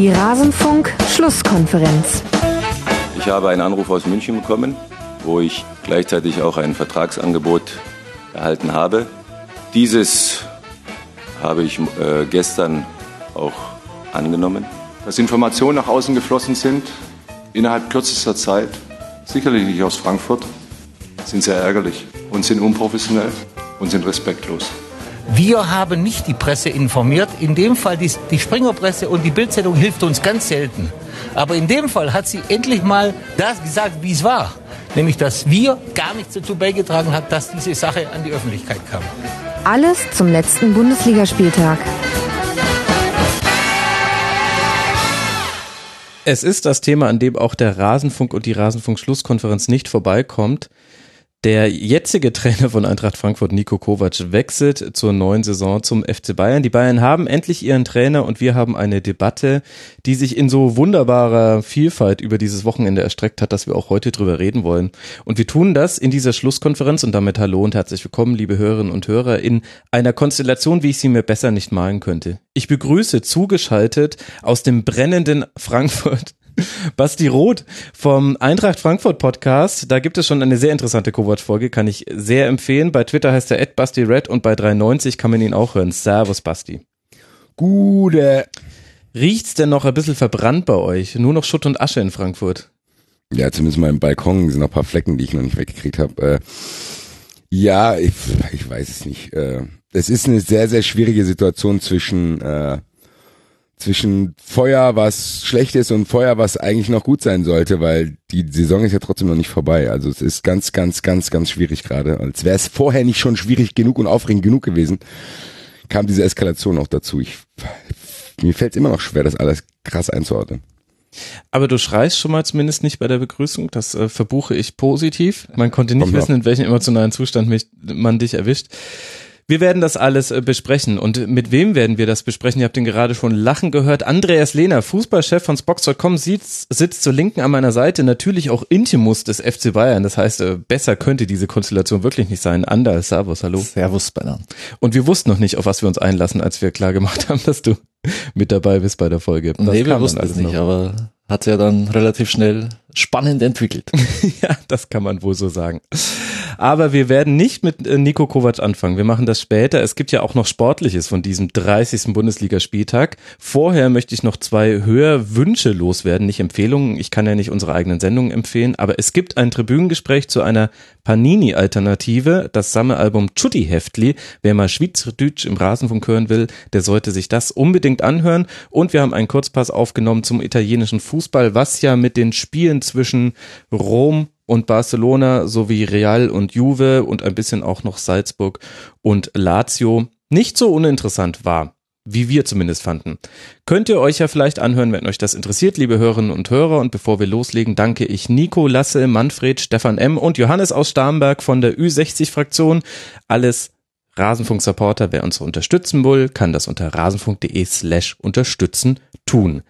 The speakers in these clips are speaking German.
Die Rasenfunk-Schlusskonferenz. Ich habe einen Anruf aus München bekommen, wo ich gleichzeitig auch ein Vertragsangebot erhalten habe. Dieses habe ich äh, gestern auch angenommen. Dass Informationen nach außen geflossen sind, innerhalb kürzester Zeit, sicherlich nicht aus Frankfurt, sind sehr ärgerlich und sind unprofessionell und sind respektlos. Wir haben nicht die Presse informiert. In dem Fall die, die Springerpresse und die Bildzeitung hilft uns ganz selten. Aber in dem Fall hat sie endlich mal das gesagt, wie es war. Nämlich, dass wir gar nichts dazu beigetragen haben, dass diese Sache an die Öffentlichkeit kam. Alles zum letzten Bundesligaspieltag. Es ist das Thema, an dem auch der Rasenfunk und die Rasenfunk-Schlusskonferenz nicht vorbeikommt. Der jetzige Trainer von Eintracht Frankfurt, Nico Kovac, wechselt zur neuen Saison zum FC Bayern. Die Bayern haben endlich ihren Trainer und wir haben eine Debatte, die sich in so wunderbarer Vielfalt über dieses Wochenende erstreckt hat, dass wir auch heute drüber reden wollen. Und wir tun das in dieser Schlusskonferenz und damit hallo und herzlich willkommen, liebe Hörerinnen und Hörer, in einer Konstellation, wie ich sie mir besser nicht malen könnte. Ich begrüße zugeschaltet aus dem brennenden Frankfurt Basti Roth vom Eintracht Frankfurt Podcast. Da gibt es schon eine sehr interessante Kovac-Folge, kann ich sehr empfehlen. Bei Twitter heißt er Basti Red und bei 390 kann man ihn auch hören. Servus, Basti. Gute. Riecht's denn noch ein bisschen verbrannt bei euch? Nur noch Schutt und Asche in Frankfurt? Ja, zumindest mal im Balkon sind noch ein paar Flecken, die ich noch nicht weggekriegt habe. Äh, ja, ich, ich weiß es nicht. Äh, es ist eine sehr, sehr schwierige Situation zwischen äh, zwischen Feuer, was schlecht ist und Feuer, was eigentlich noch gut sein sollte, weil die Saison ist ja trotzdem noch nicht vorbei. Also es ist ganz, ganz, ganz, ganz schwierig gerade. Als wäre es vorher nicht schon schwierig genug und aufregend genug gewesen, kam diese Eskalation noch dazu. Ich, mir fällt es immer noch schwer, das alles krass einzuordnen. Aber du schreist schon mal zumindest nicht bei der Begrüßung. Das äh, verbuche ich positiv. Man konnte nicht wissen, in welchem emotionalen Zustand mich, man dich erwischt. Wir werden das alles äh, besprechen. Und mit wem werden wir das besprechen? Ihr habt ihn gerade schon lachen gehört. Andreas Lehner, Fußballchef von Spox.com, sitzt, sitzt zur Linken an meiner Seite. Natürlich auch Intimus des FC Bayern. Das heißt, äh, besser könnte diese Konstellation wirklich nicht sein. Andal, Servus, hallo. Servus, Banner. Und wir wussten noch nicht, auf was wir uns einlassen, als wir klar gemacht haben, dass du mit dabei bist bei der Folge. Das nee, wir wussten es nicht, noch. aber hat ja dann relativ schnell spannend entwickelt. ja, das kann man wohl so sagen. Aber wir werden nicht mit äh, Nico Kovac anfangen. Wir machen das später. Es gibt ja auch noch Sportliches von diesem 30. Bundesligaspieltag. Vorher möchte ich noch zwei Hörwünsche loswerden, nicht Empfehlungen. Ich kann ja nicht unsere eigenen Sendungen empfehlen, aber es gibt ein Tribünengespräch zu einer Panini-Alternative, das Sammelalbum Chutti Heftli. Wer mal Schweizerdeutsch im Rasenfunk hören will, der sollte sich das unbedingt anhören. Und wir haben einen Kurzpass aufgenommen zum italienischen Fußball, was ja mit den Spielen zwischen Rom und Barcelona sowie Real und Juve und ein bisschen auch noch Salzburg und Lazio nicht so uninteressant war wie wir zumindest fanden. Könnt ihr euch ja vielleicht anhören, wenn euch das interessiert, liebe Hörerinnen und Hörer. Und bevor wir loslegen, danke ich Nico, Lasse, Manfred, Stefan M. und Johannes aus Starnberg von der Ü60-Fraktion. Alles Rasenfunk-Supporter. Wer uns unterstützen will, kann das unter rasenfunk.de slash unterstützen tun.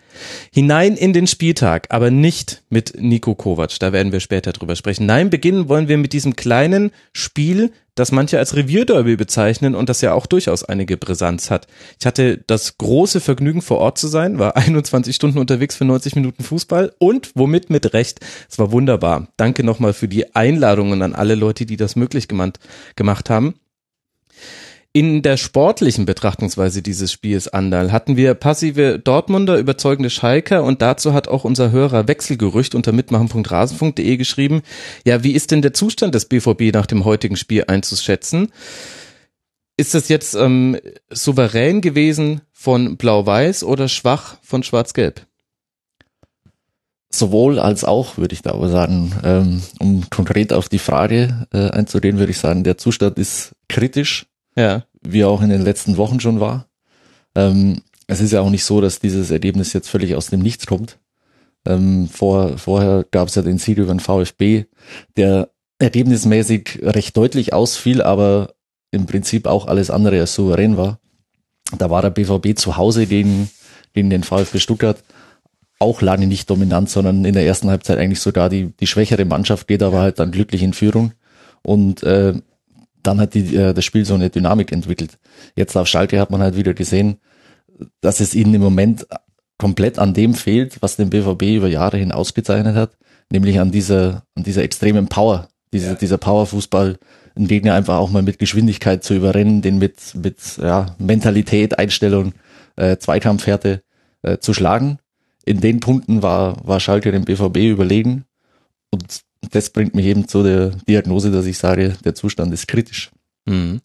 Hinein in den Spieltag, aber nicht mit Nico Kovac, da werden wir später drüber sprechen. Nein, beginnen wollen wir mit diesem kleinen Spiel, das manche als Revierderby bezeichnen und das ja auch durchaus einige Brisanz hat. Ich hatte das große Vergnügen vor Ort zu sein, war 21 Stunden unterwegs für 90 Minuten Fußball und womit mit Recht. Es war wunderbar. Danke nochmal für die Einladungen an alle Leute, die das möglich gemacht, gemacht haben. In der sportlichen Betrachtungsweise dieses Spiels, Andal, hatten wir passive Dortmunder, überzeugende Schalker und dazu hat auch unser Hörer Wechselgerücht unter mitmachen.rasen.de geschrieben, ja, wie ist denn der Zustand des BVB nach dem heutigen Spiel einzuschätzen? Ist das jetzt ähm, souverän gewesen von Blau-Weiß oder schwach von Schwarz-Gelb? Sowohl als auch, würde ich da aber sagen. Ähm, um konkret auf die Frage äh, einzureden, würde ich sagen, der Zustand ist kritisch ja. Wie auch in den letzten Wochen schon war. Ähm, es ist ja auch nicht so, dass dieses Ergebnis jetzt völlig aus dem Nichts kommt. Ähm, vor, vorher gab es ja den Sieg über den VfB, der ergebnismäßig recht deutlich ausfiel, aber im Prinzip auch alles andere als souverän war. Da war der BVB zu Hause gegen, gegen den VfB Stuttgart auch lange nicht dominant, sondern in der ersten Halbzeit eigentlich sogar die, die schwächere Mannschaft geht aber halt dann glücklich in Führung. Und äh, dann hat die, äh, das Spiel so eine Dynamik entwickelt. Jetzt auf Schalke hat man halt wieder gesehen, dass es ihnen im Moment komplett an dem fehlt, was den BVB über Jahre hin ausgezeichnet hat, nämlich an dieser, an dieser extremen Power, diese, ja. dieser Powerfußball, einen Gegner einfach auch mal mit Geschwindigkeit zu überrennen, den mit, mit ja, Mentalität, Einstellung, äh, Zweikampfhärte äh, zu schlagen. In den Punkten war, war Schalke dem BVB überlegen und das bringt mich eben zu der Diagnose, dass ich sage, der Zustand ist kritisch. Mhm.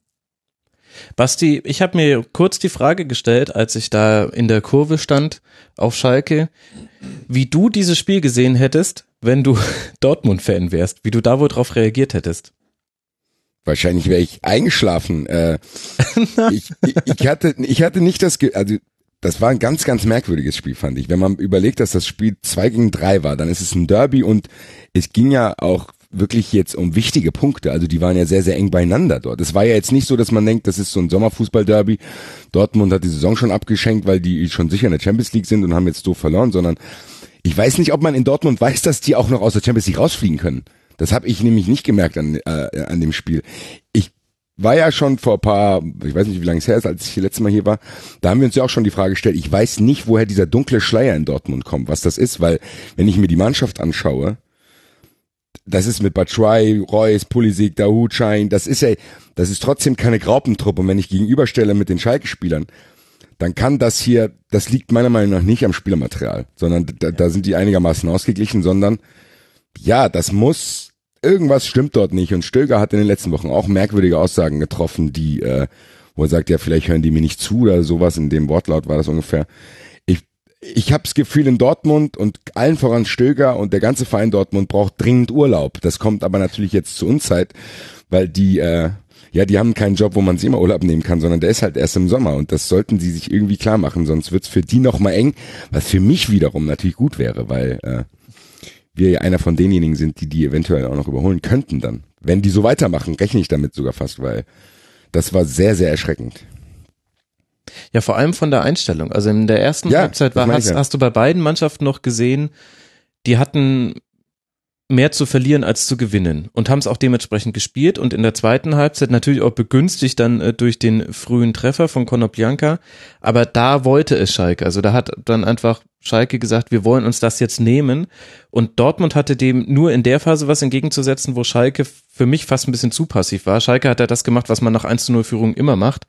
Basti, ich habe mir kurz die Frage gestellt, als ich da in der Kurve stand auf Schalke, wie du dieses Spiel gesehen hättest, wenn du Dortmund-Fan wärst, wie du da wohl drauf reagiert hättest. Wahrscheinlich wäre ich eingeschlafen. Äh, ich, ich, ich, hatte, ich hatte nicht das, Ge also das war ein ganz, ganz merkwürdiges Spiel, fand ich. Wenn man überlegt, dass das Spiel zwei gegen drei war, dann ist es ein Derby und es ging ja auch wirklich jetzt um wichtige Punkte. Also die waren ja sehr, sehr eng beieinander dort. Es war ja jetzt nicht so, dass man denkt, das ist so ein Sommerfußball-Derby. Dortmund hat die Saison schon abgeschenkt, weil die schon sicher in der Champions League sind und haben jetzt so verloren, sondern ich weiß nicht, ob man in Dortmund weiß, dass die auch noch aus der Champions League rausfliegen können. Das habe ich nämlich nicht gemerkt an, äh, an dem Spiel. Ich war ja schon vor paar, ich weiß nicht, wie lange es her ist, als ich letztes Mal hier war, da haben wir uns ja auch schon die Frage gestellt, ich weiß nicht, woher dieser dunkle Schleier in Dortmund kommt, was das ist, weil wenn ich mir die Mannschaft anschaue, das ist mit Batshuayi, Reus, Pulisic, Dahoud, Schein, das ist ja, das ist trotzdem keine Graupentruppe. Und wenn ich gegenüberstelle mit den Schalke-Spielern, dann kann das hier, das liegt meiner Meinung nach nicht am Spielermaterial, sondern da, da sind die einigermaßen ausgeglichen, sondern ja, das muss, irgendwas stimmt dort nicht. Und Stöger hat in den letzten Wochen auch merkwürdige Aussagen getroffen, die, äh, wo er sagt, ja, vielleicht hören die mir nicht zu oder sowas, in dem Wortlaut war das ungefähr ich habe das Gefühl, in Dortmund und allen voran Stöger und der ganze Verein Dortmund braucht dringend Urlaub. Das kommt aber natürlich jetzt zu Unzeit, weil die, äh, ja, die haben keinen Job, wo man sich immer Urlaub nehmen kann, sondern der ist halt erst im Sommer und das sollten sie sich irgendwie klar machen, sonst wird's für die noch mal eng, was für mich wiederum natürlich gut wäre, weil äh, wir ja einer von denjenigen sind, die die eventuell auch noch überholen könnten dann. Wenn die so weitermachen, rechne ich damit sogar fast, weil das war sehr, sehr erschreckend. Ja, vor allem von der Einstellung. Also in der ersten ja, Halbzeit war, hast, ja. hast du bei beiden Mannschaften noch gesehen, die hatten mehr zu verlieren als zu gewinnen. Und haben es auch dementsprechend gespielt. Und in der zweiten Halbzeit natürlich auch begünstigt dann äh, durch den frühen Treffer von Konoplyanka, aber da wollte es Schalke, also da hat dann einfach Schalke gesagt, wir wollen uns das jetzt nehmen. Und Dortmund hatte dem nur in der Phase was entgegenzusetzen, wo Schalke für mich fast ein bisschen zu passiv war. Schalke hat ja das gemacht, was man nach 1 zu 0 Führung immer macht,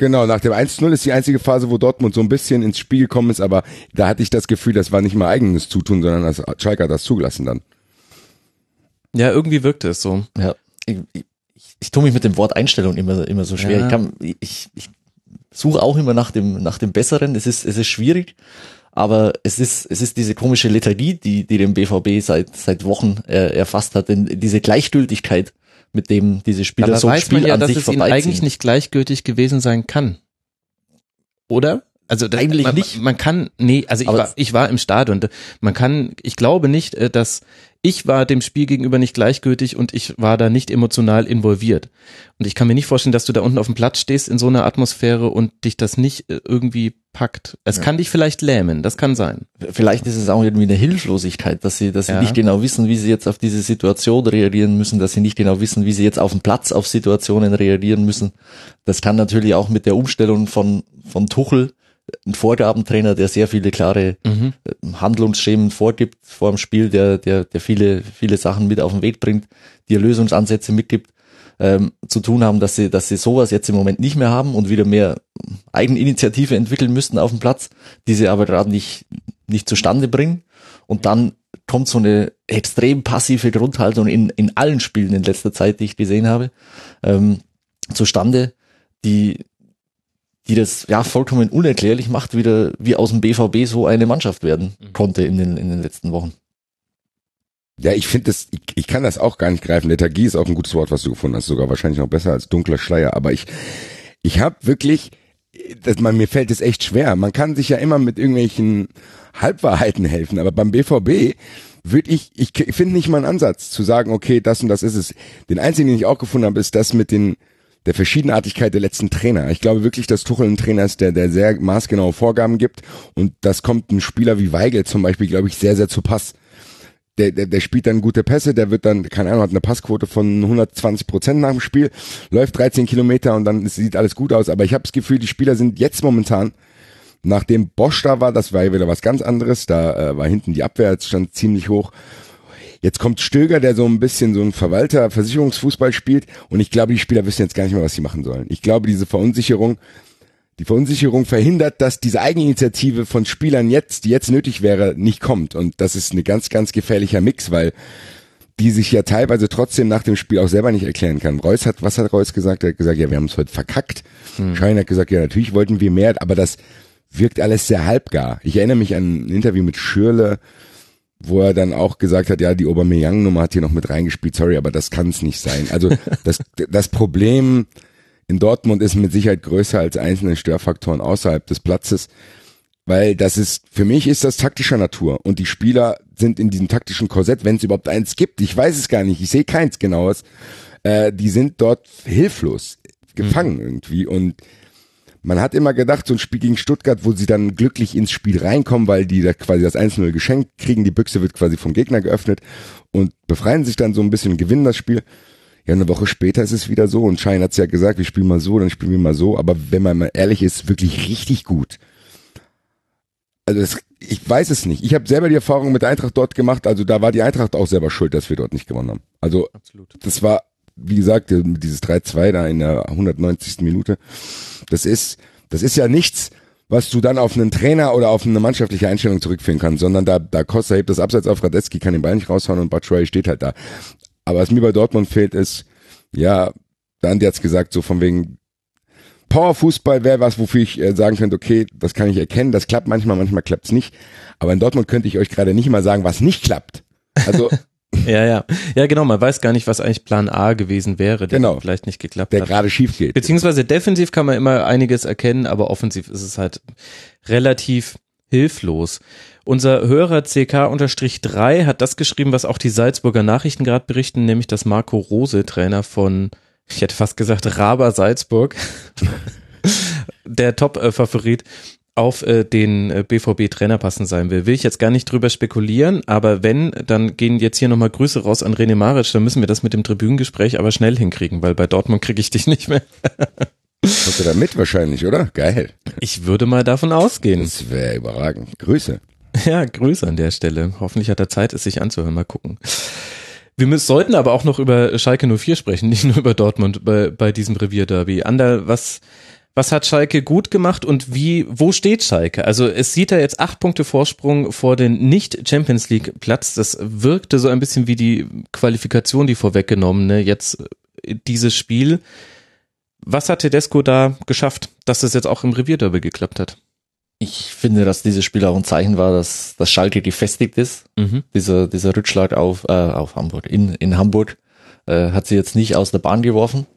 Genau, nach dem 1-0 ist die einzige Phase, wo Dortmund so ein bisschen ins Spiel gekommen ist, aber da hatte ich das Gefühl, das war nicht mal eigenes Zutun, sondern Schalke hat das zugelassen dann. Ja, irgendwie wirkte es so. Ja, ich, ich, ich tue mich mit dem Wort Einstellung immer, immer so schwer. Ja. Ich, kann, ich, ich suche auch immer nach dem, nach dem Besseren. Es ist, es ist schwierig, aber es ist, es ist diese komische Lethargie, die, die den BVB seit, seit Wochen äh, erfasst hat, denn diese Gleichgültigkeit mit dem diese Spieler Aber so weiß Spiel man ja, dass es ihnen eigentlich nicht gleichgültig gewesen sein kann. Oder? Also das, eigentlich man, nicht. Man kann, nee, also ich war, ich war im Stadion. Man kann, ich glaube nicht, äh, dass ich war dem Spiel gegenüber nicht gleichgültig und ich war da nicht emotional involviert. Und ich kann mir nicht vorstellen, dass du da unten auf dem Platz stehst in so einer Atmosphäre und dich das nicht äh, irgendwie packt. Es ja. kann dich vielleicht lähmen, das kann sein. Vielleicht ist es auch irgendwie eine Hilflosigkeit, dass sie, dass sie ja. nicht genau wissen, wie sie jetzt auf diese Situation reagieren müssen, dass sie nicht genau wissen, wie sie jetzt auf dem Platz auf Situationen reagieren müssen. Das kann natürlich auch mit der Umstellung von, von Tuchel ein Vorgabentrainer, der sehr viele klare mhm. Äh, Handlungsschemen vorgibt vor dem Spiel, der, der, der viele, viele Sachen mit auf den Weg bringt, die Lösungsansätze mitgibt, ähm, zu tun haben, dass sie, dass sie sowas jetzt im Moment nicht mehr haben und wieder mehr Eigeninitiative entwickeln müssten auf dem Platz, die sie aber gerade nicht, nicht zustande bringen. Und dann kommt so eine extrem passive Grundhaltung in, in allen Spielen in letzter Zeit, die ich gesehen habe, ähm, zustande, die, die das ja vollkommen unerklärlich macht, wie, der, wie aus dem BVB so eine Mannschaft werden mhm. konnte in den, in den letzten Wochen. Ja, ich finde das, ich, ich kann das auch gar nicht greifen. Lethargie ist auch ein gutes Wort, was du gefunden hast, sogar wahrscheinlich noch besser als dunkler Schleier. Aber ich, ich habe wirklich, das, man, mir fällt es echt schwer. Man kann sich ja immer mit irgendwelchen Halbwahrheiten helfen, aber beim BVB würde ich, ich finde nicht mal einen Ansatz zu sagen, okay, das und das ist es. Den einzigen, den ich auch gefunden habe, ist das mit den der Verschiedenartigkeit der letzten Trainer. Ich glaube wirklich, dass Tuchel ein Trainer ist, der, der sehr maßgenaue Vorgaben gibt und das kommt ein Spieler wie Weigel zum Beispiel, glaube ich, sehr, sehr zu Pass. Der, der, der spielt dann gute Pässe, der wird dann, keine Ahnung, hat eine Passquote von 120 Prozent nach dem Spiel, läuft 13 Kilometer und dann sieht alles gut aus. Aber ich habe das Gefühl, die Spieler sind jetzt momentan Nachdem Bosch da war, das war ja wieder was ganz anderes. Da äh, war hinten die Abwehr, jetzt stand ziemlich hoch. Jetzt kommt Stöger, der so ein bisschen so ein Verwalter, Versicherungsfußball spielt. Und ich glaube, die Spieler wissen jetzt gar nicht mehr, was sie machen sollen. Ich glaube, diese Verunsicherung, die Verunsicherung verhindert, dass diese Eigeninitiative von Spielern jetzt, die jetzt nötig wäre, nicht kommt. Und das ist ein ganz, ganz gefährlicher Mix, weil die sich ja teilweise trotzdem nach dem Spiel auch selber nicht erklären kann. Reus hat, was hat Reus gesagt? Er hat gesagt, ja, wir haben es heute verkackt. Hm. Schein hat gesagt, ja, natürlich wollten wir mehr, aber das wirkt alles sehr halbgar. Ich erinnere mich an ein Interview mit Schürle, wo er dann auch gesagt hat, ja, die Aubameyang-Nummer hat hier noch mit reingespielt, sorry, aber das kann es nicht sein. Also das, das Problem in Dortmund ist mit Sicherheit größer als einzelne Störfaktoren außerhalb des Platzes, weil das ist, für mich ist das taktischer Natur und die Spieler sind in diesem taktischen Korsett, wenn es überhaupt eins gibt, ich weiß es gar nicht, ich sehe keins genaues, äh, die sind dort hilflos, gefangen mhm. irgendwie und man hat immer gedacht, so ein Spiel gegen Stuttgart, wo sie dann glücklich ins Spiel reinkommen, weil die da quasi das 1-0 geschenkt kriegen, die Büchse wird quasi vom Gegner geöffnet und befreien sich dann so ein bisschen, gewinnen das Spiel. Ja, eine Woche später ist es wieder so und Schein hat's ja gesagt, wir spielen mal so, dann spielen wir mal so, aber wenn man mal ehrlich ist, wirklich richtig gut. Also das, ich weiß es nicht. Ich habe selber die Erfahrung mit Eintracht dort gemacht, also da war die Eintracht auch selber schuld, dass wir dort nicht gewonnen haben. Also Absolut. das war wie gesagt, dieses 3-2 da in der 190. Minute, das ist, das ist ja nichts, was du dann auf einen Trainer oder auf eine mannschaftliche Einstellung zurückführen kannst, sondern da, da Costa hebt das Abseits auf, Radetzky kann den Ball nicht raushauen und Batshuayi steht halt da. Aber was mir bei Dortmund fehlt ist, ja, dann hat's gesagt, so von wegen Powerfußball wäre was, wofür ich äh, sagen könnte, okay, das kann ich erkennen, das klappt manchmal, manchmal klappt's nicht. Aber in Dortmund könnte ich euch gerade nicht mal sagen, was nicht klappt. Also Ja, ja. Ja, genau. Man weiß gar nicht, was eigentlich Plan A gewesen wäre, der genau. vielleicht nicht geklappt der hat. Der gerade schief geht. Beziehungsweise defensiv kann man immer einiges erkennen, aber offensiv ist es halt relativ hilflos. Unser Hörer CK-3 hat das geschrieben, was auch die Salzburger Nachrichten gerade berichten, nämlich dass Marco Rose, Trainer von, ich hätte fast gesagt, Raber Salzburg, der Top-Favorit, auf äh, den äh, BVB-Trainer passen sein will. Will ich jetzt gar nicht drüber spekulieren, aber wenn, dann gehen jetzt hier nochmal Grüße raus an René Maric, dann müssen wir das mit dem Tribünengespräch aber schnell hinkriegen, weil bei Dortmund kriege ich dich nicht mehr. Kommt er da mit wahrscheinlich, oder? Geil. Ich würde mal davon ausgehen. Das wäre überragend. Grüße. Ja, Grüße an der Stelle. Hoffentlich hat er Zeit, es sich anzuhören. Mal gucken. Wir müssen, sollten aber auch noch über Schalke 04 sprechen, nicht nur über Dortmund bei, bei diesem Revierderby. Ander, was, was hat Schalke gut gemacht und wie, wo steht Schalke? Also es sieht da jetzt acht Punkte Vorsprung vor den Nicht-Champions League Platz. Das wirkte so ein bisschen wie die Qualifikation, die vorweggenommene. Jetzt äh, dieses Spiel. Was hat Tedesco da geschafft, dass es jetzt auch im Revierderby geklappt hat? Ich finde, dass dieses Spiel auch ein Zeichen war, dass, dass Schalke gefestigt ist. Mhm. Dieser, dieser Rückschlag auf, äh, auf Hamburg, in, in Hamburg, äh, hat sie jetzt nicht aus der Bahn geworfen.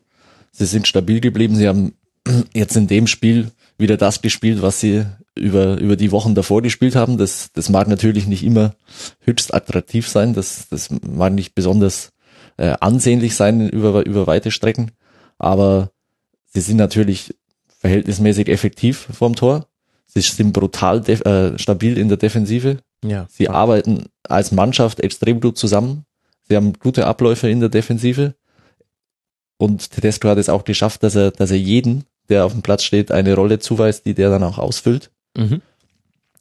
Sie sind stabil geblieben. Sie haben jetzt in dem Spiel wieder das gespielt, was sie über, über die Wochen davor gespielt haben. Das, das mag natürlich nicht immer höchst attraktiv sein. Das, das mag nicht besonders äh, ansehnlich sein über, über weite Strecken. Aber sie sind natürlich verhältnismäßig effektiv vorm Tor. Sie sind brutal äh, stabil in der Defensive. Ja. Sie arbeiten als Mannschaft extrem gut zusammen. Sie haben gute Abläufe in der Defensive. Und Tedesco hat es auch geschafft, dass er, dass er jeden der auf dem Platz steht, eine Rolle zuweist, die der dann auch ausfüllt. Mhm.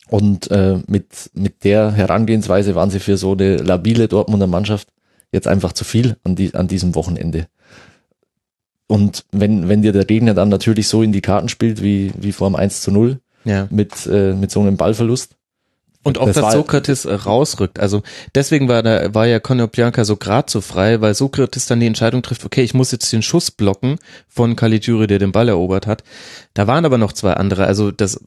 Und äh, mit, mit der Herangehensweise waren sie für so eine labile Dortmunder Mannschaft jetzt einfach zu viel an, die, an diesem Wochenende. Und wenn, wenn dir der Gegner dann natürlich so in die Karten spielt, wie, wie vor dem 1 zu 0, ja. mit, äh, mit so einem Ballverlust, und auch, das dass Sokrates äh, rausrückt. Also deswegen war da war ja Konoplyanka so grad so frei, weil Sokrates dann die Entscheidung trifft, okay, ich muss jetzt den Schuss blocken von Caligiuri, der den Ball erobert hat. Da waren aber noch zwei andere. Also das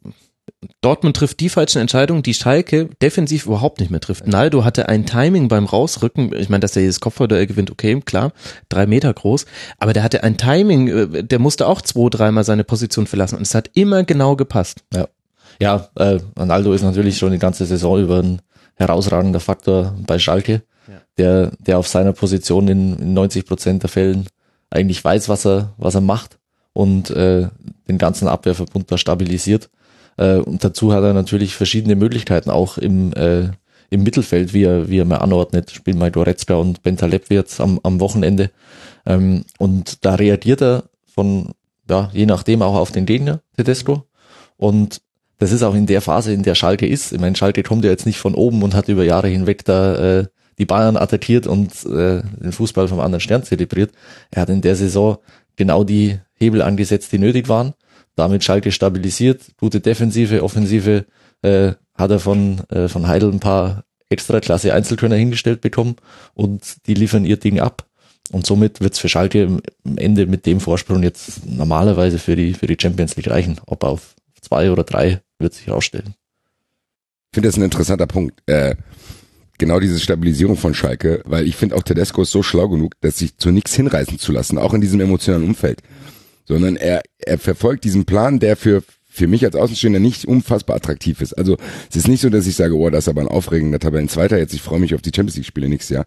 Dortmund trifft die falschen Entscheidungen, die Schalke defensiv überhaupt nicht mehr trifft. Naldo hatte ein Timing beim Rausrücken. Ich meine, dass er jedes Kopfballduell gewinnt, okay, klar, drei Meter groß. Aber der hatte ein Timing, äh, der musste auch zwei, dreimal seine Position verlassen und es hat immer genau gepasst. Ja ja, äh, Ronaldo ist natürlich schon die ganze Saison über ein herausragender Faktor bei Schalke, ja. der, der auf seiner Position in, in 90 Prozent der Fällen eigentlich weiß, was er, was er macht und äh, den ganzen Abwehrverbund da stabilisiert. Äh, und dazu hat er natürlich verschiedene Möglichkeiten auch im, äh, im Mittelfeld, wie er, wie er mal anordnet. Spielen mal Goretzka und Bentaleb jetzt am, am Wochenende. Ähm, und da reagiert er von, ja, je nachdem auch auf den Gegner, Tedesco. Und das ist auch in der Phase, in der Schalke ist. Ich meine, Schalke kommt ja jetzt nicht von oben und hat über Jahre hinweg da äh, die Bayern attackiert und äh, den Fußball vom anderen Stern zelebriert. Er hat in der Saison genau die Hebel angesetzt, die nötig waren. Damit Schalke stabilisiert, gute Defensive, Offensive äh, hat er von, äh, von Heidel ein paar extra Klasse Einzelkönner hingestellt bekommen und die liefern ihr Ding ab. Und somit wird es für Schalke am Ende mit dem Vorsprung jetzt normalerweise für die, für die Champions League reichen. Ob auf zwei oder drei wird sich herausstellen. Ich finde das ein interessanter Punkt. Äh, genau diese Stabilisierung von Schalke, weil ich finde auch Tedesco ist so schlau genug, dass sich zu nichts hinreißen zu lassen, auch in diesem emotionalen Umfeld. Sondern er, er verfolgt diesen Plan, der für, für mich als Außenstehender nicht unfassbar attraktiv ist. Also es ist nicht so, dass ich sage, oh, das ist aber ein aufregender Tabellenzweiter jetzt, ich freue mich auf die Champions League Spiele nächstes Jahr.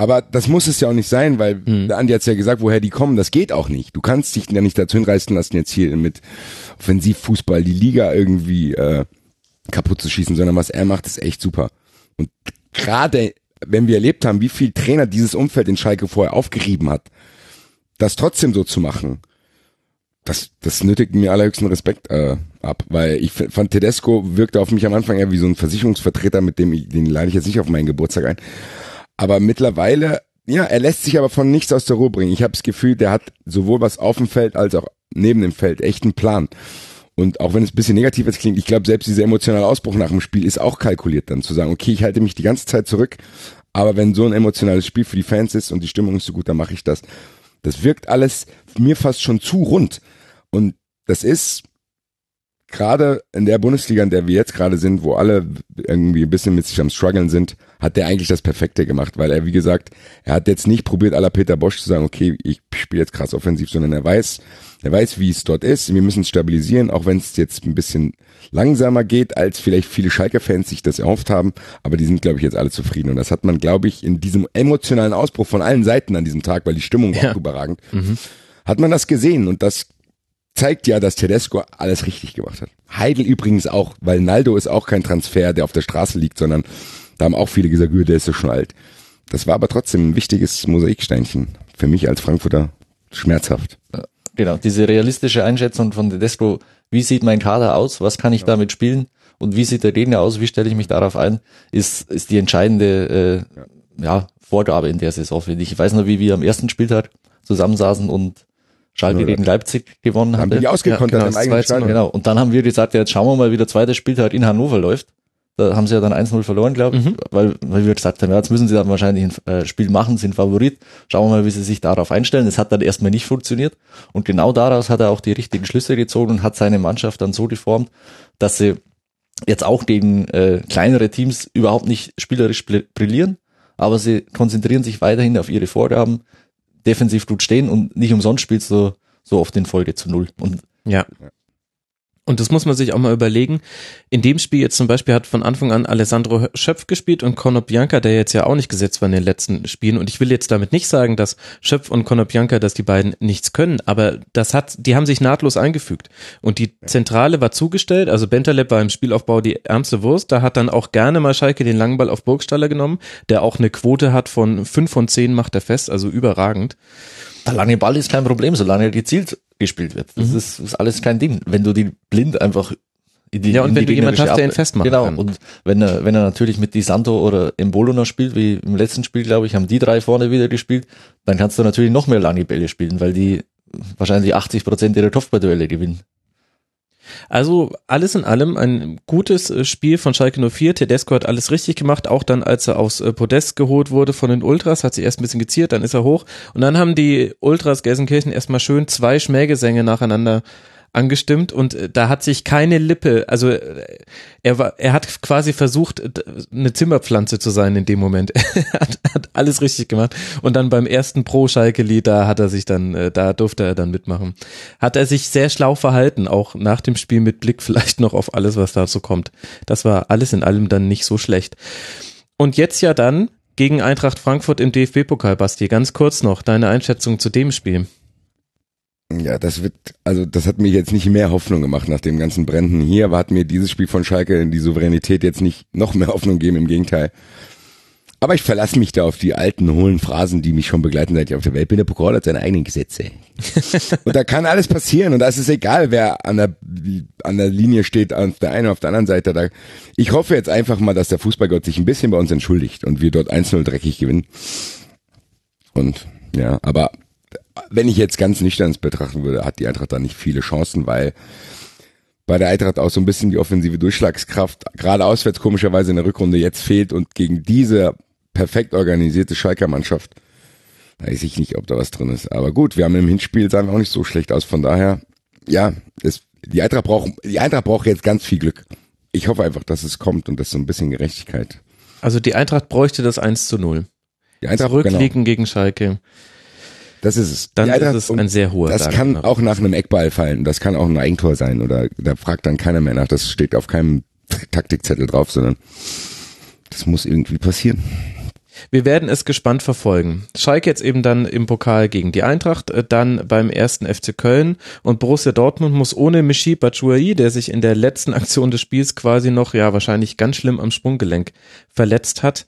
Aber das muss es ja auch nicht sein, weil mhm. Andi hat ja gesagt, woher die kommen, das geht auch nicht. Du kannst dich ja nicht dazu hinreißen lassen, jetzt hier mit Offensivfußball die Liga irgendwie äh, kaputt zu schießen, sondern was er macht, ist echt super. Und gerade wenn wir erlebt haben, wie viel Trainer dieses Umfeld in Schalke vorher aufgerieben hat, das trotzdem so zu machen, das, das nötigt mir allerhöchsten Respekt äh, ab, weil ich fand Tedesco wirkte auf mich am Anfang eher wie so ein Versicherungsvertreter, mit dem ich, den lade ich jetzt nicht auf meinen Geburtstag ein. Aber mittlerweile, ja, er lässt sich aber von nichts aus der Ruhe bringen. Ich habe das Gefühl, der hat sowohl was auf dem Feld als auch neben dem Feld echt einen Plan. Und auch wenn es ein bisschen negativ jetzt klingt, ich glaube, selbst dieser emotionale Ausbruch nach dem Spiel ist auch kalkuliert, dann zu sagen, okay, ich halte mich die ganze Zeit zurück, aber wenn so ein emotionales Spiel für die Fans ist und die Stimmung ist so gut, dann mache ich das. Das wirkt alles mir fast schon zu rund. Und das ist gerade in der Bundesliga, in der wir jetzt gerade sind, wo alle irgendwie ein bisschen mit sich am struggeln sind, hat der eigentlich das Perfekte gemacht, weil er, wie gesagt, er hat jetzt nicht probiert, aller Peter Bosch zu sagen, okay, ich spiele jetzt krass offensiv, sondern er weiß, er weiß, wie es dort ist. Wir müssen es stabilisieren, auch wenn es jetzt ein bisschen langsamer geht, als vielleicht viele Schalke-Fans sich das erhofft haben. Aber die sind, glaube ich, jetzt alle zufrieden. Und das hat man, glaube ich, in diesem emotionalen Ausbruch von allen Seiten an diesem Tag, weil die Stimmung war ja. überragend, mhm. hat man das gesehen. Und das zeigt ja, dass Tedesco alles richtig gemacht hat. Heidel übrigens auch, weil Naldo ist auch kein Transfer, der auf der Straße liegt, sondern da haben auch viele gesagt, der ist so schon alt. Das war aber trotzdem ein wichtiges Mosaiksteinchen. Für mich als Frankfurter schmerzhaft. Genau, diese realistische Einschätzung von Tedesco, wie sieht mein Kader aus, was kann ich ja. damit spielen und wie sieht der Gegner aus, wie stelle ich mich darauf ein, ist, ist die entscheidende äh, ja. ja Vorgabe in der Saison, finde ich. Ich weiß noch, wie wir am ersten Spieltag zusammensaßen und Schalke gegen Leipzig gewonnen haben. Haben die ausgekontert ja, genau, im eigenen Stadion. Genau. Und dann haben wir gesagt, ja, jetzt schauen wir mal, wie der zweite Spieltag in Hannover läuft. Da haben sie ja dann 1-0 verloren, glaube ich, mhm. weil, weil wir gesagt haben, ja, jetzt müssen sie dann wahrscheinlich ein äh, Spiel machen, sind Favorit. Schauen wir mal, wie sie sich darauf einstellen. Es hat dann erstmal nicht funktioniert. Und genau daraus hat er auch die richtigen Schlüsse gezogen und hat seine Mannschaft dann so geformt, dass sie jetzt auch gegen äh, kleinere Teams überhaupt nicht spielerisch brillieren, aber sie konzentrieren sich weiterhin auf ihre Vorgaben, defensiv gut stehen und nicht umsonst spielst du so oft in Folge zu null. Und ja. Und das muss man sich auch mal überlegen. In dem Spiel jetzt zum Beispiel hat von Anfang an Alessandro Schöpf gespielt und Conor Bianca, der jetzt ja auch nicht gesetzt war in den letzten Spielen. Und ich will jetzt damit nicht sagen, dass Schöpf und Conor Bianca, dass die beiden nichts können, aber das hat, die haben sich nahtlos eingefügt. Und die Zentrale war zugestellt, also Bentaleb war im Spielaufbau die ärmste Wurst. Da hat dann auch gerne mal Schalke den langen Ball auf Burgstaller genommen, der auch eine Quote hat von fünf von zehn macht er fest, also überragend. Der lange Ball ist kein Problem, solange er gezielt gespielt wird. Das mhm. ist, ist alles kein Ding. Wenn du die blind einfach in die, ja, und wenn du jemanden hast, der ihn festmacht. Genau, kann. und wenn er, wenn er natürlich mit Di Santo oder Embolo noch spielt, wie im letzten Spiel, glaube ich, haben die drei vorne wieder gespielt, dann kannst du natürlich noch mehr lange Bälle spielen, weil die wahrscheinlich 80 Prozent ihrer Kopfballduelle gewinnen. Also alles in allem ein gutes äh, Spiel von Schalke 04. Tedesco hat alles richtig gemacht, auch dann, als er aufs äh, Podest geholt wurde von den Ultras, hat sich erst ein bisschen geziert, dann ist er hoch und dann haben die Ultras Gelsenkirchen erstmal schön zwei Schmähgesänge nacheinander angestimmt und äh, da hat sich keine Lippe, also äh, er war, er hat quasi versucht, eine Zimmerpflanze zu sein in dem Moment. er hat, hat alles richtig gemacht und dann beim ersten Pro-Schalke-Lied, da hat er sich dann, äh, da durfte er dann mitmachen. Hat er sich sehr schlau verhalten, auch nach dem Spiel mit Blick vielleicht noch auf alles, was dazu kommt. Das war alles in allem dann nicht so schlecht. Und jetzt ja dann gegen Eintracht Frankfurt im DFB-Pokal, Basti. Ganz kurz noch deine Einschätzung zu dem Spiel. Ja, das wird, also das hat mir jetzt nicht mehr Hoffnung gemacht nach dem ganzen Bränden hier, aber hat mir dieses Spiel von Schalke die Souveränität jetzt nicht noch mehr Hoffnung gegeben, im Gegenteil. Aber ich verlasse mich da auf die alten, hohlen Phrasen, die mich schon begleiten, seit ich auf der Welt bin. Der Pokal hat seine eigenen Gesetze. und da kann alles passieren. Und da ist es egal, wer an der, an der Linie steht, auf der einen oder auf der anderen Seite. Da, ich hoffe jetzt einfach mal, dass der Fußballgott sich ein bisschen bei uns entschuldigt und wir dort 1-0 dreckig gewinnen. Und, ja, aber wenn ich jetzt ganz nüchtern betrachten würde, hat die Eintracht da nicht viele Chancen, weil bei der Eintracht auch so ein bisschen die offensive Durchschlagskraft, gerade auswärts komischerweise in der Rückrunde jetzt fehlt und gegen diese perfekt organisierte Schalker Mannschaft weiß ich nicht, ob da was drin ist. Aber gut, wir haben im Hinspiel sahen wir auch nicht so schlecht aus. Von daher, ja, es, die Eintracht braucht, die Eintracht braucht jetzt ganz viel Glück. Ich hoffe einfach, dass es kommt und dass so ein bisschen Gerechtigkeit. Also die Eintracht bräuchte das 1 zu 0. Die Eintracht Zurückliegen genau. gegen Schalke. Das ist es. Dann ist es ein sehr hoher Das kann auch nach einem Eckball fallen. Das kann auch ein Eigentor sein oder da fragt dann keiner mehr nach. Das steht auf keinem Taktikzettel drauf, sondern das muss irgendwie passieren. Wir werden es gespannt verfolgen. Schalke jetzt eben dann im Pokal gegen die Eintracht, äh, dann beim ersten FC Köln und Borussia Dortmund muss ohne Michi Batshuayi, der sich in der letzten Aktion des Spiels quasi noch, ja, wahrscheinlich ganz schlimm am Sprunggelenk verletzt hat,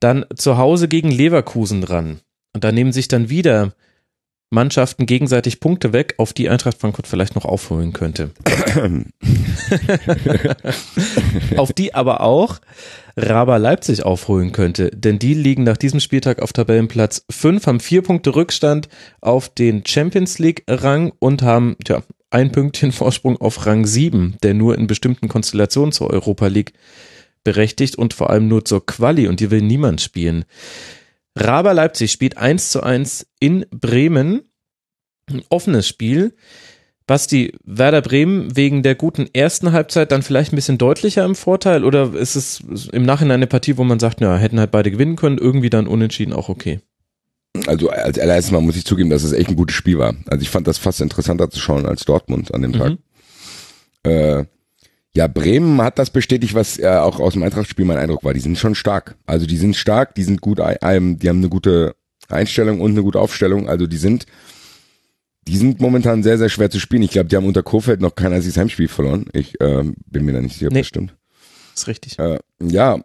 dann zu Hause gegen Leverkusen dran. Und da nehmen sich dann wieder Mannschaften gegenseitig Punkte weg, auf die Eintracht Frankfurt vielleicht noch aufholen könnte. auf die aber auch Raba Leipzig aufholen könnte, denn die liegen nach diesem Spieltag auf Tabellenplatz 5, haben vier Punkte Rückstand auf den Champions League Rang und haben tja, ein Pünktchen Vorsprung auf Rang 7, der nur in bestimmten Konstellationen zur Europa League berechtigt und vor allem nur zur Quali und die will niemand spielen. Raber Leipzig spielt 1 zu 1 in Bremen. Ein offenes Spiel. Basti, Werder Bremen wegen der guten ersten Halbzeit dann vielleicht ein bisschen deutlicher im Vorteil oder ist es im Nachhinein eine Partie, wo man sagt, ja, hätten halt beide gewinnen können, irgendwie dann unentschieden auch okay? Also als allererstes Mal muss ich zugeben, dass es echt ein gutes Spiel war. Also ich fand das fast interessanter zu schauen als Dortmund an dem Tag. Mhm. Äh, ja, Bremen hat das bestätigt, was äh, auch aus dem Eintrachtspiel mein Eindruck war. Die sind schon stark. Also die sind stark, die sind gut, ähm, die haben eine gute Einstellung und eine gute Aufstellung. Also die sind, die sind momentan sehr, sehr schwer zu spielen. Ich glaube, die haben unter Kofeld noch kein einziges Heimspiel verloren. Ich äh, bin mir da nicht sicher, ob nee, das stimmt. Ist richtig. Äh, ja,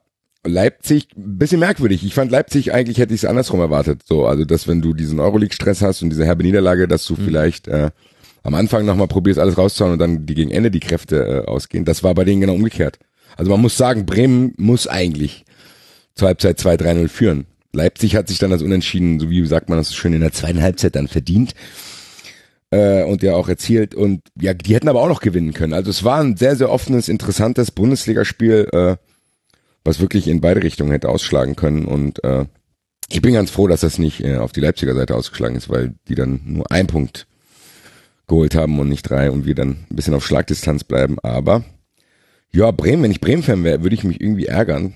Leipzig, bisschen merkwürdig. Ich fand Leipzig eigentlich hätte ich es andersrum erwartet. So, also dass wenn du diesen Euroleague-Stress hast und diese herbe Niederlage, dass du mhm. vielleicht äh, am Anfang nochmal probierst, alles rauszuhauen und dann die gegen Ende die Kräfte äh, ausgehen. Das war bei denen genau umgekehrt. Also man muss sagen, Bremen muss eigentlich zur Halbzeit 2-3-0 führen. Leipzig hat sich dann das Unentschieden, so wie sagt man das schön, in der zweiten Halbzeit dann verdient äh, und ja auch erzielt. Und ja, die hätten aber auch noch gewinnen können. Also es war ein sehr, sehr offenes, interessantes Bundesligaspiel, äh, was wirklich in beide Richtungen hätte ausschlagen können. Und äh, ich bin ganz froh, dass das nicht äh, auf die Leipziger Seite ausgeschlagen ist, weil die dann nur ein Punkt geholt haben und nicht drei und wir dann ein bisschen auf Schlagdistanz bleiben. Aber ja, Bremen, wenn ich Bremen-Fan wäre, würde ich mich irgendwie ärgern,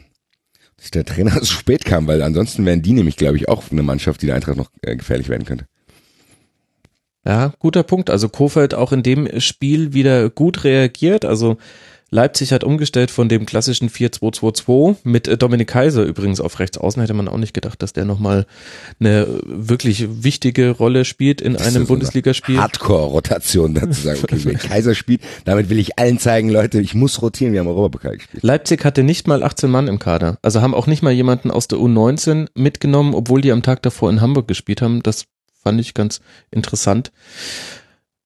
dass der Trainer so spät kam, weil ansonsten wären die nämlich, glaube ich, auch eine Mannschaft, die der Eintracht noch äh, gefährlich werden könnte. Ja, guter Punkt. Also Kofeld auch in dem Spiel wieder gut reagiert. Also Leipzig hat umgestellt von dem klassischen 4-2-2-2 mit äh, Dominik Kaiser übrigens auf rechts außen. Hätte man auch nicht gedacht, dass der nochmal eine wirklich wichtige Rolle spielt in das einem Bundesligaspiel. Hardcore-Rotation dazu sagen, okay, wenn Kaiser spielt, damit will ich allen zeigen, Leute, ich muss rotieren, wir haben Europapokal gespielt. Leipzig hatte nicht mal 18 Mann im Kader. Also haben auch nicht mal jemanden aus der U19 mitgenommen, obwohl die am Tag davor in Hamburg gespielt haben. Das fand ich ganz interessant.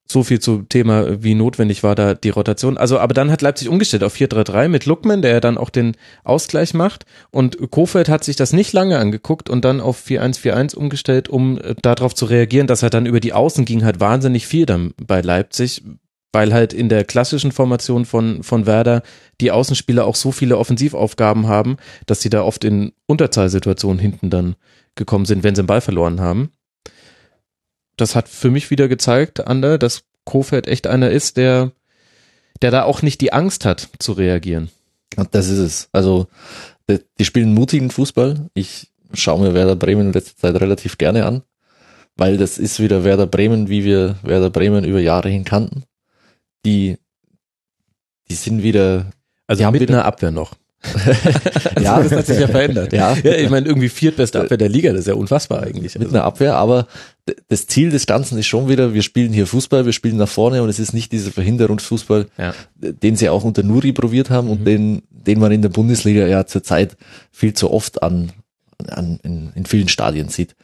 So viel zum Thema, wie notwendig war da die Rotation. Also, aber dann hat Leipzig umgestellt auf 4-3-3 mit Luckman, der ja dann auch den Ausgleich macht. Und Kofeld hat sich das nicht lange angeguckt und dann auf 4-1-4-1 umgestellt, um äh, darauf zu reagieren, dass er dann über die Außen ging halt wahnsinnig viel dann bei Leipzig, weil halt in der klassischen Formation von, von Werder die Außenspieler auch so viele Offensivaufgaben haben, dass sie da oft in Unterzahlsituationen hinten dann gekommen sind, wenn sie den Ball verloren haben das hat für mich wieder gezeigt, Ander, dass Kofeld echt einer ist, der, der da auch nicht die Angst hat zu reagieren. Und das ist es. Also, die, die spielen mutigen Fußball. Ich schaue mir Werder Bremen in letzter Zeit relativ gerne an, weil das ist wieder Werder Bremen, wie wir Werder Bremen über Jahre hin kannten. Die, die sind wieder, also die mit einer Abwehr noch. ja, das hat sich ja verändert. Ja, ja ich meine, irgendwie viertbeste Abwehr der Liga, das ist ja unfassbar eigentlich. Mit einer Abwehr, aber das Ziel des Ganzen ist schon wieder, wir spielen hier Fußball, wir spielen nach vorne und es ist nicht dieser Verhinderungsfußball, ja. den sie auch unter Nuri probiert haben und mhm. den, den man in der Bundesliga ja zurzeit viel zu oft an, an, in, in vielen Stadien sieht.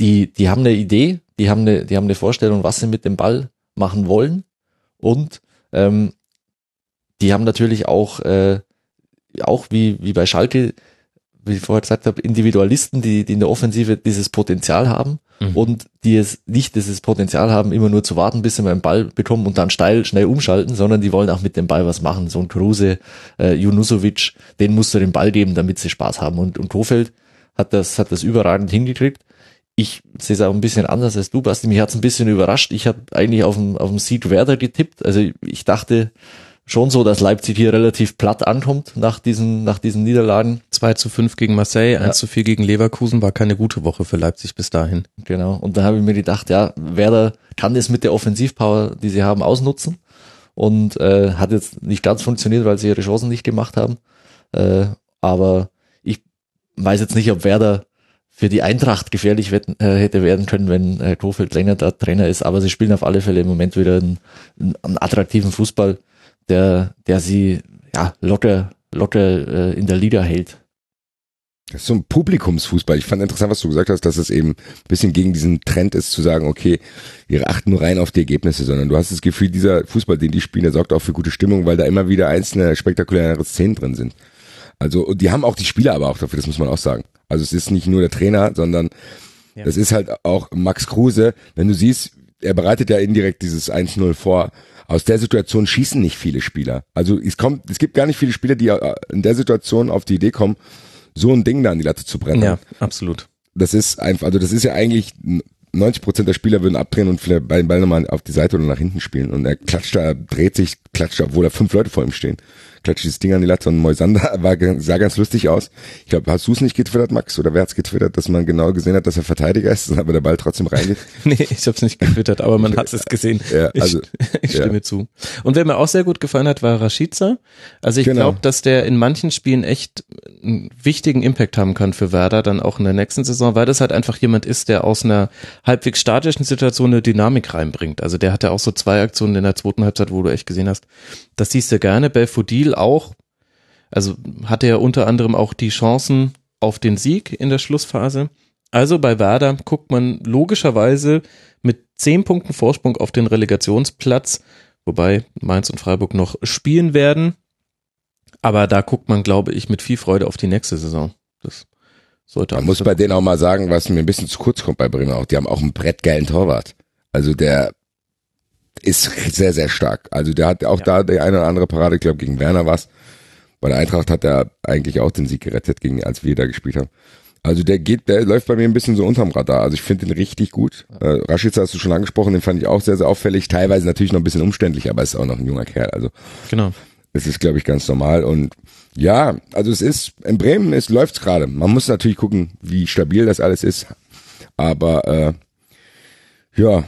Die, die haben eine Idee, die haben eine, die haben eine Vorstellung, was sie mit dem Ball machen wollen und ähm, die haben natürlich auch, äh, auch wie, wie bei Schalke, wie ich vorher gesagt habe, Individualisten, die, die in der Offensive dieses Potenzial haben mhm. und die es nicht dieses Potenzial haben, immer nur zu warten, bis sie mal einen Ball bekommen und dann steil schnell umschalten, sondern die wollen auch mit dem Ball was machen. So ein Kruse, äh, Junusovic, den musst du den Ball geben, damit sie Spaß haben. Und, und Kofeld hat das, hat das überragend hingekriegt. Ich sehe es auch ein bisschen anders als du, Basti. Mich hat es ein bisschen überrascht. Ich habe eigentlich auf dem, auf dem Sieg Werder getippt. Also ich dachte, schon so, dass Leipzig hier relativ platt ankommt nach diesen, nach diesen Niederlagen. 2 zu 5 gegen Marseille, ja. 1 zu 4 gegen Leverkusen war keine gute Woche für Leipzig bis dahin. Genau. Und da habe ich mir gedacht, ja, Werder kann das mit der Offensivpower, die sie haben, ausnutzen. Und äh, hat jetzt nicht ganz funktioniert, weil sie ihre Chancen nicht gemacht haben. Äh, aber ich weiß jetzt nicht, ob Werder für die Eintracht gefährlich äh, hätte werden können, wenn äh, Kofeld länger da Trainer ist. Aber sie spielen auf alle Fälle im Moment wieder einen, einen attraktiven Fußball der, der sie ja locker, locker äh, in der Liga hält. Das ist so ein Publikumsfußball. Ich fand interessant, was du gesagt hast, dass es eben ein bisschen gegen diesen Trend ist, zu sagen, okay, wir achten nur rein auf die Ergebnisse, sondern du hast das Gefühl, dieser Fußball, den die spielen, der sorgt auch für gute Stimmung, weil da immer wieder einzelne spektakuläre Szenen drin sind. Also, und die haben auch die Spieler aber auch dafür, das muss man auch sagen. Also es ist nicht nur der Trainer, sondern ja. das ist halt auch Max Kruse. Wenn du siehst, er bereitet ja indirekt dieses 1-0 vor aus der Situation schießen nicht viele Spieler. Also es kommt, es gibt gar nicht viele Spieler, die äh, in der Situation auf die Idee kommen, so ein Ding da an die Latte zu brennen. Ja, absolut. Das ist einfach, also das ist ja eigentlich 90 Prozent der Spieler würden abdrehen und vielleicht den Ball nochmal auf die Seite oder nach hinten spielen. Und er klatscht da, dreht sich, klatscht, obwohl da fünf Leute vor ihm stehen klatscht dieses Ding an die Latte und Moisander war, sah ganz lustig aus. Ich glaube, hast du es nicht getwittert, Max? Oder wer hat's getwittert, dass man genau gesehen hat, dass er Verteidiger ist, aber der Ball trotzdem reingeht? nee, ich habe es nicht getwittert, aber man hat es gesehen. Ja, also, ich, ich stimme ja. zu. Und wer mir auch sehr gut gefallen hat, war Rashica. Also ich genau. glaube, dass der in manchen Spielen echt einen wichtigen Impact haben kann für Werder, dann auch in der nächsten Saison, weil das halt einfach jemand ist, der aus einer halbwegs statischen Situation eine Dynamik reinbringt. Also der hatte auch so zwei Aktionen in der zweiten Halbzeit, wo du echt gesehen hast, das siehst du gerne. Belfodil auch, also hatte er unter anderem auch die Chancen auf den Sieg in der Schlussphase. Also bei Werder guckt man logischerweise mit zehn Punkten Vorsprung auf den Relegationsplatz, wobei Mainz und Freiburg noch spielen werden. Aber da guckt man, glaube ich, mit viel Freude auf die nächste Saison. Das sollte Man muss bei denen auch mal sagen, was mir ein bisschen zu kurz kommt bei Bremen auch. Die haben auch einen brettgeilen Torwart. Also der ist sehr, sehr stark. Also der hat auch ja. da die eine oder andere Parade, ich glaube gegen Werner was. Bei der Eintracht hat er eigentlich auch den Sieg gerettet, gegen, als wir da gespielt haben. Also der geht, der läuft bei mir ein bisschen so unterm Radar. Also ich finde den richtig gut. Äh, Rashica hast du schon angesprochen, den fand ich auch sehr, sehr auffällig. Teilweise natürlich noch ein bisschen umständlich, aber ist auch noch ein junger Kerl. Also genau. Es ist, glaube ich, ganz normal. Und ja, also es ist, in Bremen es läuft's gerade. Man muss natürlich gucken, wie stabil das alles ist. Aber äh, ja,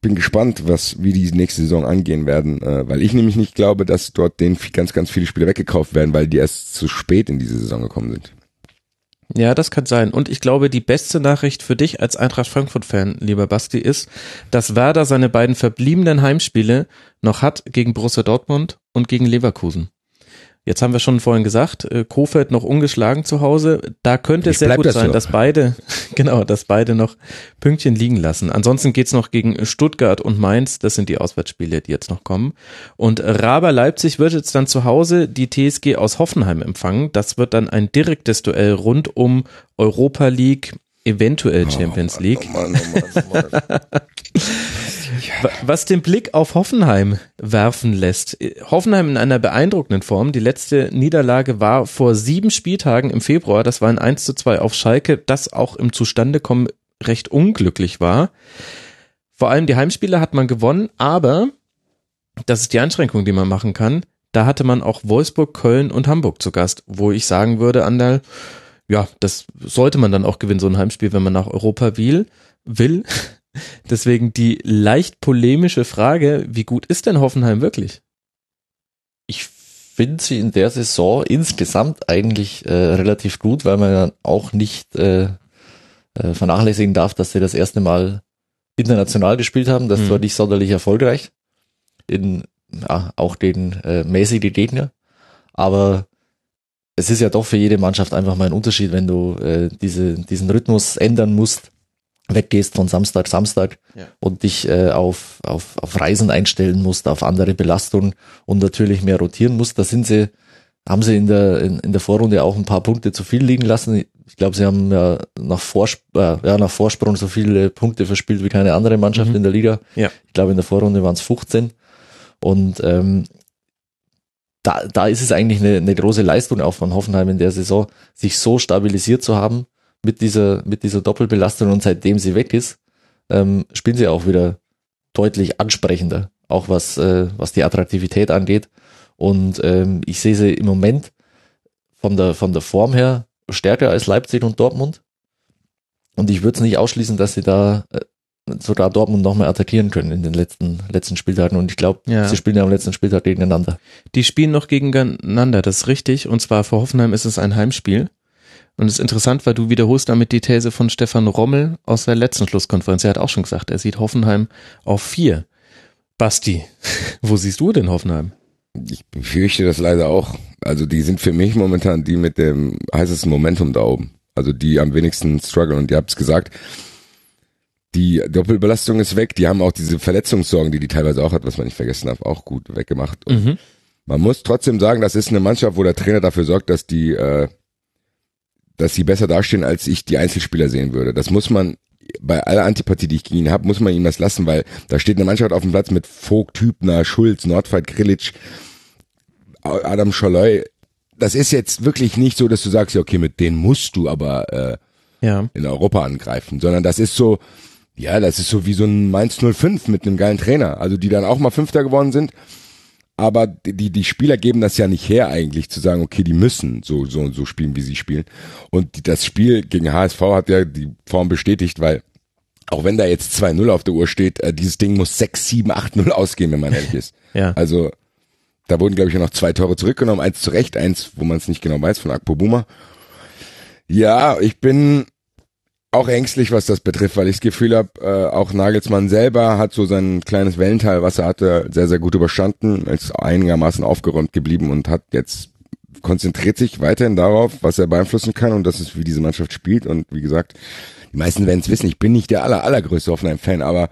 bin gespannt, was wie die nächste Saison angehen werden, äh, weil ich nämlich nicht glaube, dass dort den ganz, ganz viele Spieler weggekauft werden, weil die erst zu spät in diese Saison gekommen sind. Ja, das kann sein. Und ich glaube, die beste Nachricht für dich als Eintracht Frankfurt-Fan, lieber Basti, ist, dass Werder seine beiden verbliebenen Heimspiele noch hat gegen Borussia Dortmund und gegen Leverkusen. Jetzt haben wir schon vorhin gesagt, äh, Kofeld noch ungeschlagen zu Hause. Da könnte es sehr gut das sein, so. dass beide, genau, dass beide noch Pünktchen liegen lassen. Ansonsten geht's noch gegen Stuttgart und Mainz. Das sind die Auswärtsspiele, die jetzt noch kommen. Und Raber Leipzig wird jetzt dann zu Hause die TSG aus Hoffenheim empfangen. Das wird dann ein direktes Duell rund um Europa League, eventuell oh Champions League. Oh Mann, oh Mann, oh Mann. Was den Blick auf Hoffenheim werfen lässt. Hoffenheim in einer beeindruckenden Form. Die letzte Niederlage war vor sieben Spieltagen im Februar. Das war ein 1 zu 2 auf Schalke, das auch im Zustandekommen recht unglücklich war. Vor allem die Heimspiele hat man gewonnen, aber das ist die Einschränkung, die man machen kann. Da hatte man auch Wolfsburg, Köln und Hamburg zu Gast, wo ich sagen würde, Andal, ja, das sollte man dann auch gewinnen, so ein Heimspiel, wenn man nach Europa will. will. Deswegen die leicht polemische Frage, wie gut ist denn Hoffenheim wirklich? Ich finde sie in der Saison insgesamt eigentlich äh, relativ gut, weil man ja auch nicht äh, äh, vernachlässigen darf, dass sie das erste Mal international gespielt haben. Das hm. war nicht sonderlich erfolgreich. In ja, auch den äh, mäßigen Gegner. Aber es ist ja doch für jede Mannschaft einfach mal ein Unterschied, wenn du äh, diese, diesen Rhythmus ändern musst, weggehst von Samstag, Samstag Ja. und dich äh, auf, auf, auf Reisen einstellen musst, auf andere Belastungen und natürlich mehr rotieren musst. Da sind sie, haben sie in der, in, in der Vorrunde auch ein paar Punkte zu viel liegen lassen. Ich glaube, sie haben ja nach, äh, ja nach Vorsprung so viele Punkte verspielt wie keine andere Mannschaft in der Liga. Ja. Ich glaube, in der Vorrunde waren es 15. Und ähm, da, da ist es eigentlich eine, eine große Leistung auch von Hoffenheim in der Saison, sich so stabilisiert zu haben mit dieser, mit dieser Doppelbelastung und seitdem sie weg ist, ähm, spielen sie auch wieder deutlich ansprechender, auch was, äh, was die Attraktivität angeht. Und ähm, ich sehe sie im Moment von der, von der Form her stärker als Leipzig und Dortmund. Und ich würde es nicht ausschließen, dass sie da äh, sogar Dortmund nochmal attackieren können in den letzten, letzten Spieltagen. Und ich glaube, Ja. sie spielen ja am letzten Spieltag gegeneinander. Die spielen noch gegeneinander, das ist richtig. Und zwar für Hoffenheim ist es ein Heimspiel. Und es ist interessant, weil du wiederholst damit die These von Stefan Rommel aus der letzten Schlusskonferenz. Er hat auch schon gesagt, er sieht Hoffenheim auf vier. Basti, wo siehst du denn Hoffenheim? Ich befürchte das leider auch. Also die sind für mich momentan die mit dem heißesten Momentum da oben. Also die am wenigsten strugglen. Und ihr habt es gesagt, die Doppelbelastung ist weg. Die haben auch diese Verletzungssorgen, die die teilweise auch hat, was man nicht vergessen darf, auch gut weggemacht. Und Mhm. man muss trotzdem sagen, das ist eine Mannschaft, wo der Trainer dafür sorgt, dass die, äh, dass sie besser dastehen, als ich die Einzelspieler sehen würde. Das muss man bei aller Antipathie, die ich gegen ihn habe, muss man ihm das lassen, weil da steht eine Mannschaft auf dem Platz mit Vogt, Hübner, Schulz, Nordfight, Grilic, Adam Scholloy. Das ist jetzt wirklich nicht so, dass du sagst, ja, okay, mit denen musst du aber äh, Ja. in Europa angreifen, sondern das ist so, ja, das ist so wie so ein Mainz 05 mit einem geilen Trainer, also die dann auch mal Fünfter geworden sind. Aber die, die Spieler geben das ja nicht her eigentlich, zu sagen, okay, die müssen so, so, so spielen, wie sie spielen. Und das Spiel gegen HSV hat ja die Form bestätigt, weil auch wenn da jetzt 2-0 auf der Uhr steht, äh, dieses Ding muss 6, 7, 8-0 ausgehen, wenn man ehrlich ist. Ja. Also da wurden, glaube ich, noch zwei Tore zurückgenommen, eins zu Recht, eins, wo man es nicht genau weiß, von Akpo Buma. Ja, ich bin auch ängstlich, was das betrifft, weil ich das Gefühl habe, äh, auch Nagelsmann selber hat so sein kleines Wellental, was er hatte, sehr, sehr gut überstanden, ist einigermaßen aufgeräumt geblieben und hat jetzt konzentriert sich weiterhin darauf, was er beeinflussen kann und das ist, wie diese Mannschaft spielt und wie gesagt, die meisten werden es wissen, ich bin nicht der aller, allergrößte Hoffenheim-Fan, aber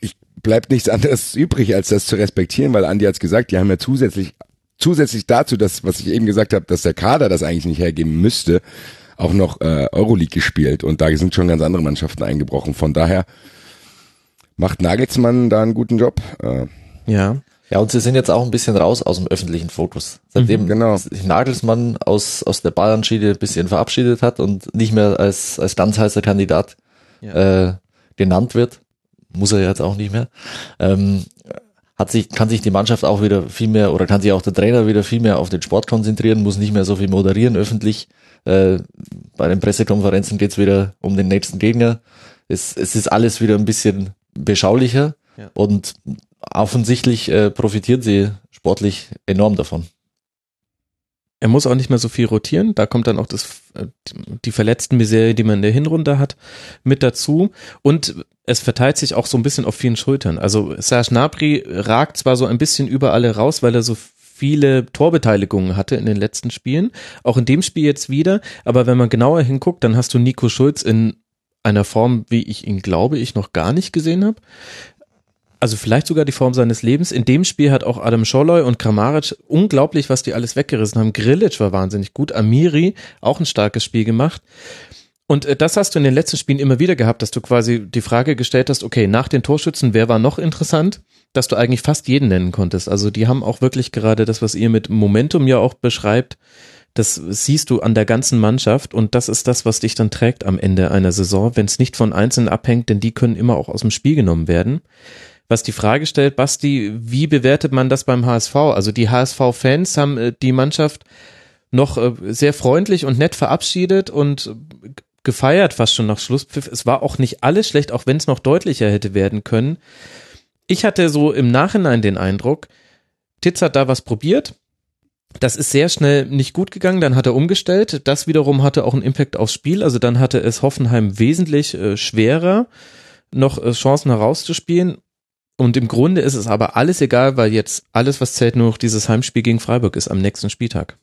ich bleibt nichts anderes übrig, als das zu respektieren, weil Andi hat's gesagt, die haben ja zusätzlich, zusätzlich dazu, dass, was ich eben gesagt habe, dass der Kader das eigentlich nicht hergeben müsste, auch noch äh, Euroleague gespielt und da sind schon ganz andere Mannschaften eingebrochen. Von daher macht Nagelsmann da einen guten Job. Äh, Ja. Ja, und sie sind jetzt auch ein bisschen raus aus dem öffentlichen Fokus. Seitdem genau. sich Nagelsmann aus, aus der Bayern-Schiene ein bisschen verabschiedet hat und nicht mehr als, als ganz heißer Kandidat äh, genannt wird, muss er jetzt auch nicht mehr, ähm, hat sich, kann sich die Mannschaft auch wieder viel mehr oder kann sich auch der Trainer wieder viel mehr auf den Sport konzentrieren, muss nicht mehr so viel moderieren öffentlich. Äh, bei den Pressekonferenzen geht's wieder um den nächsten Gegner. Es, es ist alles wieder ein bisschen beschaulicher Ja. und offensichtlich äh, profitieren sie sportlich enorm davon. Er muss auch nicht mehr so viel rotieren. Da kommt dann auch das, äh, die verletzten Miserie, die man in der Hinrunde hat, mit dazu. Und es verteilt sich auch so ein bisschen auf vielen Schultern. Also Serge Gnabry ragt zwar so ein bisschen über alle raus, weil er so viele Torbeteiligungen hatte in den letzten Spielen. Auch in dem Spiel jetzt wieder. Aber wenn man genauer hinguckt, dann hast du Nico Schulz in einer Form, wie ich ihn glaube, ich noch gar nicht gesehen habe also vielleicht sogar die Form seines Lebens. In dem Spiel hat auch Adam Scholloy und Kramaric unglaublich, was die alles weggerissen haben. Grilic war wahnsinnig gut, Amiri auch ein starkes Spiel gemacht. Und äh, das hast du in den letzten Spielen immer wieder gehabt, dass du quasi die Frage gestellt hast, okay, nach den Torschützen, wer war noch interessant? Dass du eigentlich fast jeden nennen konntest. Also die haben auch wirklich gerade das, was ihr mit Momentum ja auch beschreibt, das siehst du an der ganzen Mannschaft und das ist das, was dich dann trägt am Ende einer Saison, wenn es nicht von Einzelnen abhängt, denn die können immer auch aus dem Spiel genommen werden was die Frage stellt, Basti, wie bewertet man das beim HSV? Also die HSV-Fans haben äh, die Mannschaft noch äh, sehr freundlich und nett verabschiedet und gefeiert fast schon nach Schlusspfiff. Es war auch nicht alles schlecht, auch wenn es noch deutlicher hätte werden können. Ich hatte so im Nachhinein den Eindruck, Titz hat da was probiert. Das ist sehr schnell nicht gut gegangen, dann hat er umgestellt. Das wiederum hatte auch einen Impact aufs Spiel. Also dann hatte es Hoffenheim wesentlich äh, schwerer, noch äh, Chancen herauszuspielen. Und im Grunde ist es aber alles egal, weil jetzt alles, was zählt, nur noch dieses Heimspiel gegen Freiburg ist am nächsten Spieltag.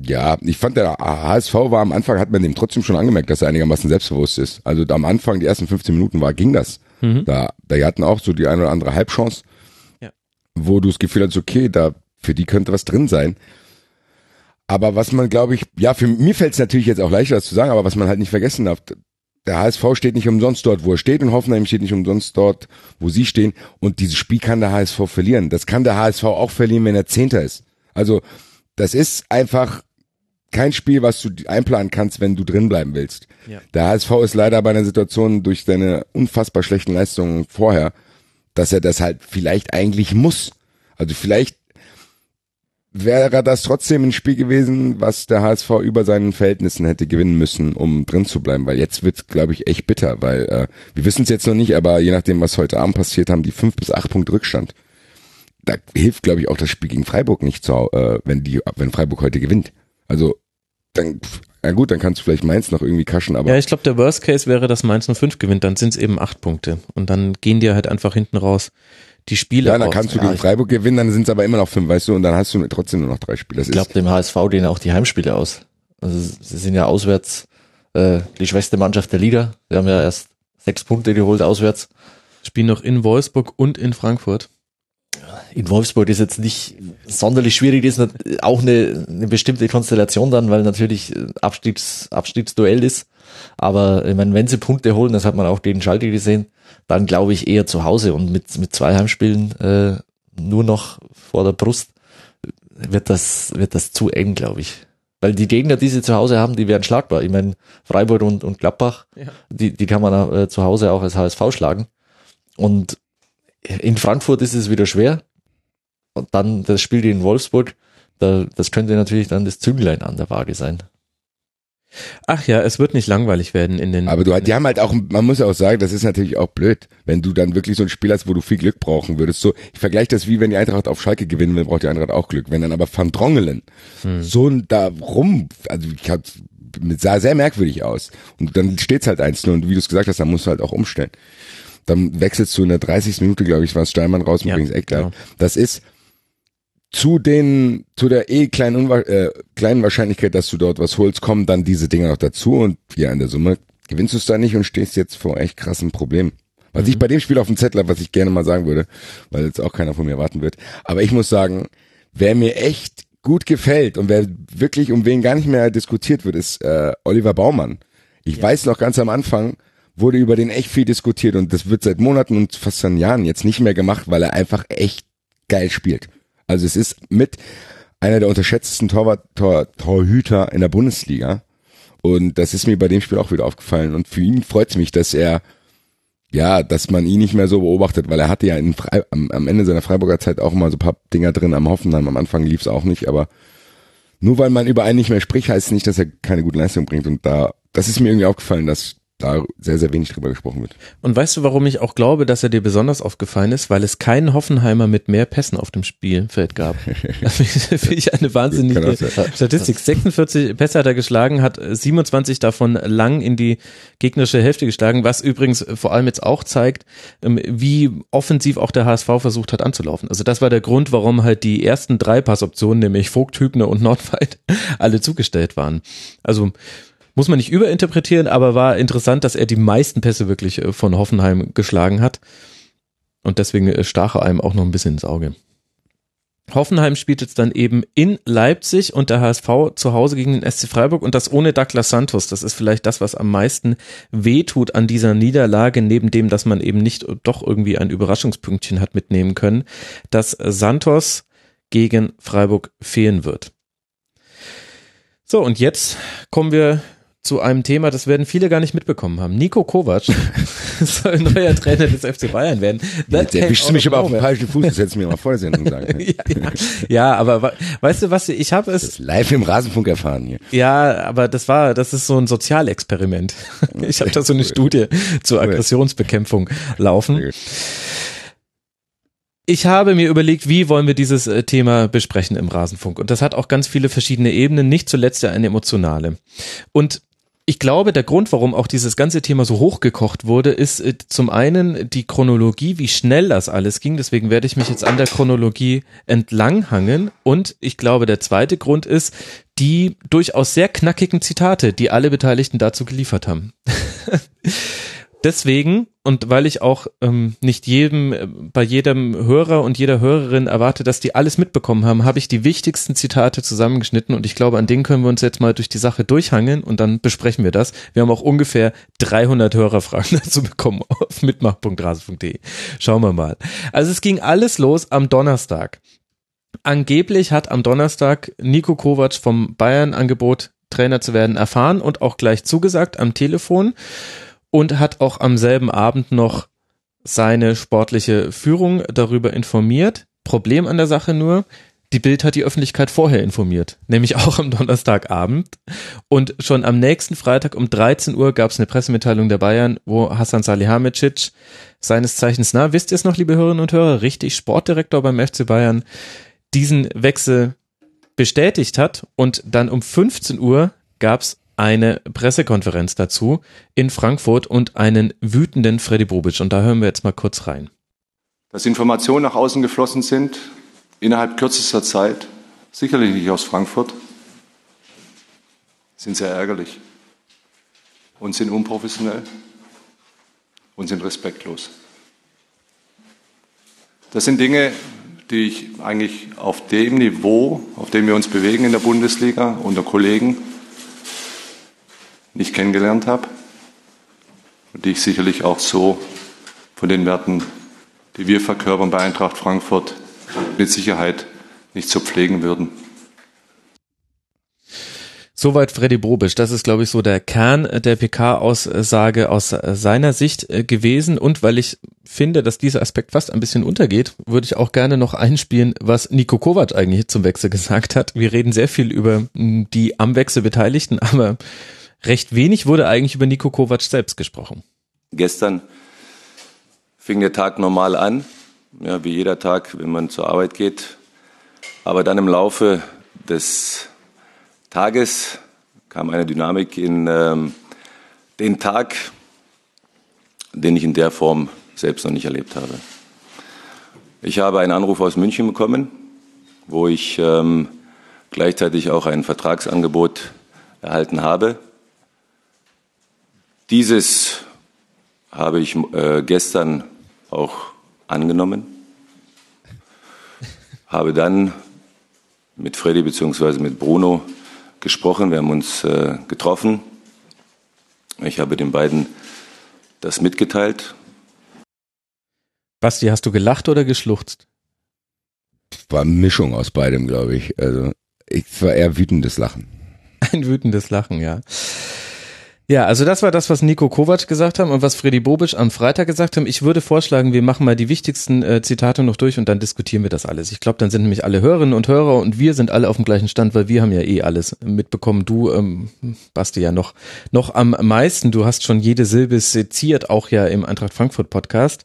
Ja, ich fand der HSV war am Anfang, hat man dem trotzdem schon angemerkt, dass er einigermaßen selbstbewusst ist. Also am Anfang, die ersten 15 Minuten war, ging das. Mhm. Da, da hatten auch so die eine oder andere Halbchance, Ja. wo du das Gefühl hast, okay, da für die könnte was drin sein. Aber was man, glaube ich, ja, für mir fällt es natürlich jetzt auch leichter, das zu sagen, aber was man halt nicht vergessen darf, der HSV steht nicht umsonst dort, wo er steht und Hoffenheim steht nicht umsonst dort, wo sie stehen. Und dieses Spiel kann der HSV verlieren. Das kann der HSV auch verlieren, wenn er Zehnter ist. Also das ist einfach kein Spiel, was du einplanen kannst, wenn du drin bleiben willst. Ja. Der HSV ist leider bei einer Situation durch seine unfassbar schlechten Leistungen vorher, dass er das halt vielleicht eigentlich muss. Also vielleicht wäre das trotzdem ein Spiel gewesen, was der HSV über seinen Verhältnissen hätte gewinnen müssen, um drin zu bleiben, weil jetzt wird's, glaube ich, echt bitter, weil äh, wir wissen es jetzt noch nicht, aber je nachdem, was heute Abend passiert, haben die fünf bis acht Punkte Rückstand. Da hilft, glaube ich, auch das Spiel gegen Freiburg nicht, zu, äh, wenn die, wenn Freiburg heute gewinnt. Also dann, na gut, dann kannst du vielleicht Mainz noch irgendwie kaschen, aber Ja, ich glaube, der Worst Case wäre, dass Mainz nur fünf gewinnt, dann sind es eben acht Punkte. Und dann gehen dir halt einfach hinten raus die Spiele ja, dann aus. kannst du Ja, gegen Freiburg gewinnen, dann sind es aber immer noch fünf, weißt du, und dann hast du trotzdem nur noch drei Spiele. Das Ich glaube, dem HSV gehen auch die Heimspiele aus. Also sie sind ja auswärts äh, die schwächste Mannschaft der Liga. Sie haben ja erst sechs Punkte geholt auswärts. Spielen noch in Wolfsburg und in Frankfurt. In Wolfsburg ist jetzt nicht sonderlich schwierig, das ist auch eine, eine bestimmte Konstellation dann, weil natürlich äh, Abstiegs, Abstiegsduell ist. Aber ich meine, wenn sie Punkte holen, das hat man auch gegen Schalke gesehen, dann glaube ich eher zu Hause und mit, mit zwei Heimspielen äh, nur noch vor der Brust wird das, wird das zu eng, glaube ich. Weil die Gegner, die sie zu Hause haben, die wären schlagbar. Ich meine, Freiburg und, und Gladbach, Ja. die, die kann man äh, zu Hause auch als HSV schlagen. Und in Frankfurt ist es wieder schwer. Und dann das Spiel gegen Wolfsburg, da, das könnte natürlich dann das Zünglein an der Waage sein. Ach ja, es wird nicht langweilig werden in den. aber du, die haben halt auch, man muss ja auch sagen, das ist natürlich auch blöd, wenn du dann wirklich so ein Spiel hast, wo du viel Glück brauchen würdest. So, ich vergleiche das wie wenn die Eintracht auf Schalke gewinnen will, braucht die Eintracht auch Glück. Wenn dann aber Van Drongelen so ein da rum, also ich hab, sah sehr merkwürdig aus. Und dann steht's halt 1-0 und wie du es gesagt hast, dann musst du halt auch umstellen. Dann wechselst du in der 30. Minute, glaube ich, war es Steinmann raus und Ja, bringst Eckler. genau. Das ist zu den, zu der eh kleinen, Unwa äh, kleinen Wahrscheinlichkeit, dass du dort was holst, kommen dann diese Dinge noch dazu und ja, in der Summe gewinnst du es da nicht und stehst jetzt vor echt krassen Problemen. Was ich bei dem Spiel auf dem Zettel habe, was ich gerne mal sagen würde, weil jetzt auch keiner von mir erwarten wird. Aber ich muss sagen, wer mir echt gut gefällt und wer wirklich um wen gar nicht mehr diskutiert wird, ist äh, Oliver Baumann. Ich weiß noch ganz am Anfang wurde über den echt viel diskutiert und das wird seit Monaten und fast schon Jahren jetzt nicht mehr gemacht, weil er einfach echt geil spielt. Also es ist mit einer der unterschätztesten Torwart, Tor, Torhüter in der Bundesliga. Und das ist mir bei dem Spiel auch wieder aufgefallen. Und für ihn freut es mich, dass er, ja, dass man ihn nicht mehr so beobachtet, weil er hatte ja in Frei, am, am Ende seiner Freiburger Zeit auch mal so ein paar Dinger drin am Hoffenheim. Am Anfang lief es auch nicht, aber nur weil man über einen nicht mehr spricht, heißt es nicht, dass er keine gute Leistung bringt. Und da, das ist mir irgendwie aufgefallen, dass da sehr, sehr wenig drüber gesprochen wird. Und weißt du, warum ich auch glaube, dass er dir besonders aufgefallen ist? Weil es keinen Hoffenheimer mit mehr Pässen auf dem Spielfeld gab. Das finde ich eine wahnsinnige. Statistik. 46 Pässe hat er geschlagen, hat 27 davon lang in die gegnerische Hälfte geschlagen, was übrigens vor allem jetzt auch zeigt, ähm, wie offensiv auch der HSV versucht hat anzulaufen. Also das war der Grund, warum halt die ersten drei Passoptionen, nämlich Vogt, Hübner und Nordweit, alle zugestellt waren. Also muss man nicht überinterpretieren, aber war interessant, dass er die meisten Pässe wirklich äh, von Hoffenheim geschlagen hat. Und deswegen äh, stach er einem auch noch ein bisschen ins Auge. Hoffenheim spielt jetzt dann eben in Leipzig und der HSV zu Hause gegen den SC Freiburg und das ohne Douglas Santos. Das ist vielleicht das, was am meisten wehtut an dieser Niederlage, neben dem, dass man eben nicht doch irgendwie ein Überraschungspünktchen hat mitnehmen können, dass Santos gegen Freiburg fehlen wird. So, und jetzt kommen wir zu einem Thema, das werden viele gar nicht mitbekommen haben. Nico Kovac soll neuer Trainer des FC Bayern werden. That Jetzt erwischst du mich aber auf den falschen Fuß, das hättest du mir mal vor der Sendung sagen ja, ja. ja, aber weißt du was, ich habe es, Live im Rasenfunk erfahren hier. ja, aber das war, das ist so ein Sozialexperiment. Ich habe da so eine Studie zur Aggressionsbekämpfung laufen. Ich habe mir überlegt, wie wollen wir dieses äh, Thema besprechen im Rasenfunk. Und das hat auch ganz viele verschiedene Ebenen, nicht zuletzt ja eine emotionale. Und ich glaube, der Grund, warum auch dieses ganze Thema so hochgekocht wurde, ist äh, zum einen die Chronologie, wie schnell das alles ging. Deswegen werde ich mich jetzt an der Chronologie entlanghangen. Und ich glaube, der zweite Grund ist die durchaus sehr knackigen Zitate, die alle Beteiligten dazu geliefert haben. deswegen und weil ich auch ähm, nicht jedem, äh, bei jedem Hörer und jeder Hörerin erwarte, dass die alles mitbekommen haben, habe ich die wichtigsten Zitate zusammengeschnitten und ich glaube, an denen können wir uns jetzt mal durch die Sache durchhangeln und dann besprechen wir das. Wir haben auch ungefähr 300 Hörerfragen dazu bekommen auf mitmach.rase.de. Schauen wir mal. Also es ging alles los am Donnerstag. Angeblich hat am Donnerstag Nico Kovac vom Bayern-Angebot Trainer zu werden erfahren und auch gleich zugesagt am Telefon und hat auch am selben Abend noch seine sportliche Führung darüber informiert. Problem an der Sache nur, die Bild hat die Öffentlichkeit vorher informiert, nämlich auch am Donnerstagabend. Und schon am nächsten Freitag um 13 Uhr gab es eine Pressemitteilung der Bayern, wo Hassan Salihamidzic seines Zeichens, na, wisst ihr es noch, liebe Hörerinnen und Hörer, richtig Sportdirektor beim FC Bayern, diesen Wechsel bestätigt hat. Und dann um 15 Uhr gab es eine Pressekonferenz dazu in Frankfurt und einen wütenden Freddy Bobic. Und da hören wir jetzt mal kurz rein. Dass Informationen nach außen geflossen sind, innerhalb kürzester Zeit, sicherlich nicht aus Frankfurt, sind sehr ärgerlich und sind unprofessionell und sind respektlos. Das sind Dinge, die ich eigentlich auf dem Niveau, auf dem wir uns bewegen in der Bundesliga unter Kollegen, nicht kennengelernt habe und die ich sicherlich auch so von den Werten, die wir verkörpern bei Eintracht Frankfurt, mit Sicherheit nicht so pflegen würden. Soweit Freddy Bobisch. Das ist, glaube ich, so der Kern der PK-Aussage aus seiner Sicht äh, gewesen. Und weil ich finde, dass dieser Aspekt fast ein bisschen untergeht, würde ich auch gerne noch einspielen, was Nico Kovac eigentlich zum Wechsel gesagt hat. Wir reden sehr viel über die am Wechsel Beteiligten, aber Recht wenig wurde eigentlich über Nico Kovac selbst gesprochen. Gestern fing der Tag normal an, ja, wie jeder Tag, wenn man zur Arbeit geht. Aber dann im Laufe des Tages kam eine Dynamik in ähm, den Tag, den ich in der Form selbst noch nicht erlebt habe. Ich habe einen Anruf aus München bekommen, wo ich ähm, gleichzeitig auch ein Vertragsangebot erhalten habe. Dieses habe ich äh, gestern auch angenommen, habe dann mit Freddy bzw. mit Bruno gesprochen, wir haben uns äh, getroffen. Ich habe den beiden das mitgeteilt. Basti, hast du gelacht oder geschluchzt? War eine Mischung aus beidem, glaube ich. Also, es war eher wütendes Lachen. Ein wütendes Lachen, ja. Ja, also das war das, was Nico Kovac gesagt haben und was Freddy Bobic am Freitag gesagt haben. Ich würde vorschlagen, wir machen mal die wichtigsten äh, Zitate noch durch und dann diskutieren wir das alles. Ich glaube, dann sind nämlich alle Hörerinnen und Hörer und wir sind alle auf dem gleichen Stand, weil wir haben ja eh alles mitbekommen. Du, ähm, Basti, ja noch, noch am meisten. Du hast schon jede Silbe seziert, auch ja im Eintracht Frankfurt Podcast.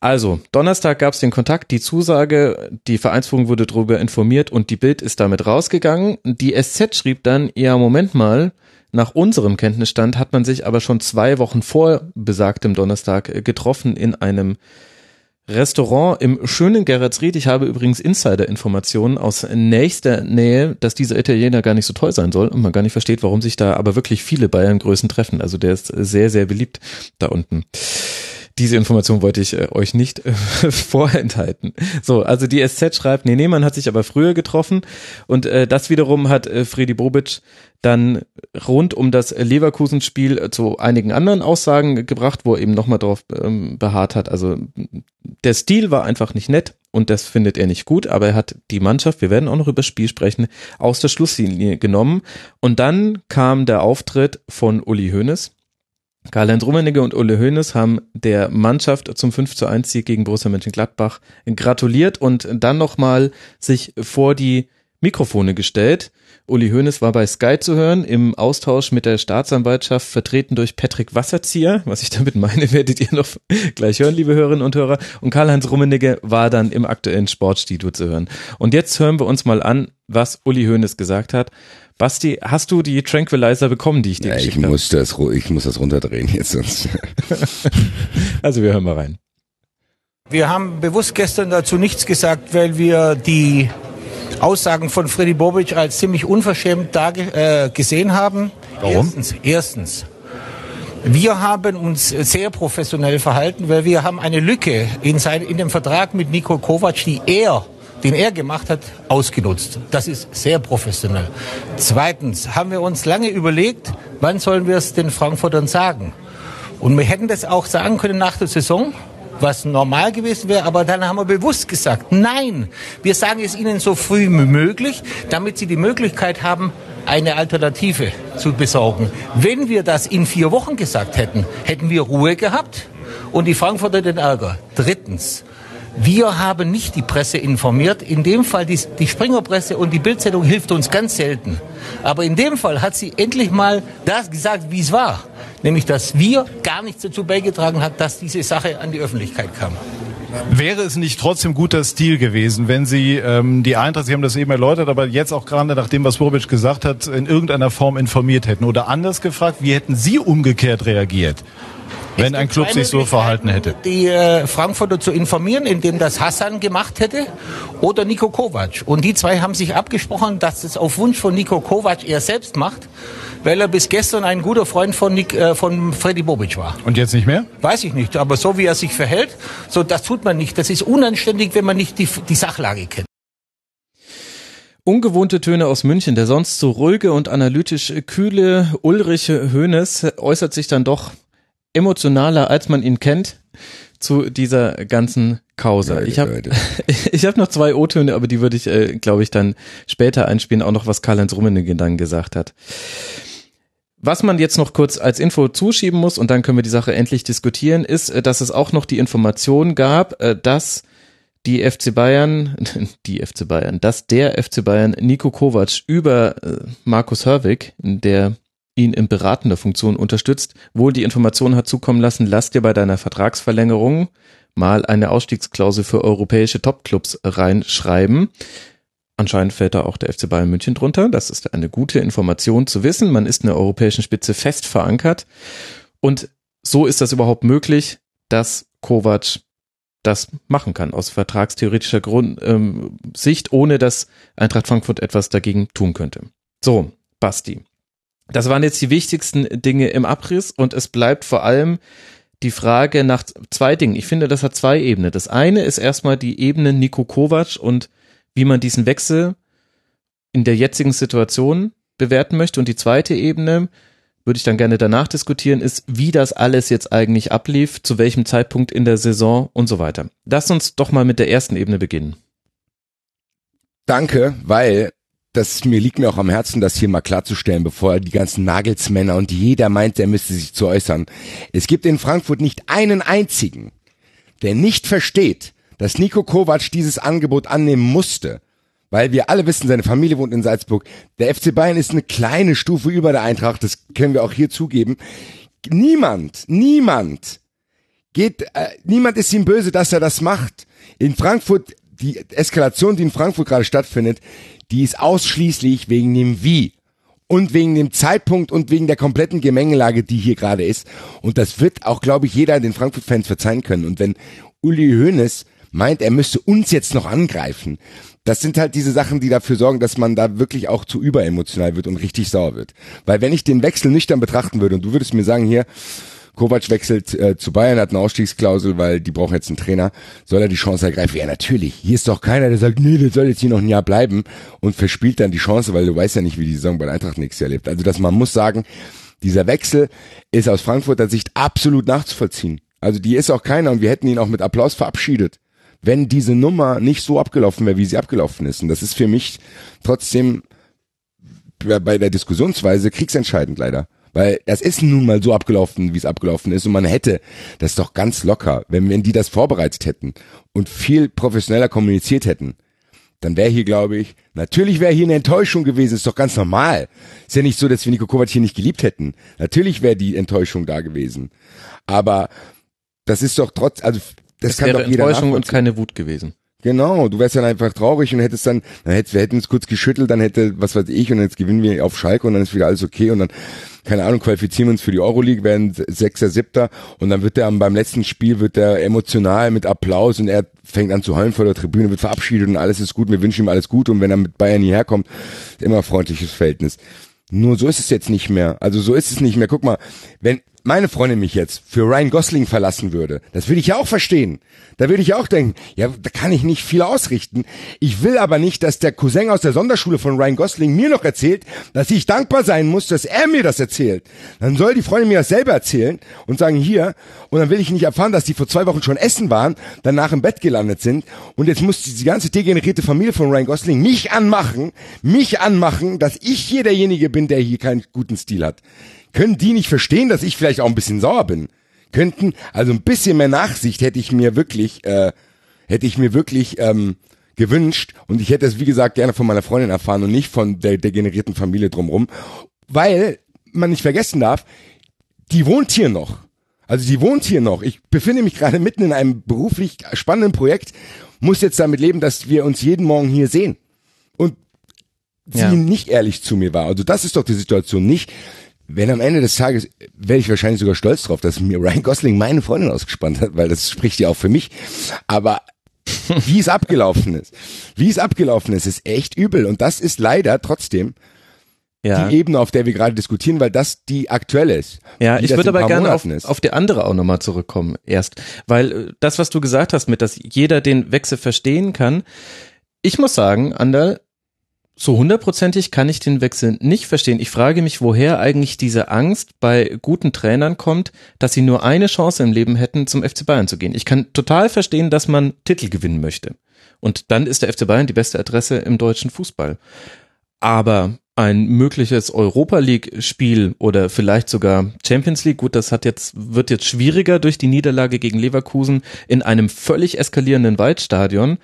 Also, Donnerstag gab es den Kontakt, die Zusage, die Vereinsführung wurde darüber informiert und die Bild ist damit rausgegangen. Die SZ schrieb dann, ja, Moment mal, nach unserem Kenntnisstand hat man sich aber schon zwei Wochen vor besagtem Donnerstag äh, getroffen in einem Restaurant im schönen Geretsried. Ich habe übrigens Insider-Informationen aus nächster Nähe, dass dieser Italiener gar nicht so toll sein soll und man gar nicht versteht, warum sich da aber wirklich viele Bayern-Größen treffen. Also der ist sehr, sehr beliebt da unten. Diese Information wollte ich äh, euch nicht äh, vorenthalten. So, also die SZ schreibt, nee, nee, man hat sich aber früher getroffen und äh, das wiederum hat äh, Freddy Bobic dann rund um das Leverkusen-Spiel zu einigen anderen Aussagen gebracht, wo er eben nochmal drauf ähm, beharrt hat. Also der Stil war einfach nicht nett und das findet er nicht gut, aber er hat die Mannschaft, wir werden auch noch über das Spiel sprechen, aus der Schlusslinie genommen. Und dann kam der Auftritt von Uli Hoeneß. Karl-Heinz Rummenigge und Uli Hoeneß haben der Mannschaft zum 5 zu 1 Sieg gegen Borussia Mönchengladbach gratuliert und dann nochmal sich vor die Mikrofone gestellt Uli Hoeneß war bei Sky zu hören im Austausch mit der Staatsanwaltschaft, vertreten durch Patrick Wasserzieher. Was ich damit meine, werdet ihr noch gleich hören, liebe Hörerinnen und Hörer. Und Karl-Heinz Rummenigge war dann im aktuellen Sportstudio zu hören. Und jetzt hören wir uns mal an, was Uli Hoeneß gesagt hat Basti, hast du die Tranquilizer bekommen, die ich dir Ja, ich geschickt habe? muss das, ich muss das runterdrehen jetzt sonst. Also wir hören mal rein. Wir haben bewusst gestern dazu nichts gesagt, weil wir die Aussagen von Freddy Bobic als ziemlich unverschämt äh, gesehen haben. Warum? Erstens, erstens, wir haben uns sehr professionell verhalten, weil wir haben eine Lücke in, sein, in dem Vertrag mit Niko Kovac, die er den er gemacht hat, ausgenutzt. Das ist sehr professionell. Zweitens haben wir uns lange überlegt, wann sollen wir es den Frankfurtern sagen. Und wir hätten das auch sagen können nach der Saison, was normal gewesen wäre, aber dann haben wir bewusst gesagt, nein, wir sagen es ihnen so früh wie möglich, damit sie die Möglichkeit haben, eine Alternative zu besorgen. Wenn wir das in vier Wochen gesagt hätten, hätten wir Ruhe gehabt und die Frankfurter den Ärger. Drittens, wir haben nicht die Presse informiert. In dem Fall, die, die Springerpresse und die Bildzeitung hilft uns ganz selten. Aber in dem Fall hat sie endlich mal das gesagt, wie es war. Nämlich, dass wir gar nichts dazu beigetragen haben, dass diese Sache an die Öffentlichkeit kam. Wäre es nicht trotzdem guter Stil gewesen, wenn Sie ähm, die Eintracht, Sie haben das eben erläutert, aber jetzt auch gerade nach dem, was Bobic gesagt hat, in irgendeiner Form informiert hätten? Oder anders gefragt, wie hätten Sie umgekehrt reagiert, wenn ein Club sich so verhalten hätte? Die äh, Frankfurter zu informieren, indem das Hassan gemacht hätte oder Nico Kovac. Und die zwei haben sich abgesprochen, dass es auf Wunsch von Nico Kovac er selbst macht, weil er bis gestern ein guter Freund von, Nick, äh, von Freddy Bobic war. Und jetzt nicht mehr? Weiß ich nicht, aber so wie er sich verhält, so das tut man nicht. Das ist unanständig, wenn man nicht die, die Sachlage kennt. Ungewohnte Töne aus München. Der sonst so ruhige und analytisch kühle Ulrich Hoeneß äußert sich dann doch emotionaler, als man ihn kennt, zu dieser ganzen Causa. Leute, ich habe ich hab noch zwei O-Töne, aber die würde ich, äh, glaube ich, dann später einspielen, auch noch was Karl-Heinz Rummenigge dann gesagt hat. Was man jetzt noch kurz als Info zuschieben muss, und dann können wir die Sache endlich diskutieren, ist, äh, dass es auch noch die Information gab, äh, dass die FC Bayern, die FC Bayern, dass der FC Bayern Nico Kovac über äh, Markus Hörwig, der ihn in beratender Funktion unterstützt, wohl die Information hat zukommen lassen, lass dir bei deiner Vertragsverlängerung mal eine Ausstiegsklausel für europäische Topclubs reinschreiben. Anscheinend fällt da auch der FC Bayern München drunter. Das ist eine gute Information zu wissen. Man ist in der europäischen Spitze fest verankert. Und so ist das überhaupt möglich, dass Kovac das machen kann, aus vertragstheoretischer Grund, ähm, Sicht, ohne dass Eintracht Frankfurt etwas dagegen tun könnte. So, Basti. Das waren jetzt die wichtigsten Dinge im Abriss und es bleibt vor allem die Frage nach zwei Dingen. Ich finde, das hat zwei Ebenen. Das eine ist erstmal die Ebene Nico Kovac und wie man diesen Wechsel in der jetzigen Situation bewerten möchte. Und die zweite Ebene, würde ich dann gerne danach diskutieren, ist, wie das alles jetzt eigentlich ablief, zu welchem Zeitpunkt in der Saison und so weiter. Lass uns doch mal mit der ersten Ebene beginnen. Danke, weil das mir liegt mir auch am Herzen, das hier mal klarzustellen, bevor die ganzen Nagelsmänner und jeder meint, er müsste sich zu äußern. Es gibt in Frankfurt nicht einen einzigen, der nicht versteht, dass Nico Kovac dieses Angebot annehmen musste. Weil wir alle wissen, seine Familie wohnt in Salzburg. Der FC Bayern ist eine kleine Stufe über der Eintracht, das können wir auch hier zugeben. Niemand, niemand geht, äh, niemand ist ihm böse, dass er das macht. In Frankfurt, die Eskalation, die in Frankfurt gerade stattfindet, die ist ausschließlich wegen dem Wie und wegen dem Zeitpunkt und wegen der kompletten Gemengelage, die hier gerade ist. Und das wird auch, glaube ich, jeder den Frankfurt-Fans verzeihen können. Und wenn Uli Hoeneß meint, er müsste uns jetzt noch angreifen, das sind halt diese Sachen, die dafür sorgen, dass man da wirklich auch zu überemotional wird und richtig sauer wird. Weil wenn ich den Wechsel nüchtern betrachten würde und du würdest mir sagen, hier, Kovac wechselt äh, zu Bayern, hat eine Ausstiegsklausel, weil die brauchen jetzt einen Trainer. Soll er die Chance ergreifen? Ja, natürlich. Hier ist doch keiner, der sagt, nee, der soll jetzt hier noch ein Jahr bleiben und verspielt dann die Chance, weil du weißt ja nicht, wie die Saison bei Eintracht nächstes Jahr lebt. Also, dass man muss sagen, dieser Wechsel ist aus Frankfurter Sicht absolut nachzuvollziehen. Also, die ist auch keiner und wir hätten ihn auch mit Applaus verabschiedet, wenn diese Nummer nicht so abgelaufen wäre, wie sie abgelaufen ist. Und das ist für mich trotzdem bei der Diskussionsweise kriegsentscheidend leider. Weil das ist nun mal so abgelaufen, wie es abgelaufen ist. Und man hätte das doch ganz locker, wenn, wenn die das vorbereitet hätten und viel professioneller kommuniziert hätten, dann wäre hier, glaube ich, natürlich wäre hier eine Enttäuschung gewesen, ist doch ganz normal. Ist ja nicht so, dass wir Nico Kovac hier nicht geliebt hätten. Natürlich wäre die Enttäuschung da gewesen. Aber das ist doch trotz, also das Es kann wäre doch jeder Enttäuschung und keine Wut gewesen. Genau, du wärst dann einfach traurig und hättest dann, dann hättest, wir hätten uns kurz geschüttelt, dann hätte, was weiß ich, und jetzt gewinnen wir auf Schalke und dann ist wieder alles okay und dann, keine Ahnung, qualifizieren wir uns für die Euroleague, werden Sechster, Siebter und dann wird der beim letzten Spiel wird der emotional mit Applaus und er fängt an zu heulen vor der Tribüne, wird verabschiedet und alles ist gut, wir wünschen ihm alles Gute und wenn er mit Bayern hierher kommt, immer freundliches Verhältnis. Nur so ist es jetzt nicht mehr. Also so ist es nicht mehr. Guck mal, wenn meine Freundin mich jetzt für Ryan Gosling verlassen würde, das würde ich ja auch verstehen. Da würde ich auch denken, ja, da kann ich nicht viel ausrichten. Ich will aber nicht, dass der Cousin aus der Sonderschule von Ryan Gosling mir noch erzählt, dass ich dankbar sein muss, dass er mir das erzählt. Dann soll die Freundin mir das selber erzählen und sagen, hier, und dann will ich nicht erfahren, dass die vor zwei Wochen schon essen waren, danach im Bett gelandet sind und jetzt muss die ganze degenerierte Familie von Ryan Gosling mich anmachen, mich anmachen, dass ich hier derjenige bin, der hier keinen guten Stil hat. Können die nicht verstehen, dass ich vielleicht auch ein bisschen sauer bin? Könnten, also ein bisschen mehr Nachsicht hätte ich mir wirklich, äh, hätte ich mir wirklich ähm, gewünscht und ich hätte es, wie gesagt, gerne von meiner Freundin erfahren und nicht von der degenerierten Familie drumrum, weil man nicht vergessen darf, die wohnt hier noch. Also die wohnt hier noch. Ich befinde mich gerade mitten in einem beruflich spannenden Projekt, muss jetzt damit leben, dass wir uns jeden Morgen hier sehen. Und sie Ja. nicht ehrlich zu mir war. Also das ist doch die Situation nicht. Wenn am Ende des Tages, wäre ich wahrscheinlich sogar stolz drauf, dass mir Ryan Gosling meine Freundin ausgespannt hat, weil das spricht ja auch für mich. Aber wie es abgelaufen ist, wie es abgelaufen ist, ist echt übel. Und das ist leider trotzdem Ja. die Ebene, auf der wir gerade diskutieren, weil das die aktuelle ist. Ja, ich würde aber gerne auf, auf die andere auch nochmal zurückkommen erst. Weil äh, das, was du gesagt hast, mit dass jeder den Wechsel verstehen kann, ich muss sagen, Anderl, so hundertprozentig kann ich den Wechsel nicht verstehen. Ich frage mich, woher eigentlich diese Angst bei guten Trainern kommt, dass sie nur eine Chance im Leben hätten, zum FC Bayern zu gehen. Ich kann total verstehen, dass man Titel gewinnen möchte. Und dann ist der FC Bayern die beste Adresse im deutschen Fußball. Aber ein mögliches Europa League Spiel oder vielleicht sogar Champions League, gut, das hat jetzt, wird jetzt schwieriger durch die Niederlage gegen Leverkusen in einem völlig eskalierenden Waldstadion.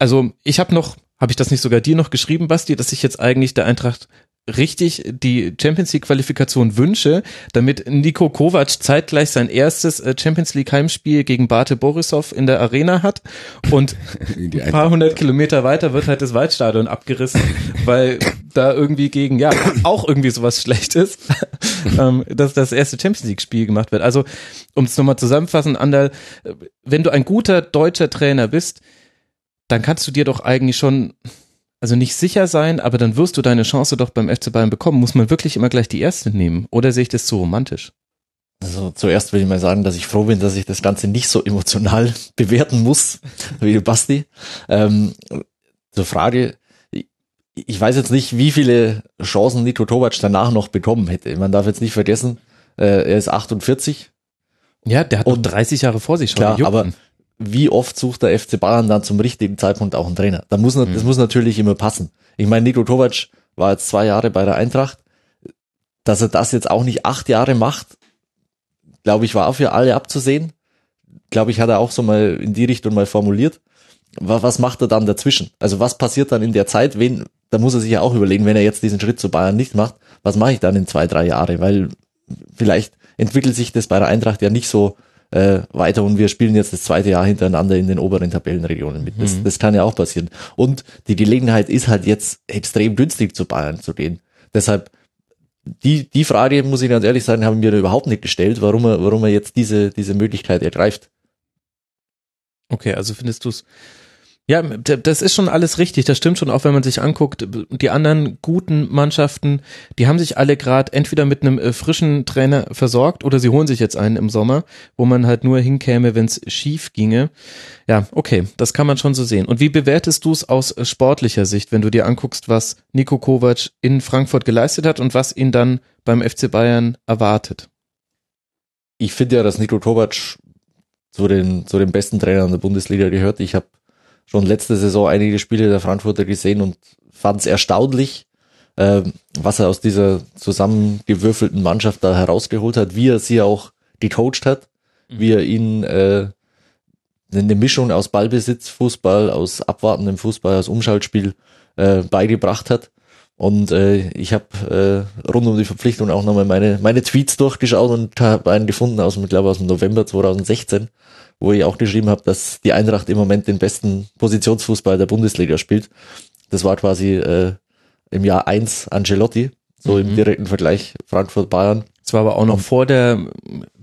Also ich habe noch, habe ich das nicht sogar dir noch geschrieben, Basti, dass ich jetzt eigentlich der Eintracht richtig die Champions League Qualifikation wünsche, damit Nico Kovac zeitgleich sein erstes äh, Champions League Heimspiel gegen Bate Borisov in der Arena hat und ein paar hundert Kilometer weiter wird halt das Waldstadion abgerissen, weil da irgendwie gegen, ja, auch irgendwie sowas Schlechtes, ähm, dass das erste Champions League Spiel gemacht wird. Also, um es nochmal zusammenfassen, Ander, wenn du ein guter deutscher Trainer bist, dann kannst du dir doch eigentlich schon, also nicht sicher sein, aber dann wirst du deine Chance doch beim FC Bayern bekommen. Muss man wirklich immer gleich die erste nehmen? Oder sehe ich das zu romantisch? Also zuerst will ich mal sagen, dass ich froh bin, dass ich das Ganze nicht so emotional bewerten muss, wie du Basti. Ähm, zur Frage, ich- weiß jetzt nicht, wie viele Chancen Niko Tovac danach noch bekommen hätte. Man darf jetzt nicht vergessen, äh, er ist 48. Ja, der hat noch Und- 30 Jahre vor sich schon. Klar, aber wie oft sucht der FC Bayern dann zum richtigen Zeitpunkt auch einen Trainer? Da muss, das muss natürlich immer passen. Ich meine, Niko Tovac war jetzt zwei Jahre bei der Eintracht. Dass er das jetzt auch nicht acht Jahre macht, glaube ich, war für alle abzusehen. Glaube ich, hat er auch so mal in die Richtung mal formuliert. Wa- Was macht er dann dazwischen? Also was passiert dann in der Zeit? Wen, da muss er sich ja auch überlegen, wenn er jetzt diesen Schritt zu Bayern nicht macht, was mache ich dann in zwei, drei Jahre? Weil vielleicht entwickelt sich das bei der Eintracht ja nicht so äh, weiter und wir spielen jetzt das zweite Jahr hintereinander in den oberen Tabellenregionen mit. Das, das kann ja auch passieren. Und die Gelegenheit ist halt jetzt extrem günstig zu Bayern zu gehen. Deshalb die, die Frage, muss ich ganz ehrlich sagen, haben wir überhaupt nicht gestellt, warum er, warum er jetzt diese, diese Möglichkeit ergreift. Okay, also findest du es. Ja, das ist schon alles richtig, das stimmt schon, auch wenn man sich anguckt, die anderen guten Mannschaften, die haben sich alle gerade entweder mit einem äh, frischen Trainer versorgt oder sie holen sich jetzt einen im Sommer, wo man halt nur hinkäme, wenn es schief ginge. Ja, okay, das kann man schon so sehen. Und wie bewertest du es aus äh, sportlicher Sicht, wenn du dir anguckst, was Nico Kovac in Frankfurt geleistet hat und was ihn dann beim FC Bayern erwartet? Ich finde ja, dass Niko Kovac zu den, zu den besten Trainern der Bundesliga gehört. Ich habe schon letzte Saison einige Spiele der Frankfurter gesehen und fand es erstaunlich, ähm, was er aus dieser zusammengewürfelten Mannschaft da herausgeholt hat, wie er sie auch gecoacht hat, wie er ihnen äh, eine Mischung aus Ballbesitz, Fußball, aus abwartendem Fußball, aus Umschaltspiel äh, beigebracht hat. Und äh, ich habe äh, rund um die Verpflichtung auch nochmal meine, meine Tweets durchgeschaut und habe einen gefunden aus dem, glaube aus dem November 2016, wo ich auch geschrieben habe, dass die Eintracht im Moment den besten Positionsfußball der Bundesliga spielt. Das war quasi äh, im Jahr eins Angelotti, so Mhm. im direkten Vergleich Frankfurt-Bayern. Es war aber auch noch vor der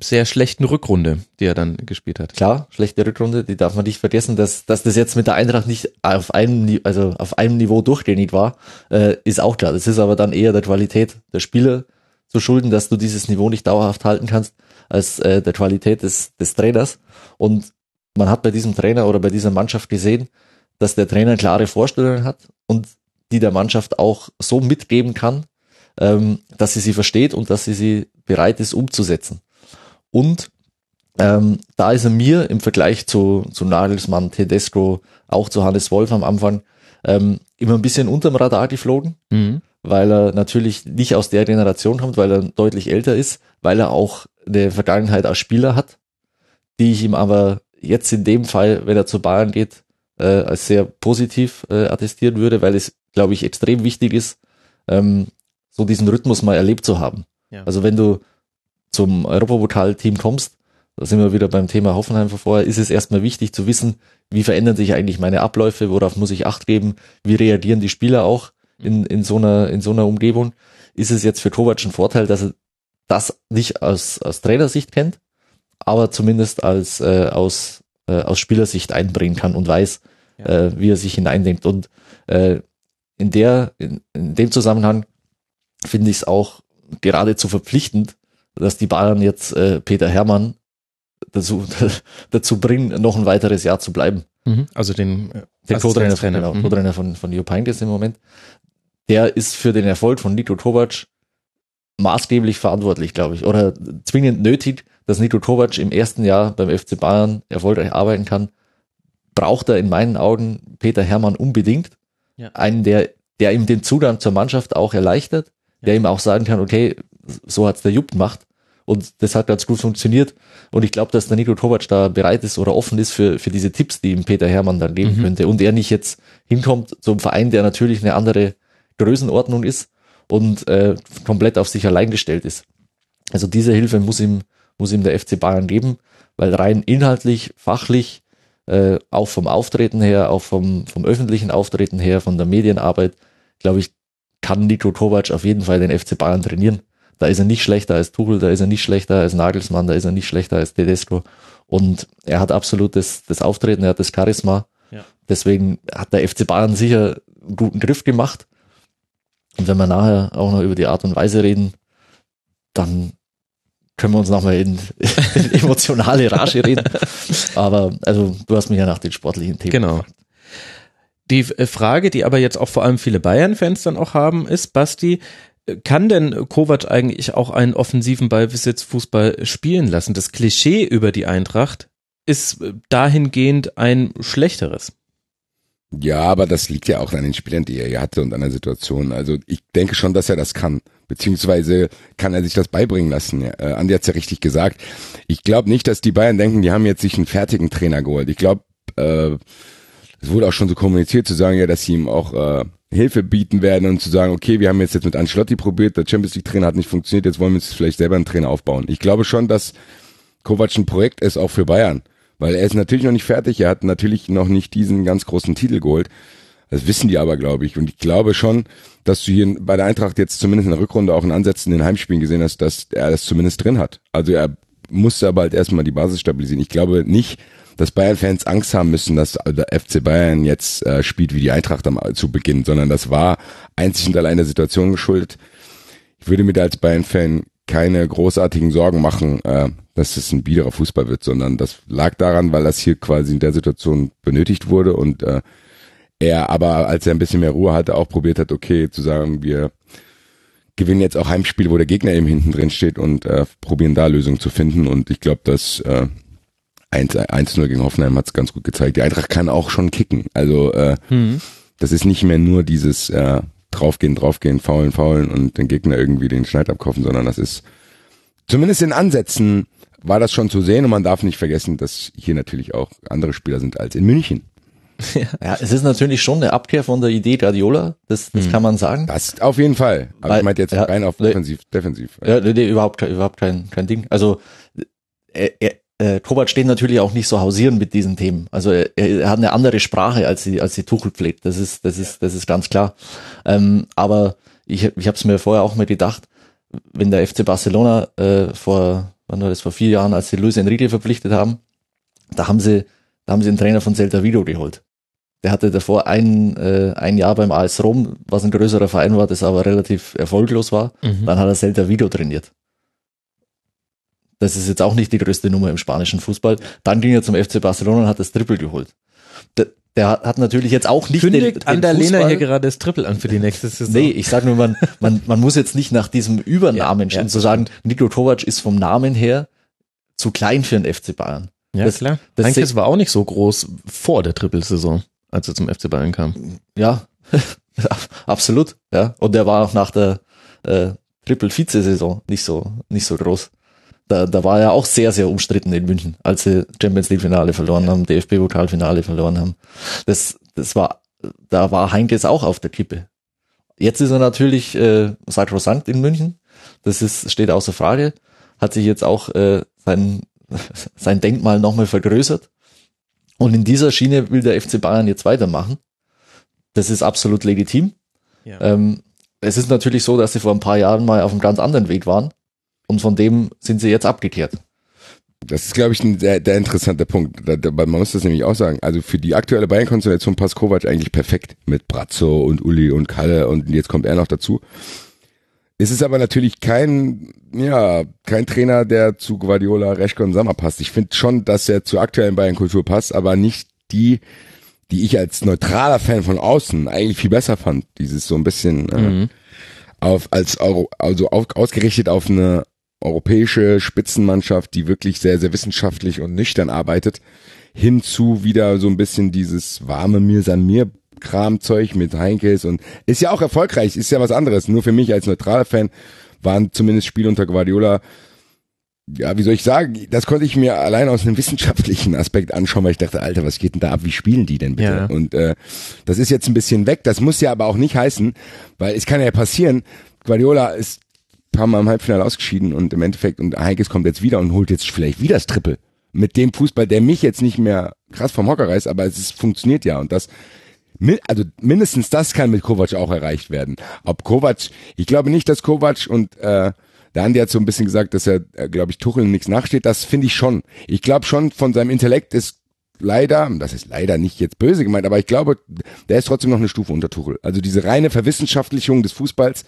sehr schlechten Rückrunde, die er dann gespielt hat. Klar, schlechte Rückrunde, die darf man nicht vergessen, dass, dass das jetzt mit der Eintracht nicht auf einem, also auf einem Niveau durchgängig war, äh, ist auch klar. Das ist aber dann eher der Qualität der Spieler zu schulden, dass du dieses Niveau nicht dauerhaft halten kannst, als äh, der Qualität des, des Trainers. Und man hat bei diesem Trainer oder bei dieser Mannschaft gesehen, dass der Trainer klare Vorstellungen hat und die der Mannschaft auch so mitgeben kann, ähm, dass sie sie versteht und dass sie sie bereit ist umzusetzen. Und ähm, da ist er mir im Vergleich zu, zu Nagelsmann, Tedesco, auch zu Hannes Wolf am Anfang ähm, immer ein bisschen unterm Radar geflogen, Mhm. weil er natürlich nicht aus der Generation kommt, weil er deutlich älter ist, weil er auch eine Vergangenheit als Spieler hat, die ich ihm aber jetzt in dem Fall, wenn er zu Bayern geht, äh, als sehr positiv äh, attestieren würde, weil es, glaube ich, extrem wichtig ist, ähm, so diesen Rhythmus mal erlebt zu haben. Ja. Also wenn du zum Europapokal-Team kommst, da sind wir wieder beim Thema Hoffenheim von vorher, ist es erstmal wichtig zu wissen, wie verändern sich eigentlich meine Abläufe, worauf muss ich Acht geben, wie reagieren die Spieler auch in, in, so, einer, in so einer Umgebung. Ist es jetzt für Kovac ein Vorteil, dass er das nicht aus, aus Trainersicht kennt, aber zumindest als äh, aus, äh, aus Spielersicht einbringen kann und weiß, Ja. äh, wie er sich hineindenkt. Und äh, in, der, in, in dem Zusammenhang finde ich es auch geradezu verpflichtend, dass die Bayern jetzt äh, Peter Hermann dazu, dazu bringen, noch ein weiteres Jahr zu bleiben. Mhm. Also den äh, Der Co-Trainer, genau, Mhm. Co-Trainer von, von Jupp Heynckes im Moment. Der ist für den Erfolg von Niko Kovac maßgeblich verantwortlich, glaube ich, oder zwingend nötig, dass Niko Kovac im ersten Jahr beim FC Bayern erfolgreich arbeiten kann, braucht er in meinen Augen Peter Hermann unbedingt. Ja. Einen, der, der ihm den Zugang zur Mannschaft auch erleichtert, der ihm auch sagen kann, okay, so hat's der Jupp gemacht. Und das hat ganz gut funktioniert. Und ich glaube, dass der Niko Kovac da bereit ist oder offen ist für, für diese Tipps, die ihm Peter Hermann dann geben Mhm. könnte. Und er nicht jetzt hinkommt zum Verein, der natürlich eine andere Größenordnung ist und äh, komplett auf sich allein gestellt ist. Also diese Hilfe muss ihm, muss ihm der FC Bayern geben, weil rein inhaltlich, fachlich, äh, auch vom Auftreten her, auch vom, vom öffentlichen Auftreten her, von der Medienarbeit, glaube ich, kann Niko Kovac auf jeden Fall den FC Bayern trainieren. Da ist er nicht schlechter als Tuchel, da ist er nicht schlechter als Nagelsmann, da ist er nicht schlechter als Tedesco. Und er hat absolut das, das Auftreten, er hat das Charisma. Ja. Deswegen hat der FC Bayern sicher einen guten Griff gemacht. Und wenn wir nachher auch noch über die Art und Weise reden, dann können wir uns nochmal in, in emotionale Rage reden. Aber also du hast mich ja nach den sportlichen Themen Genau. gefragt. Die äh, Frage, die aber jetzt auch vor allem viele Bayern-Fans dann auch haben, ist, Basti, äh, kann denn Kovac eigentlich auch einen offensiven Ballbesitzfußball spielen lassen? Das Klischee über die Eintracht ist äh, dahingehend ein schlechteres. Ja, aber das liegt ja auch an den Spielern, die er hier hatte und an der Situation. Also ich denke schon, dass er das kann. Beziehungsweise kann er sich das beibringen lassen. Äh, Andi hat's ja richtig gesagt. Ich glaube nicht, dass die Bayern denken, die haben jetzt sich einen fertigen Trainer geholt. Ich glaube, äh, es wurde auch schon so kommuniziert, zu sagen, ja, dass sie ihm auch äh, Hilfe bieten werden und zu sagen, okay, wir haben jetzt jetzt mit Ancelotti probiert, der Champions League Trainer hat nicht funktioniert, jetzt wollen wir uns vielleicht selber einen Trainer aufbauen. Ich glaube schon, dass Kovac ein Projekt ist, auch für Bayern. Weil er ist natürlich noch nicht fertig, er hat natürlich noch nicht diesen ganz großen Titel geholt. Das wissen die aber, glaube ich. Und ich glaube schon, dass du hier bei der Eintracht jetzt zumindest in der Rückrunde auch in Ansätzen in den Heimspielen gesehen hast, dass er das zumindest drin hat. Also er musste aber halt erstmal die Basis stabilisieren. Ich glaube nicht, dass Bayern-Fans Angst haben müssen, dass der FC Bayern jetzt äh, spielt wie die Eintracht am, zu Beginn, sondern das war einzig und allein der Situation geschuldet. Ich würde mir da als Bayern-Fan keine großartigen Sorgen machen, äh, dass es ein biederer Fußball wird, sondern das lag daran, weil das hier quasi in der Situation benötigt wurde und äh, er aber, als er ein bisschen mehr Ruhe hatte, auch probiert hat, okay, zu sagen, wir gewinnen jetzt auch Heimspiele, wo der Gegner eben hinten drin steht und äh, probieren da Lösungen zu finden und ich glaube, dass äh, 1-0 gegen Hoffenheim hat es ganz gut gezeigt. Die Eintracht kann auch schon kicken, also äh, das ist nicht mehr nur dieses äh, draufgehen, draufgehen, faulen, faulen und den Gegner irgendwie den Schneid abkaufen, sondern das ist zumindest in Ansätzen war das schon zu sehen und man darf nicht vergessen, dass hier natürlich auch andere Spieler sind als in München. Ja, es ist natürlich schon eine Abkehr von der Idee Guardiola, das, das kann man sagen. Das auf jeden Fall. Aber Weil- ich meinte jetzt ja, rein auf nee. defensiv, defensiv. Ja, nee, nee, überhaupt, kein- überhaupt kein, kein Ding. Also er, er, äh, Kovac steht natürlich auch nicht so hausieren mit diesen Themen. Also er, er hat eine andere Sprache als die, als die Tuchel pflegt. Das ist, das ist, das ist ganz klar. Ähm, aber ich, ich habe es mir vorher auch mal gedacht, wenn der FC Barcelona äh, vor, wann war das, vor vier Jahren, als sie Luis Enrique verpflichtet haben, da haben sie, da haben sie einen Trainer von Celta Vigo geholt. Der hatte davor ein, äh, ein Jahr beim AS Rom, was ein größerer Verein war, das aber relativ erfolglos war. Dann hat er Celta Vigo trainiert. Das ist jetzt auch nicht die größte Nummer im spanischen Fußball. Dann ging er zum FC Barcelona und hat das Triple geholt. Der, der hat- natürlich jetzt auch nicht Kündigt an der Lena hier gerade das Triple an für die nächste Saison. Nee, ich sag nur, man, man, man muss jetzt nicht nach diesem Übernamen Ja, ja, zu sagen, Niko Kovac ist vom Namen her zu klein für den FC Bayern. ja, das- klar. das Heinkes war auch nicht so groß vor der Triple-Saison, als er zum FC Bayern kam. Ja, absolut. Ja, und der war auch nach der äh, Triple-Vize-Saison nicht so, nicht so groß. Da, da war er auch sehr, sehr umstritten in München, als sie Champions League-Finale verloren haben, DFB-Pokalfinale verloren haben. Das, das war, da war Heinkes auch auf der Kippe. Jetzt ist er natürlich äh, sakrosankt in München. Das ist, steht außer Frage. Hat sich jetzt auch äh, sein, sein Denkmal nochmal vergrößert. Und in dieser Schiene will der FC Bayern jetzt weitermachen. Das ist absolut legitim. Ja. Ähm, es ist natürlich so, dass sie vor ein paar Jahren mal auf einem ganz anderen Weg waren. Und von dem sind sie jetzt abgekehrt. Das ist, glaube ich, ein sehr, sehr interessanter Punkt. Da, da, man muss das nämlich auch sagen. Also für die aktuelle Bayern-Konstellation passt Kovac eigentlich perfekt mit Brazzo und Uli und Kalle und jetzt kommt er noch dazu. Es ist aber natürlich kein, ja, kein Trainer, der zu Guardiola, Reschke und Sammer passt. Ich finde schon, dass er zur aktuellen Bayern-Kultur passt, aber nicht die, die ich als neutraler Fan von außen eigentlich viel besser fand. Dieses so ein bisschen äh, auf als Euro, also auf, ausgerichtet auf eine europäische Spitzenmannschaft, die wirklich sehr, sehr wissenschaftlich und nüchtern arbeitet, hinzu wieder so ein bisschen dieses warme Mir san mir Kramzeug mit Heinkes und ist ja auch erfolgreich, ist ja was anderes. Nur für mich als neutraler Fan waren zumindest Spiele unter Guardiola ja, wie soll ich sagen, das konnte ich mir allein aus einem wissenschaftlichen Aspekt anschauen, weil ich dachte, Alter, was geht denn da ab? Wie spielen die denn bitte? Ja. Und äh, das ist jetzt ein bisschen weg. Das muss ja aber auch nicht heißen, weil es kann ja passieren, Guardiola ist ein paar Mal im Halbfinale ausgeschieden und im Endeffekt, und Heinkes kommt jetzt wieder und holt jetzt vielleicht wieder das Triple. Mit dem Fußball, der mich jetzt nicht mehr krass vom Hocker reißt, aber es ist, funktioniert ja. Und das, also mindestens das kann mit Kovac auch erreicht werden. Ob Kovac, ich glaube nicht, dass Kovac und äh, der Andi hat so ein bisschen gesagt, dass er, äh, glaube ich, Tuchel nichts nachsteht. Das finde ich schon. Ich glaube schon, von seinem Intellekt ist leider, das ist leider nicht jetzt böse gemeint, aber ich glaube, der ist trotzdem noch eine Stufe unter Tuchel. Also diese reine Verwissenschaftlichung des Fußballs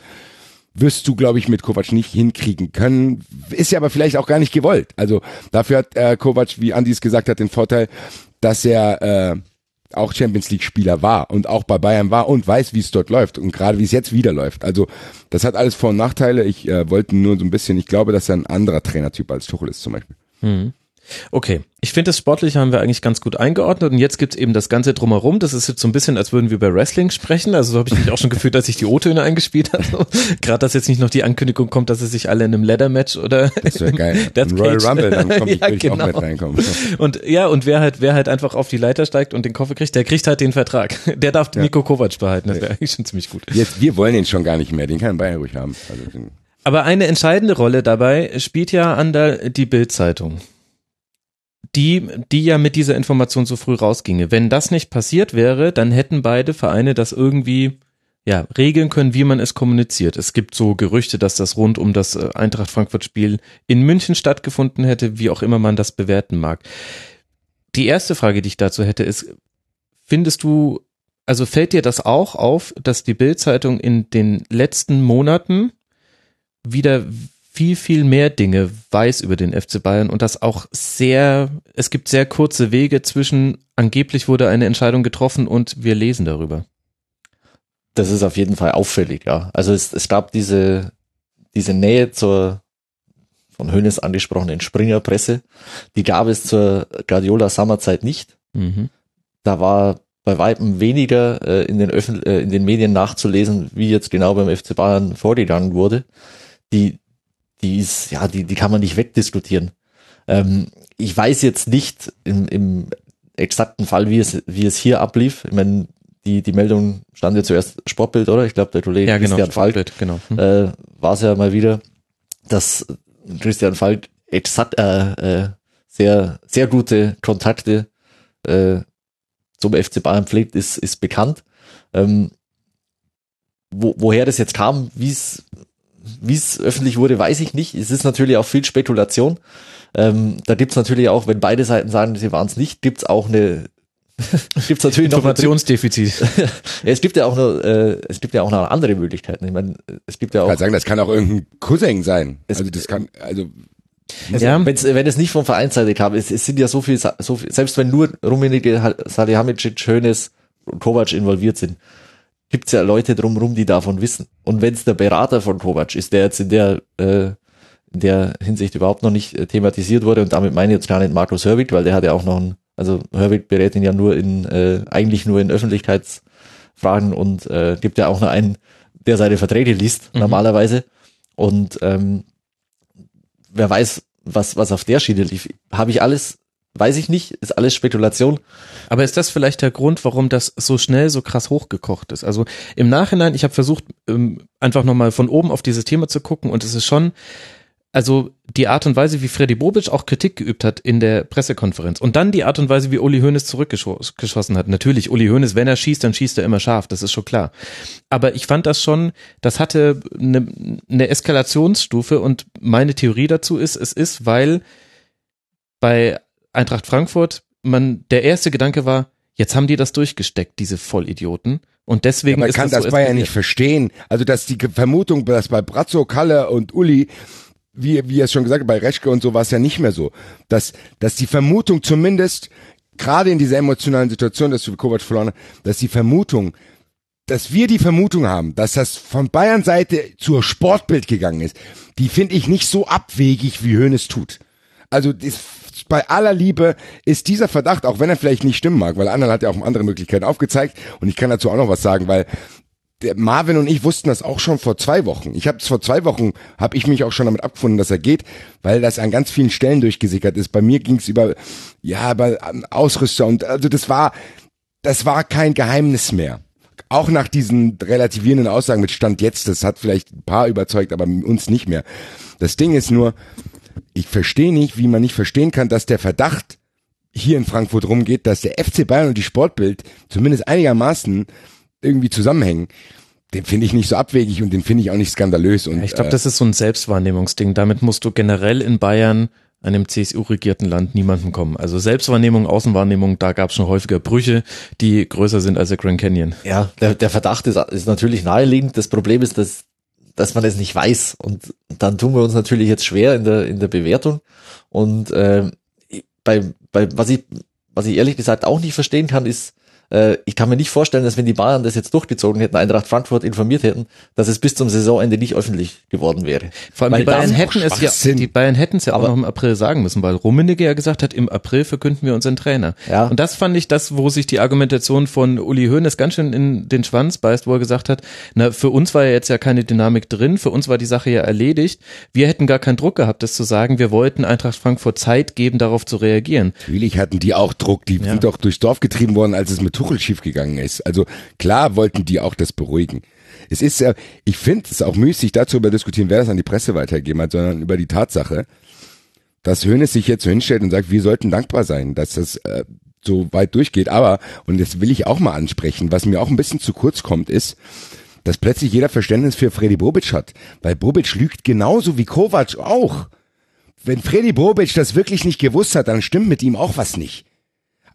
wirst du, glaube ich, mit Kovac nicht hinkriegen können. Ist ja aber vielleicht auch gar nicht gewollt. Also dafür hat äh, Kovac, wie Andi es gesagt hat, den Vorteil, dass er äh, auch Champions League Spieler war und auch bei Bayern war und weiß, wie es dort läuft und gerade wie es jetzt wieder läuft. Also das hat alles Vor- und Nachteile. Ich äh, wollte nur so ein bisschen, ich glaube, dass er ein anderer Trainertyp als Tuchel ist zum Beispiel. Okay, ich finde das Sportliche haben wir eigentlich ganz gut eingeordnet und jetzt gibt's eben das Ganze drumherum. Das ist jetzt so ein bisschen, als würden wir über Wrestling sprechen. Also so habe ich mich auch schon gefühlt, dass sich die O-Töne eingespielt hat. Gerade, dass jetzt nicht noch die Ankündigung kommt, dass sie sich alle in einem Leather-Match oder Das geil. Death Royal Rumble, dann komm ich, Ja, ich auch genau. mit reinkommen. Und ja, und wer halt, wer halt einfach auf die Leiter steigt und den Koffer kriegt, der kriegt halt den Vertrag. Der darf Nico Kovac behalten. Das wäre eigentlich schon ziemlich gut. Jetzt, wir wollen ihn schon gar nicht mehr, den kann Bayern ruhig haben. Also, den- Aber eine entscheidende Rolle dabei spielt ja an der die Bild-Zeitung. Die, die ja mit dieser Information so früh rausginge. Wenn das nicht passiert wäre, dann hätten beide Vereine das irgendwie ja, regeln können, wie man es kommuniziert. Es gibt so Gerüchte, dass das rund um das äh, Eintracht Frankfurt Spiel in München stattgefunden hätte, wie auch immer man das bewerten mag. Die erste Frage, die ich dazu hätte, ist, findest du, also fällt dir das auch auf, dass die Bild-Zeitung in den letzten Monaten wieder viel, viel mehr Dinge weiß über den FC Bayern und das auch sehr, es gibt sehr kurze Wege zwischen angeblich wurde eine Entscheidung getroffen und wir lesen darüber. Das ist auf jeden Fall auffällig, ja. Also es, es gab diese, diese Nähe zur von Hönes angesprochenen Springerpresse, die gab es zur Guardiola Sommerzeit nicht. Mhm. Da war bei Weitem weniger äh, in, den Öffn äh, in den Medien nachzulesen, wie jetzt genau beim FC Bayern vorgegangen wurde. Die, die ist, ja, die, die kann man nicht wegdiskutieren. Ähm, ich weiß jetzt nicht im, im exakten Fall, wie es, wie es hier ablief. Ich meine, die, die Meldung stand ja zuerst Sportbild, oder? Ich glaube, der Kollege Ja, genau, Christian Falk genau. Hm. äh, war es ja mal wieder, dass Christian Falk exakt, äh, äh, sehr, sehr gute Kontakte äh, zum FC Bayern pflegt, ist, ist bekannt. Ähm, wo, woher das jetzt kam, wie es wie es öffentlich wurde, weiß ich nicht. Es ist natürlich auch viel Spekulation. Ähm, da gibt's natürlich auch, wenn beide Seiten sagen, sie waren es nicht, gibt's auch eine gibt's natürlich noch eine dritte- Informationsdefizit. ja, es gibt ja auch noch, äh, es gibt ja auch noch andere Möglichkeiten. Ich meine, es gibt ja Ich auch, kann sagen, das kann auch irgendein Cousin sein. Es- also das kann, also also, Ja. wenn's, wenn es nicht von Vereinsseite kam, es, es sind ja so viel, so viel, selbst wenn nur Rummenigge, Salihamidzic, Schönes und Kovac involviert sind, gibt's ja Leute drumherum, die davon wissen. Und wenn es der Berater von Kovac ist, der jetzt in der, äh, in der Hinsicht überhaupt noch nicht äh, thematisiert wurde, und damit meine ich jetzt gar nicht Markus Hörwig, weil der hat ja auch noch ein, also Hörwig berät ihn ja nur in, äh, eigentlich nur in Öffentlichkeitsfragen und äh, gibt ja auch noch einen, der seine Verträge liest, normalerweise. Und ähm, wer weiß, was, was auf der Schiene lief. Habe ich alles, weiß ich nicht, ist alles Spekulation. Aber ist das vielleicht der Grund, warum das so schnell so krass hochgekocht ist? Also im Nachhinein, ich habe versucht, ähm, einfach nochmal von oben auf dieses Thema zu gucken und es ist schon, also die Art und Weise, wie Freddy Bobic auch Kritik geübt hat in der Pressekonferenz und dann die Art und Weise, wie Uli Hoeneß zurückgeschossen hat. Natürlich, Uli Hoeneß, wenn er schießt, dann schießt er immer scharf, das ist schon klar. Aber ich fand das schon, das hatte eine, eine Eskalationsstufe und meine Theorie dazu ist, es ist, weil bei Eintracht Frankfurt man, der erste Gedanke war, jetzt haben die das durchgesteckt, diese Vollidioten. Und deswegen man ist kann das das so Bayern nicht verstehen. Also dass die Vermutung, dass bei Brazzo, Kalle und Uli, wie, wie er es schon gesagt hat, bei Reschke und so war es ja nicht mehr so. Dass, dass die Vermutung zumindest, gerade in dieser emotionalen Situation, dass wir Kovac verloren haben, dass die Vermutung, dass wir die Vermutung haben, dass das von Bayern Seite zur Sportbild gegangen ist, die finde ich nicht so abwegig, wie Hoeneß tut. Also das, bei aller Liebe ist dieser Verdacht, auch wenn er vielleicht nicht stimmen mag, weil Anna hat ja auch andere Möglichkeiten aufgezeigt und ich kann dazu auch noch was sagen, weil Marvin und ich wussten das auch schon vor zwei Wochen. Ich habe es vor zwei Wochen, habe ich mich auch schon damit abgefunden, dass er geht, weil das an ganz vielen Stellen durchgesickert ist. Bei mir ging es über, ja, über ähm, Ausrüster und also das war, das war kein Geheimnis mehr. Auch nach diesen relativierenden Aussagen mit Stand jetzt, das hat vielleicht ein paar überzeugt, aber uns nicht mehr. Das Ding ist nur, ich verstehe nicht, wie man nicht verstehen kann, dass der Verdacht hier in Frankfurt rumgeht, dass der FC Bayern und die Sportbild zumindest einigermaßen irgendwie zusammenhängen. Den finde ich nicht so abwegig und den finde ich auch nicht skandalös. Und, Ich glaube, äh, das ist so ein Selbstwahrnehmungsding. Damit musst du generell in Bayern, einem CSU-regierten Land, niemandem kommen. Also Selbstwahrnehmung, Außenwahrnehmung, da gab es schon häufiger Brüche, die größer sind als der Grand Canyon. Ja, der, der Verdacht ist, ist natürlich naheliegend. Das Problem ist, dass, dass man es nicht weiß. Und dann tun wir uns natürlich jetzt schwer in der, in der Bewertung. Und äh, bei, bei was ich, was ich ehrlich gesagt auch nicht verstehen kann, ist, äh, ich kann mir nicht vorstellen, dass wenn die Bayern das jetzt durchgezogen hätten, Eintracht Frankfurt informiert hätten, dass es bis zum Saisonende nicht öffentlich geworden wäre. Vor allem Weil die Bayern hätten es ja, die Bayern hätten es ja auch Aber- noch im April sagen müssen, weil Rummenigge ja gesagt hat, im April verkünden wir unseren Trainer. Ja. Und das fand ich das, wo sich die Argumentation von Uli Hoeneß ganz schön in den Schwanz beißt, wo er gesagt hat, na, für uns war ja jetzt ja keine Dynamik drin, für uns war die Sache ja erledigt. Wir hätten gar keinen Druck gehabt, das zu sagen. Wir wollten Eintracht Frankfurt Zeit geben, darauf zu reagieren. Natürlich hatten die auch Druck, die Ja. sind doch durchs Dorf getrieben worden, als es mit Tuchel schiefgegangen ist. Also klar wollten die auch das beruhigen. Es ist ja, ich finde es auch müßig, dazu über diskutieren, wer das an die Presse weitergegeben hat, sondern über die Tatsache, dass Hönes sich jetzt so hinstellt und sagt, wir sollten dankbar sein, dass das äh, so weit durchgeht. Aber, und das will ich auch mal ansprechen, was mir auch ein bisschen zu kurz kommt, ist, dass plötzlich jeder Verständnis für Freddy Bobic hat. Weil Bobic lügt genauso wie Kovac auch. Wenn Freddy Bobic das wirklich nicht gewusst hat, dann stimmt mit ihm auch was nicht.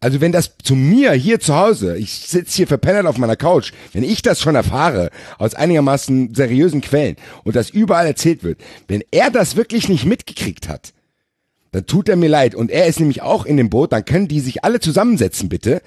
Also wenn das zu mir hier zu Hause, ich sitze hier verpennert auf meiner Couch, wenn ich das schon erfahre, aus einigermaßen seriösen Quellen und das überall erzählt wird, wenn er das wirklich nicht mitgekriegt hat, dann tut er mir leid. Und er ist nämlich auch in dem Boot, dann können die sich alle zusammensetzen, bitte,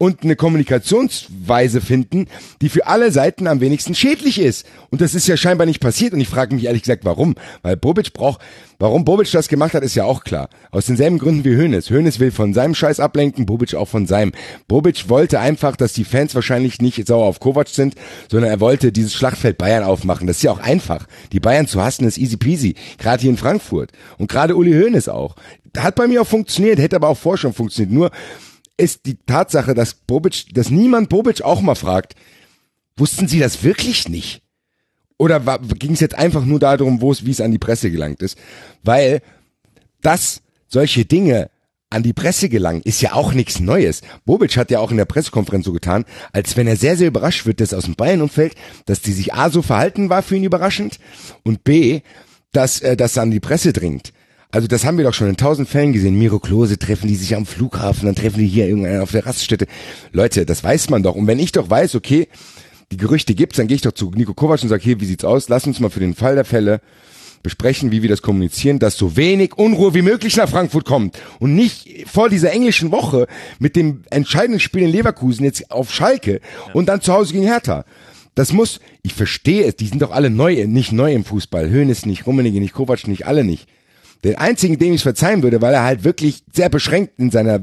und eine Kommunikationsweise finden, die für alle Seiten am wenigsten schädlich ist. Und das ist ja scheinbar nicht passiert. Und ich frage mich ehrlich gesagt, warum? Weil Bobic braucht, warum Bobic das gemacht hat, ist ja auch klar. Aus denselben Gründen wie Hönes. Hönes will von seinem Scheiß ablenken, Bobic auch von seinem. Bobic wollte einfach, dass die Fans wahrscheinlich nicht sauer auf Kovac sind, sondern er wollte dieses Schlachtfeld Bayern aufmachen. Das ist ja auch einfach. Die Bayern zu hassen ist easy peasy. Gerade hier in Frankfurt. Und gerade Uli Hoeneß auch. Hat bei mir auch funktioniert, hätte aber auch vorher schon funktioniert. Nur, ist die Tatsache, dass Bobic, dass niemand Bobic auch mal fragt, wussten Sie das wirklich nicht? Oder ging es jetzt einfach nur darum, wo es, wie es an die Presse gelangt ist? Weil dass solche Dinge an die Presse gelangen, ist ja auch nichts Neues. Bobic hat ja auch in der Pressekonferenz so getan, als wenn er sehr, sehr überrascht wird, dass aus dem Bayern-Umfeld, dass die sich A so verhalten war für ihn überraschend und B, dass äh, das an die Presse dringt. Also das haben wir doch schon in tausend Fällen gesehen. Miro Klose treffen die sich am Flughafen, dann treffen die hier irgendeinen auf der Raststätte. Leute, das weiß man doch. Und wenn ich doch weiß, okay, die Gerüchte gibt's, dann gehe ich doch zu Nico Kovac und sage, hier, wie sieht's aus? Lass uns mal für den Fall der Fälle besprechen, wie wir das kommunizieren, dass so wenig Unruhe wie möglich nach Frankfurt kommt und nicht vor dieser englischen Woche mit dem entscheidenden Spiel in Leverkusen jetzt auf Schalke ja. und dann zu Hause gegen Hertha. Das muss, ich verstehe es, die sind doch alle neu, nicht neu im Fußball. Höhnes nicht, Rummenigge nicht, Kovac nicht, alle nicht. Den einzigen, dem ich verzeihen würde, weil er halt wirklich sehr beschränkt in seiner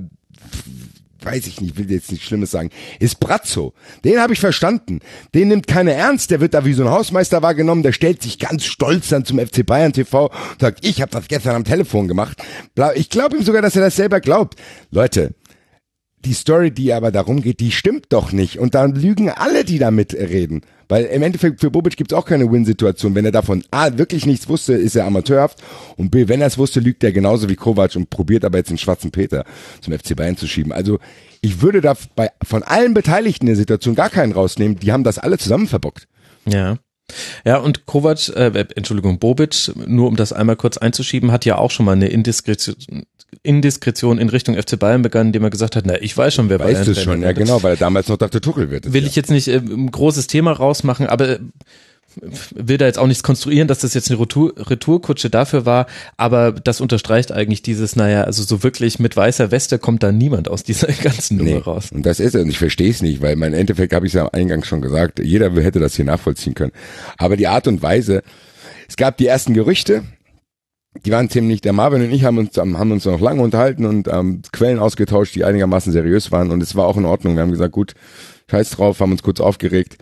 weiß ich nicht, will jetzt nichts Schlimmes sagen, ist Brazzo. Den habe ich verstanden. Den nimmt keiner ernst, der wird da wie so ein Hausmeister wahrgenommen, der stellt sich ganz stolz dann zum FC Bayern TV und sagt, ich habe das gestern am Telefon gemacht. Ich glaube ihm sogar, dass er das selber glaubt. Leute, die Story, die aber darum geht, die stimmt doch nicht. Und dann lügen alle, die da mitreden. Weil im Endeffekt für Bobic gibt's auch keine Win-Situation. Wenn er davon A, wirklich nichts wusste, ist er amateurhaft. Und B, wenn er es wusste, lügt er genauso wie Kovac und probiert aber jetzt den schwarzen Peter zum FC Bayern zu schieben. Also ich würde da bei, von allen Beteiligten der Situation gar keinen rausnehmen. Die haben das alle zusammen verbockt. Ja. Ja, und Kovac, äh, Entschuldigung, Bobic, nur um das einmal kurz einzuschieben, hat ja auch schon mal eine Indiskretion, Indiskretion in Richtung FC Bayern begangen, indem er gesagt hat, na, ich weiß schon, wer Bayern Weißt du schon, ja genau, weil er damals noch dachte, Tuchel wird es. Will ja. ich jetzt nicht äh, ein großes Thema rausmachen, aber äh, will da jetzt auch nichts konstruieren, dass das jetzt eine Retour, Retourkutsche dafür war, aber das unterstreicht eigentlich dieses, naja, also so wirklich mit weißer Weste kommt da niemand aus dieser ganzen Nummer nee, raus. Und das ist es, und ich verstehe es nicht, weil mein Endeffekt habe ich ja am Eingang schon gesagt, jeder hätte das hier nachvollziehen können. Aber die Art und Weise, es gab die ersten Gerüchte, die waren ziemlich, der Marvin und ich haben uns, haben uns noch lange unterhalten und ähm, Quellen ausgetauscht, die einigermaßen seriös waren und es war auch in Ordnung. Wir haben gesagt, gut, scheiß drauf, haben uns kurz aufgeregt.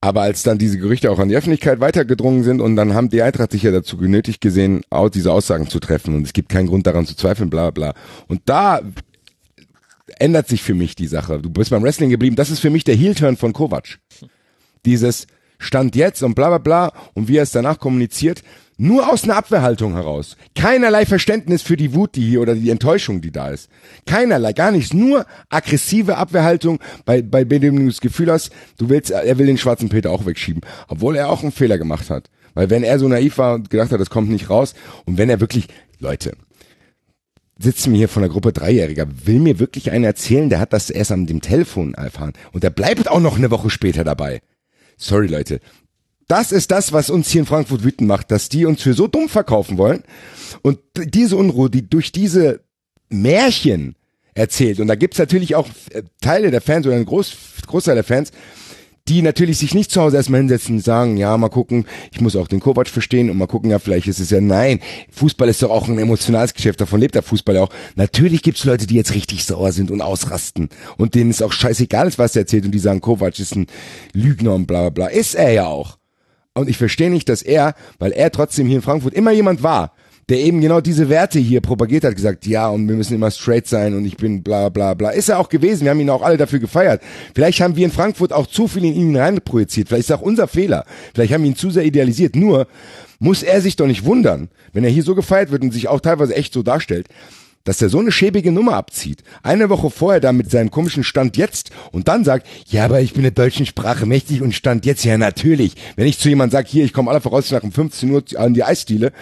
Aber als dann diese Gerüchte auch an die Öffentlichkeit weitergedrungen sind und dann haben die Eintracht sich ja dazu genötigt gesehen, auch diese Aussagen zu treffen und es gibt keinen Grund daran zu zweifeln, bla bla. Und da ändert sich für mich die Sache. Du bist beim Wrestling geblieben, das ist für mich der Heel-Turn von Kovac. Dieses Stand jetzt und bla bla bla und wie er es danach kommuniziert, nur aus einer Abwehrhaltung heraus. Keinerlei Verständnis für die Wut, die hier oder die Enttäuschung, die da ist. Keinerlei, gar nichts. Nur aggressive Abwehrhaltung, bei, bei dem du das Gefühl hast, du willst, er will den schwarzen Peter auch wegschieben. Obwohl er auch einen Fehler gemacht hat. Weil wenn er so naiv war und gedacht hat, das kommt nicht raus, und wenn er wirklich, Leute, sitzt mir hier von der Gruppe Dreijähriger, will mir wirklich einer erzählen, der hat das erst an dem Telefon erfahren. Und der bleibt auch noch eine Woche später dabei. Sorry, Leute. Das ist das, was uns hier in Frankfurt wütend macht, dass die uns für so dumm verkaufen wollen. Und diese Unruhe, die durch diese Märchen erzählt, und da gibt's natürlich auch äh, Teile der Fans oder ein Groß, Großteil der Fans, die natürlich sich nicht zu Hause erstmal hinsetzen und sagen, ja, mal gucken, ich muss auch den Kovac verstehen und mal gucken, ja, vielleicht ist es ja, nein, Fußball ist doch auch ein emotionales Geschäft, davon lebt der Fußball ja auch. Natürlich gibt's Leute, die jetzt richtig sauer sind und ausrasten und denen ist auch scheißegal was er erzählt und die sagen, Kovac ist ein Lügner und bla bla bla. Ist er ja auch. Und ich verstehe nicht, dass er, weil er trotzdem hier in Frankfurt immer jemand war, der eben genau diese Werte hier propagiert hat, gesagt, ja, und wir müssen immer straight sein und ich bin bla bla bla. Ist er auch gewesen, wir haben ihn auch alle dafür gefeiert. Vielleicht haben wir in Frankfurt auch zu viel in ihn reinprojiziert, vielleicht ist auch unser Fehler. Vielleicht haben wir ihn zu sehr idealisiert. Nur muss er sich doch nicht wundern, wenn er hier so gefeiert wird und sich auch teilweise echt so darstellt, dass er so eine schäbige Nummer abzieht. Eine Woche vorher da mit seinem komischen Stand jetzt und dann sagt, ja, aber ich bin der deutschen Sprache mächtig und Stand jetzt, ja natürlich. Wenn ich zu jemandem sage, hier, ich komme aller Voraussicht nach um 15 Uhr an die Eisdiele,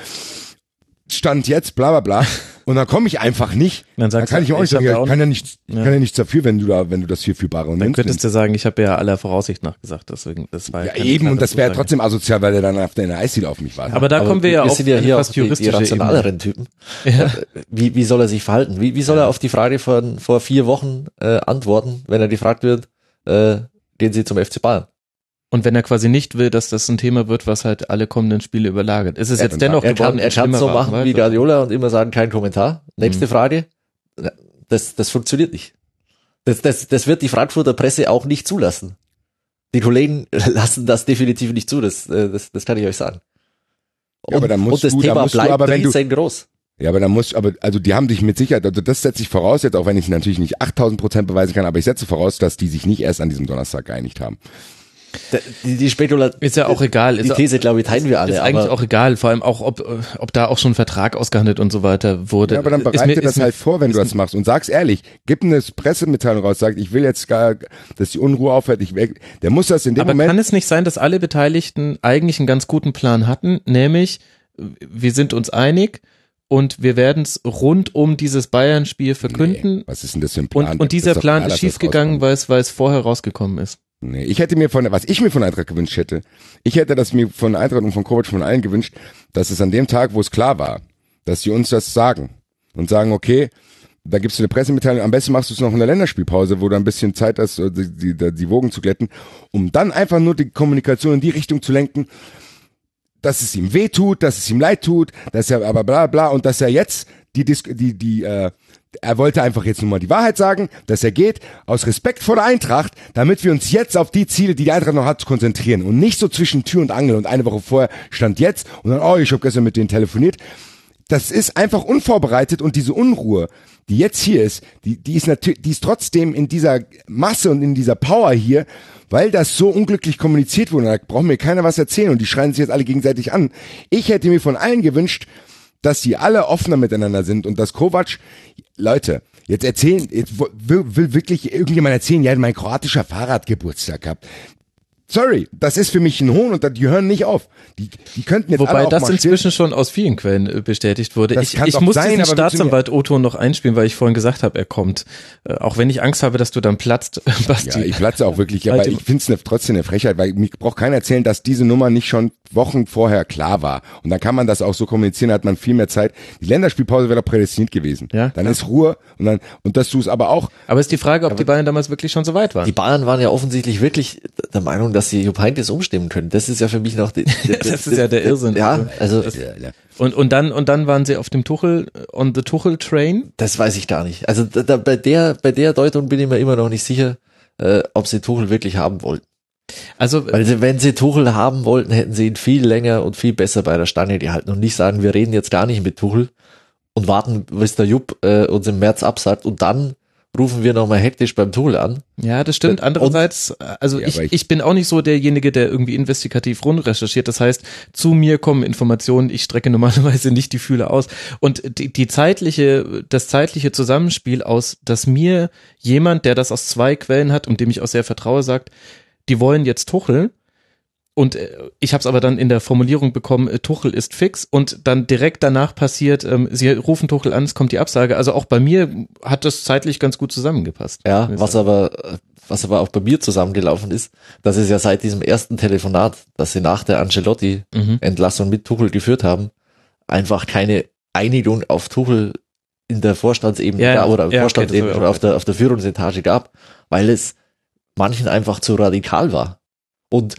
Stand jetzt, bla bla bla. Und dann komme ich einfach nicht. Dann, dann kann ich auch nicht sagen, ja, kann ja nichts, ja. kann ja nichts dafür, wenn du da, wenn du das hier für bare und Dann könntest du sagen, ich habe ja aller Voraussicht nach gesagt, deswegen, das war ja, eben und das wäre trotzdem asozial, weil er dann auf der Eisdiele auf mich wartet. Aber da Aber kommen wir ja auch sind ja hier fast die, die rationaleren Typen. Ja. Wie, wie soll er sich verhalten? Wie, wie soll er auf die Frage von vor vier Wochen äh, antworten, wenn er gefragt wird, äh, gehen Sie zum FC Bayern? Und wenn er quasi nicht will, dass das ein Thema wird, was halt alle kommenden Spiele überlagert. Ist es jetzt dennoch er geworden? Kann, er kann so machen wie Guardiola und immer sagen, kein Kommentar. Nächste mhm. Frage. Das, das funktioniert nicht. Das, das, das wird die Frankfurter Presse auch nicht zulassen. Die Kollegen lassen das definitiv nicht zu, das, äh, das, das kann ich euch sagen. Und, ja, aber dann musst und das du, Thema bleibt du, aber wenn riesengroß. Ja, aber dann muss, aber, also die haben sich mit Sicherheit, also das setze ich voraus jetzt, auch wenn ich natürlich nicht 8000 Prozent beweisen kann, aber ich setze voraus, dass die sich nicht erst an diesem Donnerstag geeinigt haben. Die, die Spekulation. Ist ja auch egal. Die Ist These, glaube ich, teilen wir alle. Ist eigentlich aber auch egal, vor allem auch, ob, ob da auch schon ein Vertrag ausgehandelt und so weiter wurde. Ja, aber dann Ist bereite mir- das halt vor, wenn du das machst und sag's ehrlich, gib eine Pressemitteilung raus, sag, ich will jetzt gar, dass die Unruhe aufhört, ich weg, der muss das in dem Aber Moment, kann es nicht sein, dass alle Beteiligten eigentlich einen ganz guten Plan hatten, nämlich wir sind uns einig und wir werden es rund um dieses Bayern-Spiel verkünden. Nee, was ist denn das für ein Plan? Und, und dieser Plan klar, ist schiefgegangen, weil es, weil es vorher rausgekommen ist. Nee, ich hätte mir von, was ich mir von Eintracht gewünscht hätte, ich hätte das mir von Eintracht und von Kovac von allen gewünscht, dass es an dem Tag, wo es klar war, dass sie uns das sagen und sagen, okay, da gibst du eine Pressemitteilung, am besten machst du es noch in der Länderspielpause, wo du ein bisschen Zeit hast, äh, die, die, die Wogen zu glätten, um dann einfach nur die Kommunikation in die Richtung zu lenken, dass es ihm weh tut, dass es ihm leid tut, dass er aber bla bla und dass er jetzt die Dis die die äh, er wollte einfach jetzt nur mal die Wahrheit sagen, dass er geht aus Respekt vor der Eintracht, damit wir uns jetzt auf die Ziele, die die Eintracht noch hat, konzentrieren und nicht so zwischen Tür und Angel und eine Woche vorher stand jetzt und dann oh ich habe gestern mit denen telefoniert. Das ist einfach unvorbereitet und diese Unruhe, die jetzt hier ist, die, die ist natürlich, die ist trotzdem in dieser Masse und in dieser Power hier, weil das so unglücklich kommuniziert wurde. Da braucht mir keiner was erzählen und die schreien sich jetzt alle gegenseitig an. Ich hätte mir von allen gewünscht, dass sie alle offener miteinander sind und dass Kovac, Leute, jetzt erzählen, jetzt will, will wirklich irgendjemand erzählen, ja, mein kroatischer Fahrer hat Geburtstag gehabt. Sorry, das ist für mich ein Hohn und die hören nicht auf. Die, die könnten jetzt alle Wobei auch das mal inzwischen schon aus vielen Quellen äh, bestätigt wurde. Das ich ich muss sein, diesen aber Staatsanwalt Otto noch einspielen, weil ich vorhin gesagt habe, er kommt. Äh, auch wenn ich Angst habe, dass du dann platzt, Basti. Ja, ich platze auch wirklich, aber Halt ich finde es trotzdem eine Frechheit, weil mir braucht keiner erzählen, dass diese Nummer nicht schon Wochen vorher klar war. Und dann kann man das auch so kommunizieren, da hat man viel mehr Zeit. Die Länderspielpause wäre doch prädestiniert gewesen. Ja, dann klar. ist Ruhe und dann und dass du es aber auch Aber ist die Frage, ob die Bayern damals wirklich schon so weit waren. die Bayern waren ja offensichtlich wirklich der Meinung, dass sie Jupp Heynckes umstimmen können. Das ist ja für mich noch die, Das ist ja der Irrsinn. Ja, also Und, und dann, und dann waren sie auf dem Tuchel, on the Tuchel Train. das weiß ich gar nicht. Also da, da, bei der bei der Deutung bin ich mir immer noch nicht sicher, äh, ob sie Tuchel wirklich haben wollten. Also, Weil sie, wenn sie Tuchel haben wollten, hätten sie ihn viel länger und viel besser bei der Stange gehalten und nicht sagen, wir reden jetzt gar nicht mit Tuchel und warten, bis der Jupp äh, uns im März absagt und dann rufen wir nochmal hektisch beim Tuchel an. ja, das stimmt. Andererseits, also Ja, ich, ich, ich- bin auch nicht so derjenige, der irgendwie investigativ rund recherchiert. Das heißt, zu mir kommen Informationen, ich strecke normalerweise nicht die Fühler aus. Und die, die zeitliche, das zeitliche Zusammenspiel aus, dass mir jemand, der das aus zwei Quellen hat und dem ich auch sehr vertraue, sagt, die wollen jetzt Tuchel. Und äh, ich habe es aber dann in der Formulierung bekommen, äh, Tuchel ist fix und dann direkt danach passiert, ähm, sie rufen Tuchel an, es kommt die Absage. Also auch bei mir hat das zeitlich ganz gut zusammengepasst. Ja, was sagen. aber, äh, was aber auch bei mir zusammengelaufen ist, dass es ja seit diesem ersten Telefonat, das sie nach der Ancelotti-Entlassung mit Tuchel geführt haben, einfach keine Einigung auf Tuchel in der Vorstandsebene Ja, gab, oder ja, okay, Vorstandsebene ich oder auf der, auf der Führungsetage gab, weil es manchen einfach zu radikal war. Und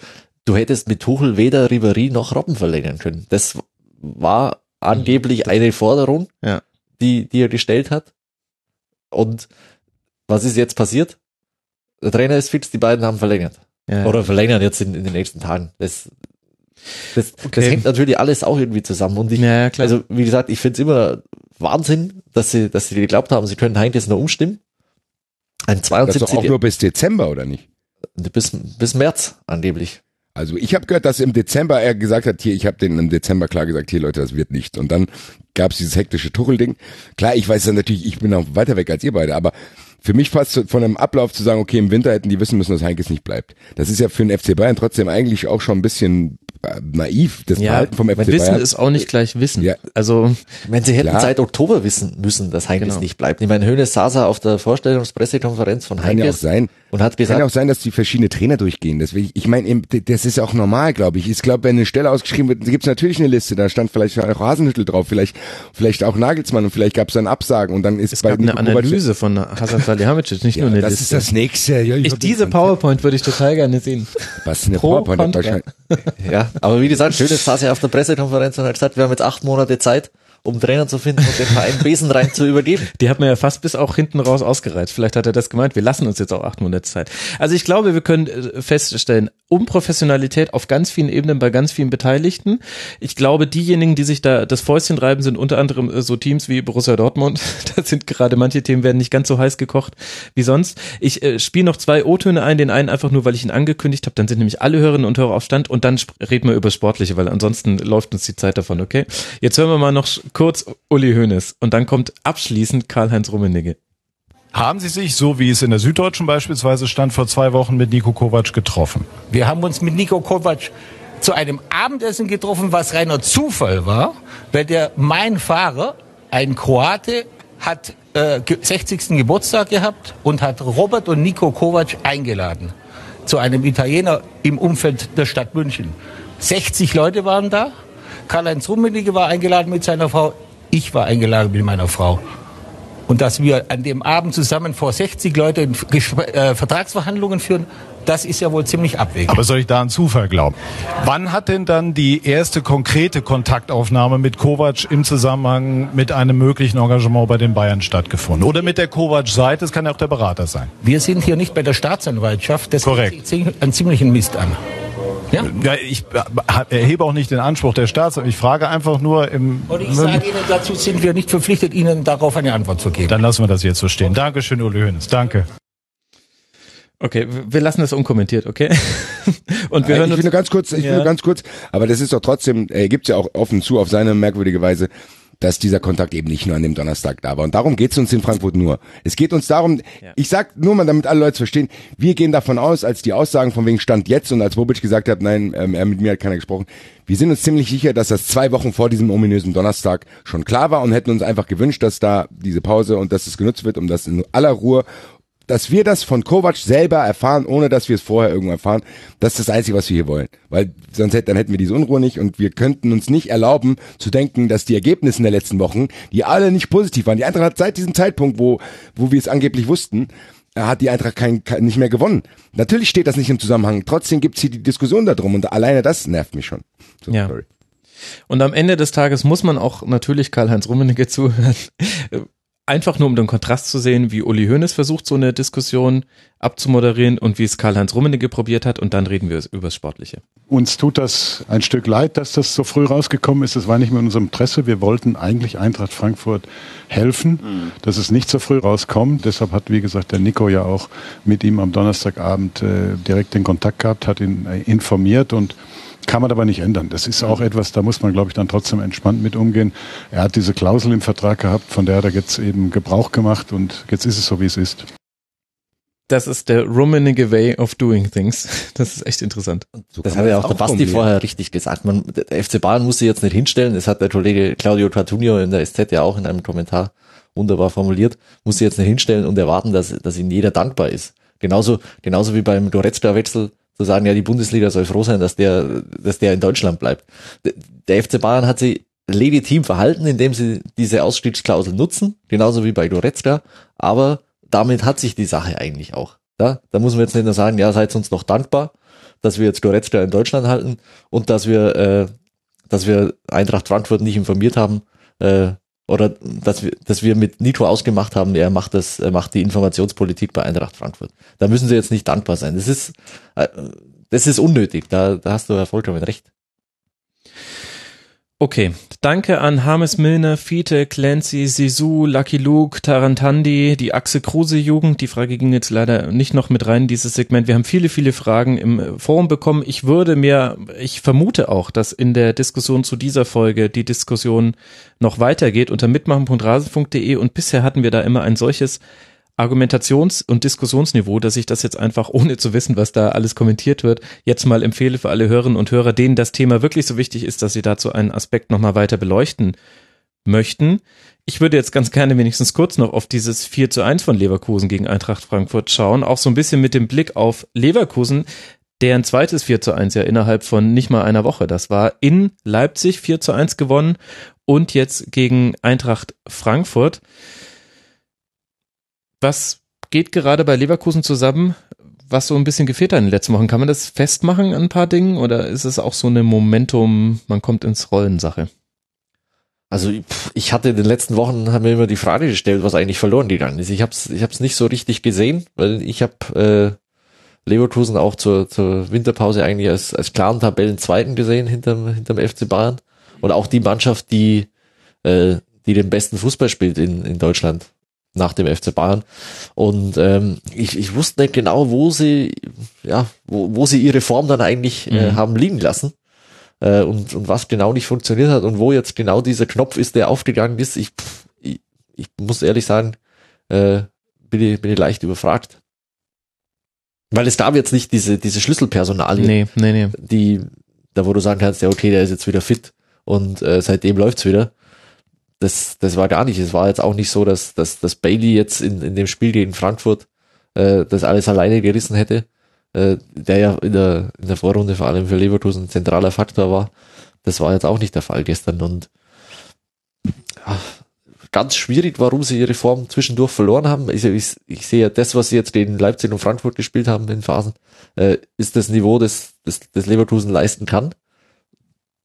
du hättest mit Tuchel weder Ribéry noch Robben verlängern können. Das war angeblich eine Forderung, Ja. die, die er gestellt hat. Und was ist jetzt passiert? Der Trainer ist fix, die beiden haben verlängert. Ja. Oder verlängern jetzt in, in den nächsten Tagen. Das, das, das Okay. hängt natürlich alles auch irgendwie zusammen. Und ich, Ja, ja, klar. also wie gesagt, ich finde es immer Wahnsinn, dass sie, dass sie geglaubt haben, sie können Heinkes nur umstimmen. Ein das ist doch auch 72 nur bis Dezember oder nicht? bis, bis März angeblich. Also ich habe gehört, dass im Dezember er gesagt hat, hier, ich habe denen im Dezember klar gesagt, hier Leute, das wird nicht. Und dann gab es dieses hektische Tuchelding. Klar, ich weiß dann natürlich, ich bin auch weiter weg als ihr beide, aber für mich fast von einem Ablauf zu sagen, okay, im Winter hätten die wissen müssen, dass Heinkes nicht bleibt. Das ist ja für den FC Bayern trotzdem eigentlich auch schon ein bisschen äh, naiv, das ja, Verhalten vom FC mein Wissen Bayern. ist auch nicht gleich Wissen. Ja. Also, Wenn sie hätten Klar. seit Oktober wissen müssen, dass Heinkes Genau. nicht bleibt. Ich meine, Hönes saß er auf der Vorstellungspressekonferenz von Kann ja auch Heinkes sein. Und hat Kann gesagt, ja auch sein, dass die verschiedene Trainer durchgehen. Deswegen, ich meine, das ist auch normal, glaube ich. Ich glaube, wenn eine Stelle ausgeschrieben wird, gibt es natürlich eine Liste. Da stand vielleicht auch Hasenhüttel drauf, vielleicht, vielleicht auch Nagelsmann und vielleicht gab es dann Absagen und dann ist es bei gab eine Nico Kovac- Analyse von Hasan Salihamidzic, nicht nur Ja, eine das Liste. ist das nächste. Ja, ich ich, diese PowerPoint würde ich total gerne sehen. Was eine Pro, PowerPoint wahrscheinlich. ja, aber wie gesagt, Hönes saß ja auf der Pressekonferenz und hat gesagt, wir haben jetzt acht Monate Zeit um Trainer zu finden und den Verein besenrein zu übergeben. Die hat man ja fast bis auch hinten raus ausgereizt. Vielleicht hat er das gemeint. Wir lassen uns jetzt auch acht Monate Zeit. Also ich glaube, wir können äh, feststellen, Unprofessionalität auf ganz vielen Ebenen bei ganz vielen Beteiligten. Ich glaube, diejenigen, die sich da das Fäustchen reiben, sind unter anderem äh, so Teams wie Borussia Dortmund. Da sind gerade manche Themen werden nicht ganz so heiß gekocht wie sonst. Ich äh, spiele noch zwei O-Töne ein, den einen einfach nur, weil ich ihn angekündigt habe. Dann sind nämlich alle Hörerinnen und Hörer auf Stand und dann reden wir über Sportliche, weil ansonsten läuft uns die Zeit davon, okay? Jetzt hören wir mal noch kurz Uli Hoeneß und dann kommt abschließend Karl-Heinz Rummenigge. Haben Sie sich, so wie es in der Süddeutschen beispielsweise stand, vor zwei Wochen mit Nico Kovac getroffen? Wir haben uns mit Nico Kovac zu einem Abendessen getroffen, was reiner Zufall war, weil der mein Fahrer, ein Kroate, hat äh, 60. Geburtstag gehabt und hat Robert und Nico Kovac eingeladen zu einem Italiener im Umfeld der Stadt München. 60 Leute waren da. Karl-Heinz Rummenigge war eingeladen mit seiner Frau. Ich war eingeladen mit meiner Frau. Und dass wir an dem Abend zusammen vor 60 Leuten äh, Vertragsverhandlungen führen, das ist ja wohl ziemlich abwegig. Aber soll ich da an Zufall glauben? Wann hat denn dann die erste konkrete Kontaktaufnahme mit Kovac im Zusammenhang mit einem möglichen Engagement bei den Bayern stattgefunden? Oder mit der Kovac-Seite? Das kann ja auch der Berater sein. Wir sind hier nicht bei der Staatsanwaltschaft. Das Korrekt. einen ziemlichen Mist an. Ja? ja, ich erhebe auch nicht den Anspruch der Staatsanwaltschaft. Ich frage einfach nur im. Und ich sage Ihnen, dazu sind wir nicht verpflichtet, Ihnen darauf eine Antwort zu geben. Dann lassen wir das jetzt so stehen. Dankeschön, Uli Hönes. Danke. Okay, wir lassen das unkommentiert, okay? Und wir hören ich will nur ganz kurz, ich will nur ganz kurz, aber das ist doch trotzdem, er gibt ja auch offen zu auf seine merkwürdige Weise, dass dieser Kontakt eben nicht nur an dem Donnerstag da war. Und darum geht es uns in Frankfurt nur. Es geht uns darum, ja. ich sag nur mal, damit alle Leute verstehen, wir gehen davon aus, als die Aussagen von wegen Stand jetzt und als Bobic gesagt hat, nein, ähm, er mit mir hat keiner gesprochen, wir sind uns ziemlich sicher, dass das zwei Wochen vor diesem ominösen Donnerstag schon klar war und hätten uns einfach gewünscht, dass da diese Pause und dass es genutzt wird, um das in aller Ruhe dass wir das von Kovac selber erfahren, ohne dass wir es vorher irgendwo erfahren, das ist das Einzige, was wir hier wollen. Weil sonst hätten, dann hätten wir diese Unruhe nicht und wir könnten uns nicht erlauben zu denken, dass die Ergebnisse in der letzten Wochen, die alle nicht positiv waren, die Eintracht hat seit diesem Zeitpunkt, wo, wo wir es angeblich wussten, hat die Eintracht kein, kein, nicht mehr gewonnen. Natürlich steht das nicht im Zusammenhang. Trotzdem gibt's hier die Diskussion darum und alleine das nervt mich schon. So, ja. Sorry. Und am Ende des Tages muss man auch natürlich Karl-Heinz Rummenigge zuhören einfach nur um den Kontrast zu sehen, wie Uli Hoeneß versucht, so eine Diskussion abzumoderieren und wie es Karl-Heinz Rummenigge probiert hat und dann reden wir über das Sportliche. Uns tut das ein Stück leid, dass das so früh rausgekommen ist. Es war nicht mehr in unserem Interesse. Wir wollten eigentlich Eintracht Frankfurt helfen, mhm. dass es nicht so früh rauskommt. Deshalb hat, wie gesagt, der Nico ja auch mit ihm am Donnerstagabend äh, direkt den Kontakt gehabt, hat ihn äh, informiert und kann man aber nicht ändern. Das ist auch etwas, da muss man, glaube ich, dann trotzdem entspannt mit umgehen. Er hat diese Klausel im Vertrag gehabt, von der hat er jetzt eben Gebrauch gemacht und jetzt ist es so, wie es ist. Das ist der Rummenigge Way of Doing Things. Das ist echt interessant. So das hat ja auch der Basti vorher richtig gesagt. Man, der FC Bayern muss sich jetzt nicht hinstellen. Das hat der Kollege Claudio Tartunio in der SZ ja auch in einem Kommentar wunderbar formuliert. Muss sich jetzt nicht hinstellen und erwarten, dass, dass ihnen jeder dankbar ist. Genauso, genauso wie beim Goretzka-Wechsel zu sagen, ja, die Bundesliga soll froh sein, dass der, dass der in Deutschland bleibt. Der FC Bayern hat sich legitim verhalten, indem sie diese Ausstiegsklausel nutzen, genauso wie bei Goretzka, aber damit hat sich die Sache eigentlich auch. Ja, da muss man jetzt nicht nur sagen, ja, seid uns noch dankbar, dass wir jetzt Goretzka in Deutschland halten und dass wir, äh, dass wir Eintracht Frankfurt nicht informiert haben, äh, oder dass wir, dass wir mit Nico ausgemacht haben, er macht das, er macht die Informationspolitik bei Eintracht Frankfurt. Da müssen sie jetzt nicht dankbar sein. Das ist, äh, das ist unnötig. Da, da hast du ja vollkommen recht. Okay, danke an Hames Milner, Fiete, Clancy, Sisu, Lucky Luke, Tarantandi, die Axel Kruse Jugend. Die Frage ging jetzt leider nicht noch mit rein in dieses Segment. Wir haben viele, viele Fragen im Forum bekommen. Ich würde mir, ich vermute auch, dass in der Diskussion zu dieser Folge die Diskussion noch weitergeht unter mitmachen.rasen.de und bisher hatten wir da immer ein solches Argumentations- und Diskussionsniveau, dass ich das jetzt einfach, ohne zu wissen, was da alles kommentiert wird, jetzt mal empfehle für alle Hörerinnen und Hörer, denen das Thema wirklich so wichtig ist, dass sie dazu einen Aspekt nochmal weiter beleuchten möchten. Ich würde jetzt ganz gerne wenigstens kurz noch auf dieses 4 zu 1 von Leverkusen gegen Eintracht Frankfurt schauen, auch so ein bisschen mit dem Blick auf Leverkusen, deren zweites 4 zu 1 ja innerhalb von nicht mal einer Woche. Das war in Leipzig 4 zu 1 gewonnen und jetzt gegen Eintracht Frankfurt. Was geht gerade bei Leverkusen zusammen, was so ein bisschen gefehlt hat in den letzten Wochen? Kann man das festmachen an ein paar Dingen oder ist es auch so eine Momentum, man kommt ins Rollen Sache? Also ich hatte in den letzten Wochen haben wir immer die Frage gestellt, was eigentlich verloren gegangen ist. Ich habe es ich hab's nicht so richtig gesehen, weil ich habe äh, Leverkusen auch zur, zur Winterpause eigentlich als, als klaren Tabellenzweiten gesehen hinterm, hinterm FC Bayern. Und auch die Mannschaft, die, äh, die den besten Fußball spielt in, in Deutschland nach dem FC Bayern. Und ähm, ich, ich wusste nicht genau, wo sie, ja, wo, wo sie ihre Form dann eigentlich äh, Mhm. haben liegen lassen äh, und, und was genau nicht funktioniert hat und wo jetzt genau dieser Knopf ist, der aufgegangen ist. Ich, pff, ich, ich muss ehrlich sagen, äh, bin, ich, bin ich leicht überfragt. Weil es gab jetzt nicht diese, diese Schlüsselpersonalien, Nee, nee, nee. die, da wo du sagen kannst, ja okay, der ist jetzt wieder fit und äh, seitdem läuft's wieder. Das, das war gar nicht. Es war jetzt auch nicht so, dass, dass, dass Bailey jetzt in, in dem Spiel gegen Frankfurt äh, das alles alleine gerissen hätte, äh, der ja in der, in der Vorrunde vor allem für Leverkusen ein zentraler Faktor war. Das war jetzt auch nicht der Fall gestern und ja, ganz schwierig, warum sie ihre Form zwischendurch verloren haben. Ich, ich, ich sehe ja das, was sie jetzt gegen Leipzig und Frankfurt gespielt haben in Phasen, äh, ist das Niveau, das, das, das Leverkusen leisten kann.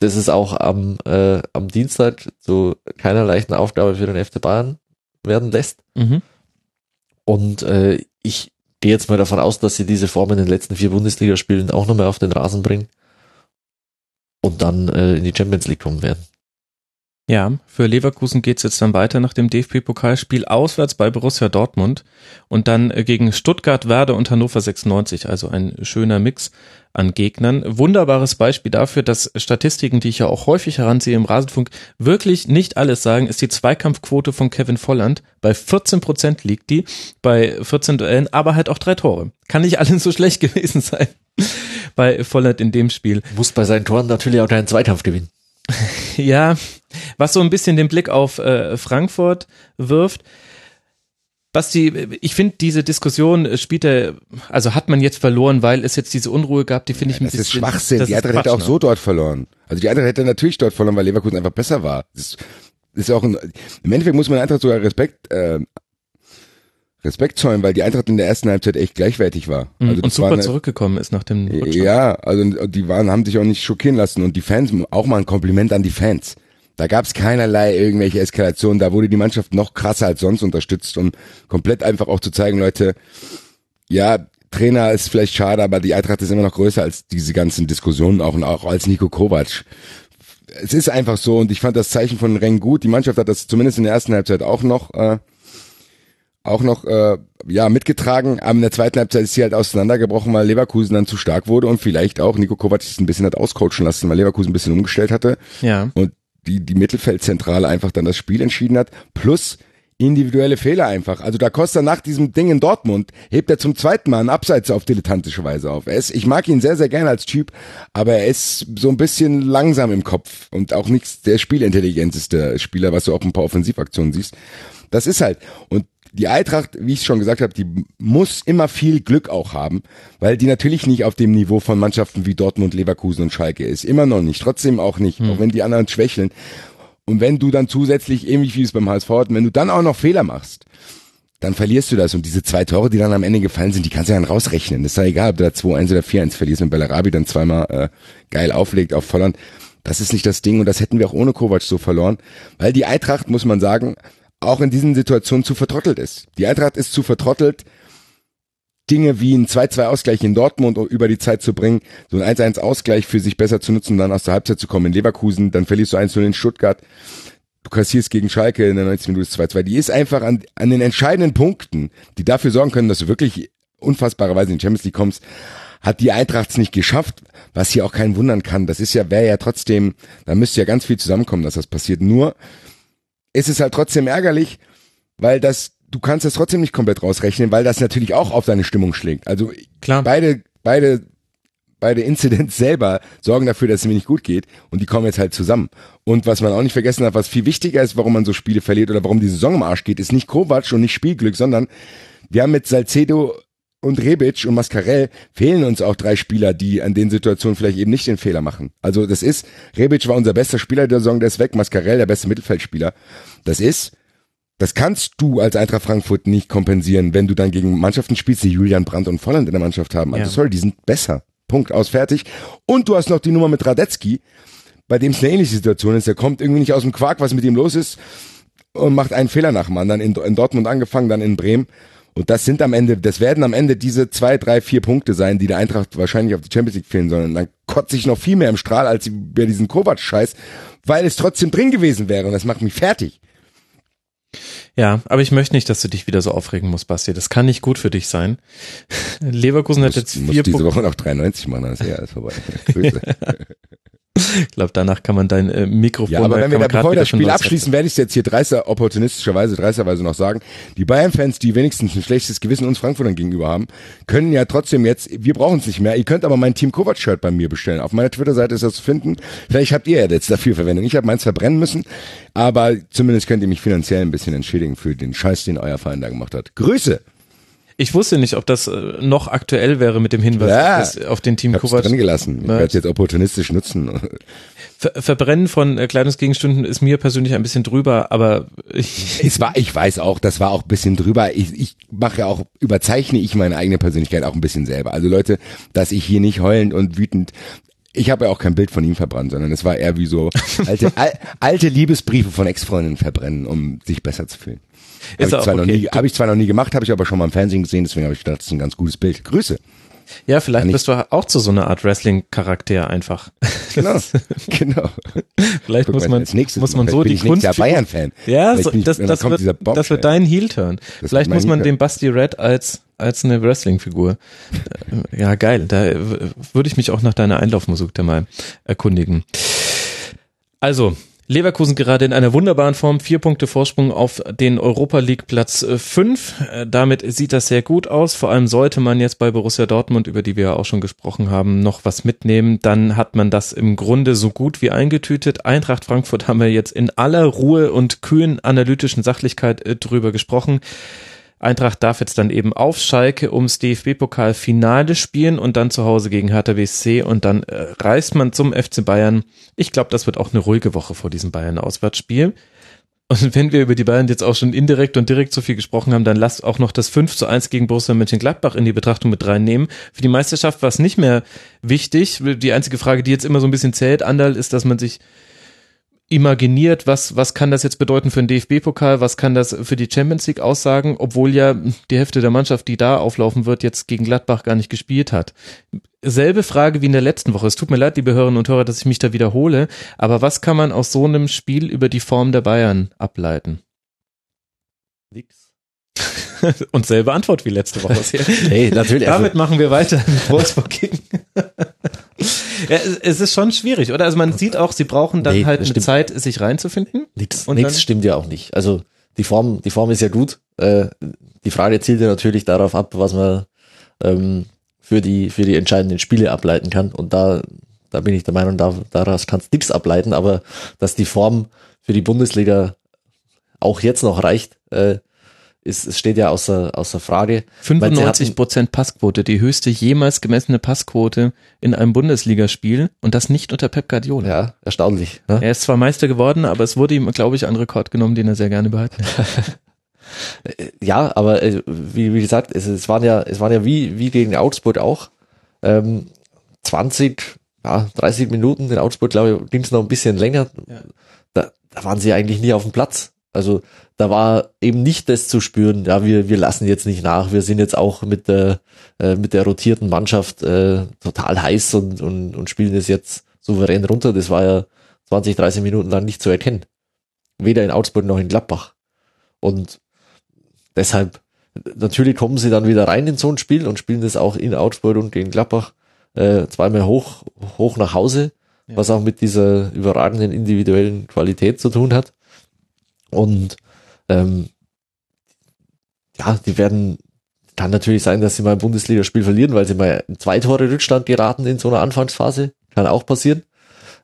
Das ist auch am, äh, am Dienstag zu keiner leichten Aufgabe für den FC Bayern werden lässt. Mhm. Und äh, ich gehe jetzt mal davon aus, dass sie diese Form in den letzten vier Bundesligaspielen auch nochmal auf den Rasen bringen und dann äh, in die Champions League kommen werden. Ja, für Leverkusen geht's jetzt dann weiter nach dem DFB-Pokalspiel auswärts bei Borussia Dortmund und dann äh, gegen Stuttgart, Werder und Hannover 96. Also ein schöner Mix an Gegnern. Wunderbares Beispiel dafür, dass Statistiken, die ich ja auch häufig heranziehe im Rasenfunk, wirklich nicht alles sagen, ist die Zweikampfquote von Kevin Volland. Bei 14 Prozent liegt die, bei 14 Duellen, aber halt auch drei Tore. Kann nicht alles so schlecht gewesen sein bei Volland in dem Spiel. Muss bei seinen Toren natürlich auch keinen Zweikampf gewinnen. Ja, was so ein bisschen den Blick auf äh, Frankfurt wirft. Basti, ich finde diese Diskussion äh, spielt er, also hat man jetzt verloren, weil es jetzt diese Unruhe gab, die finde ich ein Das ist bisschen. Schwachsinn. das Die ist Eintracht hätte auch ne? so dort verloren. Also die Eintracht hätte natürlich dort verloren, weil Leverkusen einfach besser war. Das ist auch ein, im Endeffekt muss man Eintracht sogar Respekt, äh, Respekt zollen, weil die Eintracht in der ersten Halbzeit echt gleichwertig war. Mhm, Also und super war zurückgekommen ist nach dem Rückstand. Ja, also die waren, haben sich auch nicht schockieren lassen und die Fans, auch mal ein Kompliment an die Fans. Da gab es keinerlei irgendwelche Eskalationen, da wurde die Mannschaft noch krasser als sonst unterstützt, um komplett einfach auch zu zeigen, Leute, ja, Trainer ist vielleicht schade, aber die Eintracht ist immer noch größer als diese ganzen Diskussionen, auch, und auch als Nico Kovac. Es ist einfach so und ich fand das Zeichen von Reng gut. Die Mannschaft hat das zumindest in der ersten Halbzeit auch noch äh, auch noch äh, ja mitgetragen. Aber in der zweiten Halbzeit ist sie halt auseinandergebrochen, weil Leverkusen dann zu stark wurde und vielleicht auch Nico Kovac sich ein bisschen hat auscoachen lassen, weil Leverkusen ein bisschen umgestellt hatte Ja. und die die Mittelfeldzentrale einfach dann das Spiel entschieden hat. Plus individuelle Fehler einfach. Also da Costa nach diesem Ding in Dortmund hebt er zum zweiten Mal einen Abseits auf dilettantische Weise auf. Er ist, ich mag ihn sehr, sehr gerne als Typ, aber er ist so ein bisschen langsam im Kopf und auch nicht der spielintelligenteste Spieler, was du auch ein paar Offensivaktionen siehst. Das ist halt. Und die Eintracht, wie ich schon gesagt habe, die muss immer viel Glück auch haben, weil die natürlich nicht auf dem Niveau von Mannschaften wie Dortmund, Leverkusen und Schalke ist. Immer noch nicht, trotzdem auch nicht, auch wenn die anderen schwächeln. Und wenn du dann zusätzlich, ähnlich wie es beim HSV hat, wenn du dann auch noch Fehler machst, dann verlierst du das. Und diese zwei Tore, die dann am Ende gefallen sind, die kannst du dann rausrechnen. Das ist ja egal, ob du da 2-1 oder 4-1 verlierst, wenn Bellarabi dann zweimal äh, geil auflegt auf Volland. Das ist nicht das Ding und das hätten wir auch ohne Kovac so verloren, weil die Eintracht, muss man sagen, auch in diesen Situationen zu vertrottelt ist. Die Eintracht ist zu vertrottelt, Dinge wie ein 2-2-Ausgleich in Dortmund über die Zeit zu bringen, so ein 1-1-Ausgleich für sich besser zu nutzen, dann aus der Halbzeit zu kommen in Leverkusen, dann verlierst du 1-0 in Stuttgart, du kassierst gegen Schalke in der 90 Minute 2-2. Die ist einfach an, an den entscheidenden Punkten, die dafür sorgen können, dass du wirklich unfassbarerweise in die Champions League kommst, hat die Eintracht es nicht geschafft, was hier auch keinen wundern kann. Das ist ja, wäre ja trotzdem, da müsste ja ganz viel zusammenkommen, dass das passiert. Nur ist es halt trotzdem ärgerlich, weil das, du kannst das trotzdem nicht komplett rausrechnen, weil das natürlich auch auf deine Stimmung schlägt. Also Klar. beide, beide, beide Incidents selber sorgen dafür, dass es mir nicht gut geht und die kommen jetzt halt zusammen. Und was man auch nicht vergessen hat, was viel wichtiger ist, warum man so Spiele verliert oder warum die Saison im Arsch geht, ist nicht Kovac und nicht Spielglück, sondern wir haben mit Salcedo und Rebic und Mascarell fehlen uns auch drei Spieler, die an den Situationen vielleicht eben nicht den Fehler machen. Also das ist, Rebic war unser bester Spieler der Saison, der ist weg, Mascarell der beste Mittelfeldspieler. Das ist, das kannst du als Eintracht Frankfurt nicht kompensieren, wenn du dann gegen Mannschaften spielst, die Julian Brandt und Volland in der Mannschaft haben. Also Ja. sorry, die sind besser. Punkt, aus, fertig. Und du hast noch die Nummer mit Radetzky, bei dem es eine ähnliche Situation ist. Der kommt irgendwie nicht aus dem Quark, was mit ihm los ist und macht einen Fehler nach dem anderen. In, in Dortmund angefangen, dann in Bremen. Und das sind am Ende, das werden am Ende diese zwei, drei, vier Punkte sein, die der Eintracht wahrscheinlich auf die Champions League fehlen sollen. Und dann kotze ich noch viel mehr im Strahl als bei diesen Kovac-Scheiß, weil es trotzdem drin gewesen wäre. Und das macht mich fertig. Ja, aber ich möchte nicht, dass du dich wieder so aufregen musst, Basti. Das kann nicht gut für dich sein. Leverkusen hat jetzt vier diese Punkte. Woche noch 93 machen, dann ist ja alles vorbei. Grüße. Ich glaube, danach kann man dein äh, Mikrofon. Ja, aber da wenn wir da, bevor wir das Spiel abschließen, werde ich es jetzt hier dreister, opportunistischerweise, dreisterweise noch sagen. Die Bayern-Fans, die wenigstens ein schlechtes Gewissen uns Frankfurtern gegenüber haben, können ja trotzdem jetzt, wir brauchen es nicht mehr. Ihr könnt aber mein Team Kovac-Shirt bei mir bestellen. Auf meiner Twitter-Seite ist das zu finden. Vielleicht habt ihr ja jetzt dafür Verwendung. Ich habe meins verbrennen müssen, aber zumindest könnt ihr mich finanziell ein bisschen entschädigen für den Scheiß, den euer Verein da gemacht hat. Grüße! Ich wusste nicht, ob das äh, noch aktuell wäre mit dem Hinweis Ja. auf den Team Ich hab's Kovac. drin gelassen. Ich werde es jetzt opportunistisch nutzen. Ver Verbrennen von äh, Kleidungsgegenständen ist mir persönlich ein bisschen drüber, aber ich, Es war, ich weiß auch, das war auch ein bisschen drüber. Ich, ich mache ja auch, überzeichne ich meine eigene Persönlichkeit auch ein bisschen selber. Also Leute, dass ich hier nicht heulend und wütend ich habe ja auch kein Bild von ihm verbrannt, sondern es war eher wie so alte, al, alte Liebesbriefe von Ex-Freundinnen verbrennen, um sich besser zu fühlen. Habe Ist ich, auch zwar noch okay. nie- hab ich zwar noch nie gemacht, habe ich aber schon mal im Fernsehen gesehen, deswegen habe ich gedacht, das ist ein ganz gutes Bild. Grüße. ja, vielleicht ich- bist du auch zu so einer Art Wrestling-Charakter einfach. Genau. genau. Vielleicht Guck muss man, muss man so die ich Kunst. Jahr Bayern-Fan. Ja, so, ich- das, das, wird, das wird dein Heel-Turn. Vielleicht muss man den Basti Red als, als eine Wrestling-Figur. Äh, Ja, geil. Da würde ich mich auch nach deiner Einlaufmusik da mal erkundigen. Also, Leverkusen gerade in einer wunderbaren Form, vier Punkte Vorsprung auf den Europa League Platz 5. Damit sieht das sehr gut aus. Vor allem sollte man jetzt bei Borussia Dortmund, über die wir ja auch schon gesprochen haben, noch was mitnehmen. Dann hat man das im Grunde so gut wie eingetütet. Eintracht Frankfurt haben wir jetzt in aller Ruhe und kühlen analytischen Sachlichkeit äh, drüber gesprochen. Eintracht darf jetzt dann eben auf Schalke ums DFB-Pokal-Finale spielen und dann zu Hause gegen Hertha BSC und dann äh, reist man zum FC Bayern. Ich glaube, das wird auch eine ruhige Woche vor diesem Bayern-Auswärtsspiel. Und wenn wir über die Bayern jetzt auch schon indirekt und direkt so viel gesprochen haben, dann lasst auch noch das 5 zu 1 gegen Borussia Mönchengladbach in die Betrachtung mit reinnehmen. Für die Meisterschaft war es nicht mehr wichtig. Die einzige Frage, die jetzt immer so ein bisschen zählt, Andal, ist, dass man sich imaginiert, was, was kann das jetzt bedeuten für den DFB-Pokal, was kann das für die Champions League aussagen, obwohl ja die Hälfte der Mannschaft, die da auflaufen wird, jetzt gegen Gladbach gar nicht gespielt hat. Selbe Frage wie in der letzten Woche. Es tut mir leid, liebe Hörerinnen und Hörer, dass ich mich da wiederhole, aber was kann man aus so einem Spiel über die Form der Bayern ableiten? Nix. und selbe Antwort wie letzte Woche. Nee, natürlich. also- Damit machen wir weiter mit Wolfsburg gegen. ja, es, ist schon schwierig, oder? Also man sieht auch, sie brauchen dann Nee, halt eine stimmt. Zeit, sich reinzufinden. Nichts dann- stimmt ja auch nicht. Also die Form, die Form ist ja gut. Äh, die Frage zielt ja natürlich darauf ab, was man ähm, für die für die entscheidenden Spiele ableiten kann. Und da da bin ich der Meinung, da, daraus kannst nichts ableiten. Aber dass die Form für die Bundesliga auch jetzt noch reicht, äh, ist, es steht ja außer außer Frage. Weil sie 95 hatten- Prozent Passquote, die höchste jemals gemessene Passquote in einem Bundesligaspiel und das nicht unter Pep Guardiola. Ja, erstaunlich. Ne? Er ist zwar Meister geworden, aber es wurde ihm, glaube ich, ein Rekord genommen, den er sehr gerne behalten hat. Ja, aber äh, wie, wie gesagt, es, es waren ja, es waren ja wie, wie gegen Augsburg auch. Ähm, 20, ja, 30 Minuten in Augsburg, glaube ich, ging es noch ein bisschen länger. Ja. Da, da waren sie eigentlich nie auf dem Platz. Also da war eben nicht das zu spüren, ja, wir, wir lassen jetzt nicht nach, wir sind jetzt auch mit der, äh, mit der rotierten Mannschaft äh, total heiß und, und, und spielen es jetzt souverän runter. Das war ja 20, 30 Minuten lang nicht zu erkennen. Weder in Augsburg noch in Gladbach. Und deshalb, natürlich kommen sie dann wieder rein in so ein Spiel und spielen das auch in Augsburg und gegen Gladbach äh, zweimal hoch, hoch nach Hause, Ja. was auch mit dieser überragenden individuellen Qualität zu tun hat. Und ähm, ja, die werden, kann natürlich sein, dass sie mal ein Bundesligaspiel verlieren, weil sie mal in zwei Tore Rückstand geraten in so einer Anfangsphase. Kann auch passieren.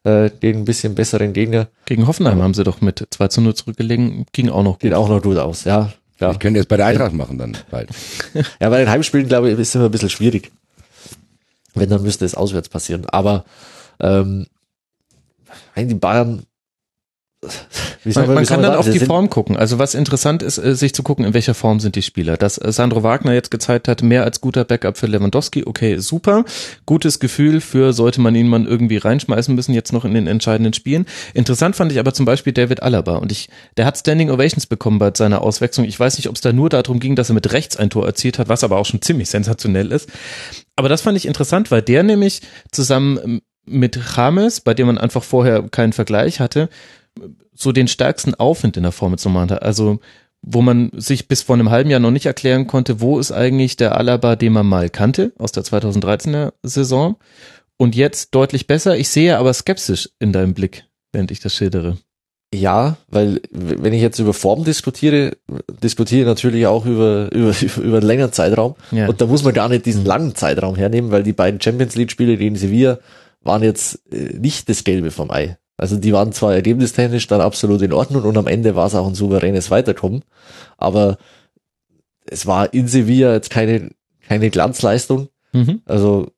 Äh, gegen ein bisschen besseren Gegner. Gegen Hoffenheim haben sie doch mit 2 zu 0 zurückgelegen, ging auch noch gut. Geht auch noch gut aus, ja. ja. Ich könnte jetzt bei der Eintracht machen dann bald. Ja, bei den Heimspielen, glaube ich, ist es immer ein bisschen schwierig. Wenn, dann müsste es auswärts passieren. Aber ähm, die Bayern, Man, man kann dann auf die Form gucken. Also was interessant ist, äh, sich zu gucken, in welcher Form sind die Spieler. Dass äh, Sandro Wagner jetzt gezeigt hat, mehr als guter Backup für Lewandowski, okay, super. Gutes Gefühl für, sollte man ihn mal irgendwie reinschmeißen müssen, jetzt noch in den entscheidenden Spielen. Interessant fand ich aber zum Beispiel David Alaba. Und ich, der hat Standing Ovations bekommen bei seiner Auswechslung. Ich weiß nicht, ob es da nur darum ging, dass er mit rechts ein Tor erzielt hat, was aber auch schon ziemlich sensationell ist. Aber das fand ich interessant, weil der nämlich zusammen ähm, mit James, bei dem man einfach vorher keinen Vergleich hatte, so den stärksten Aufwind in der Formel zum Moment hat. Also wo man sich bis vor einem halben Jahr noch nicht erklären konnte, wo ist eigentlich der Alaba, den man mal kannte aus der 2013er Saison und jetzt deutlich besser. Ich sehe aber skeptisch in deinem Blick, während ich das schildere. Ja, weil wenn ich jetzt über Form diskutiere, diskutiere ich natürlich auch über, über, über einen längeren Zeitraum. Ja. Und da muss man gar nicht diesen langen Zeitraum hernehmen, weil die beiden Champions League Spiele gegen Sevilla waren jetzt äh, nicht das Gelbe vom Ei. Also die waren zwar ergebnistechnisch dann absolut in Ordnung und am Ende war es auch ein souveränes Weiterkommen, aber es war in Sevilla jetzt keine, keine Glanzleistung. Mhm. Also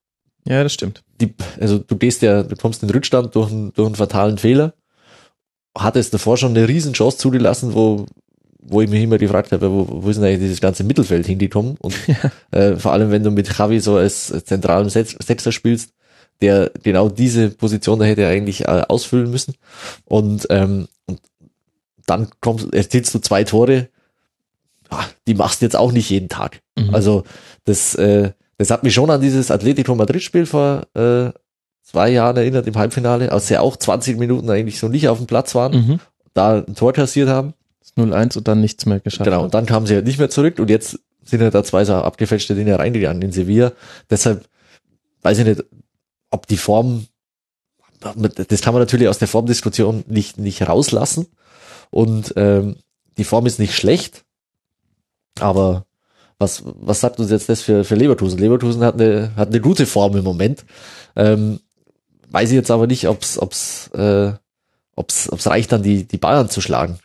Ja, das stimmt. die, also du gehst ja, du kommst in den Rückstand durch einen, durch einen fatalen Fehler, hattest davor schon eine riesen Chance zugelassen, wo, wo ich mich immer gefragt habe, wo, wo ist denn eigentlich dieses ganze Mittelfeld hingekommen? Und äh, vor allem, wenn du mit Javi so als zentralen Sechser spielst, der genau diese Position da hätte er eigentlich äh, ausfüllen müssen. Und, ähm, und dann kommst, erzielst du zwei Tore, ah, die machst du jetzt auch nicht jeden Tag. Mhm. Also das, äh, das hat mich schon an dieses Atletico Madrid-Spiel vor äh, zwei Jahren erinnert im Halbfinale, als sie auch 20 Minuten eigentlich so nicht auf dem Platz waren, Mhm. da ein Tor kassiert haben. Das 0-1 und dann nichts mehr geschafft. Genau, und dann kamen sie halt nicht mehr zurück und jetzt sind ja da zwei so abgefälschte Dinge reingegangen in Sevilla. Deshalb weiß ich nicht, ob die Form, das kann man natürlich aus der Formdiskussion nicht, nicht rauslassen. Und ähm, die Form ist nicht schlecht, aber was, was sagt uns jetzt das für, für Leverkusen? Leverkusen hat eine, hat eine gute Form im Moment. Ähm, weiß ich jetzt aber nicht, ob's, ob's, äh, ob's, ob's reicht, dann die, die Bayern zu schlagen.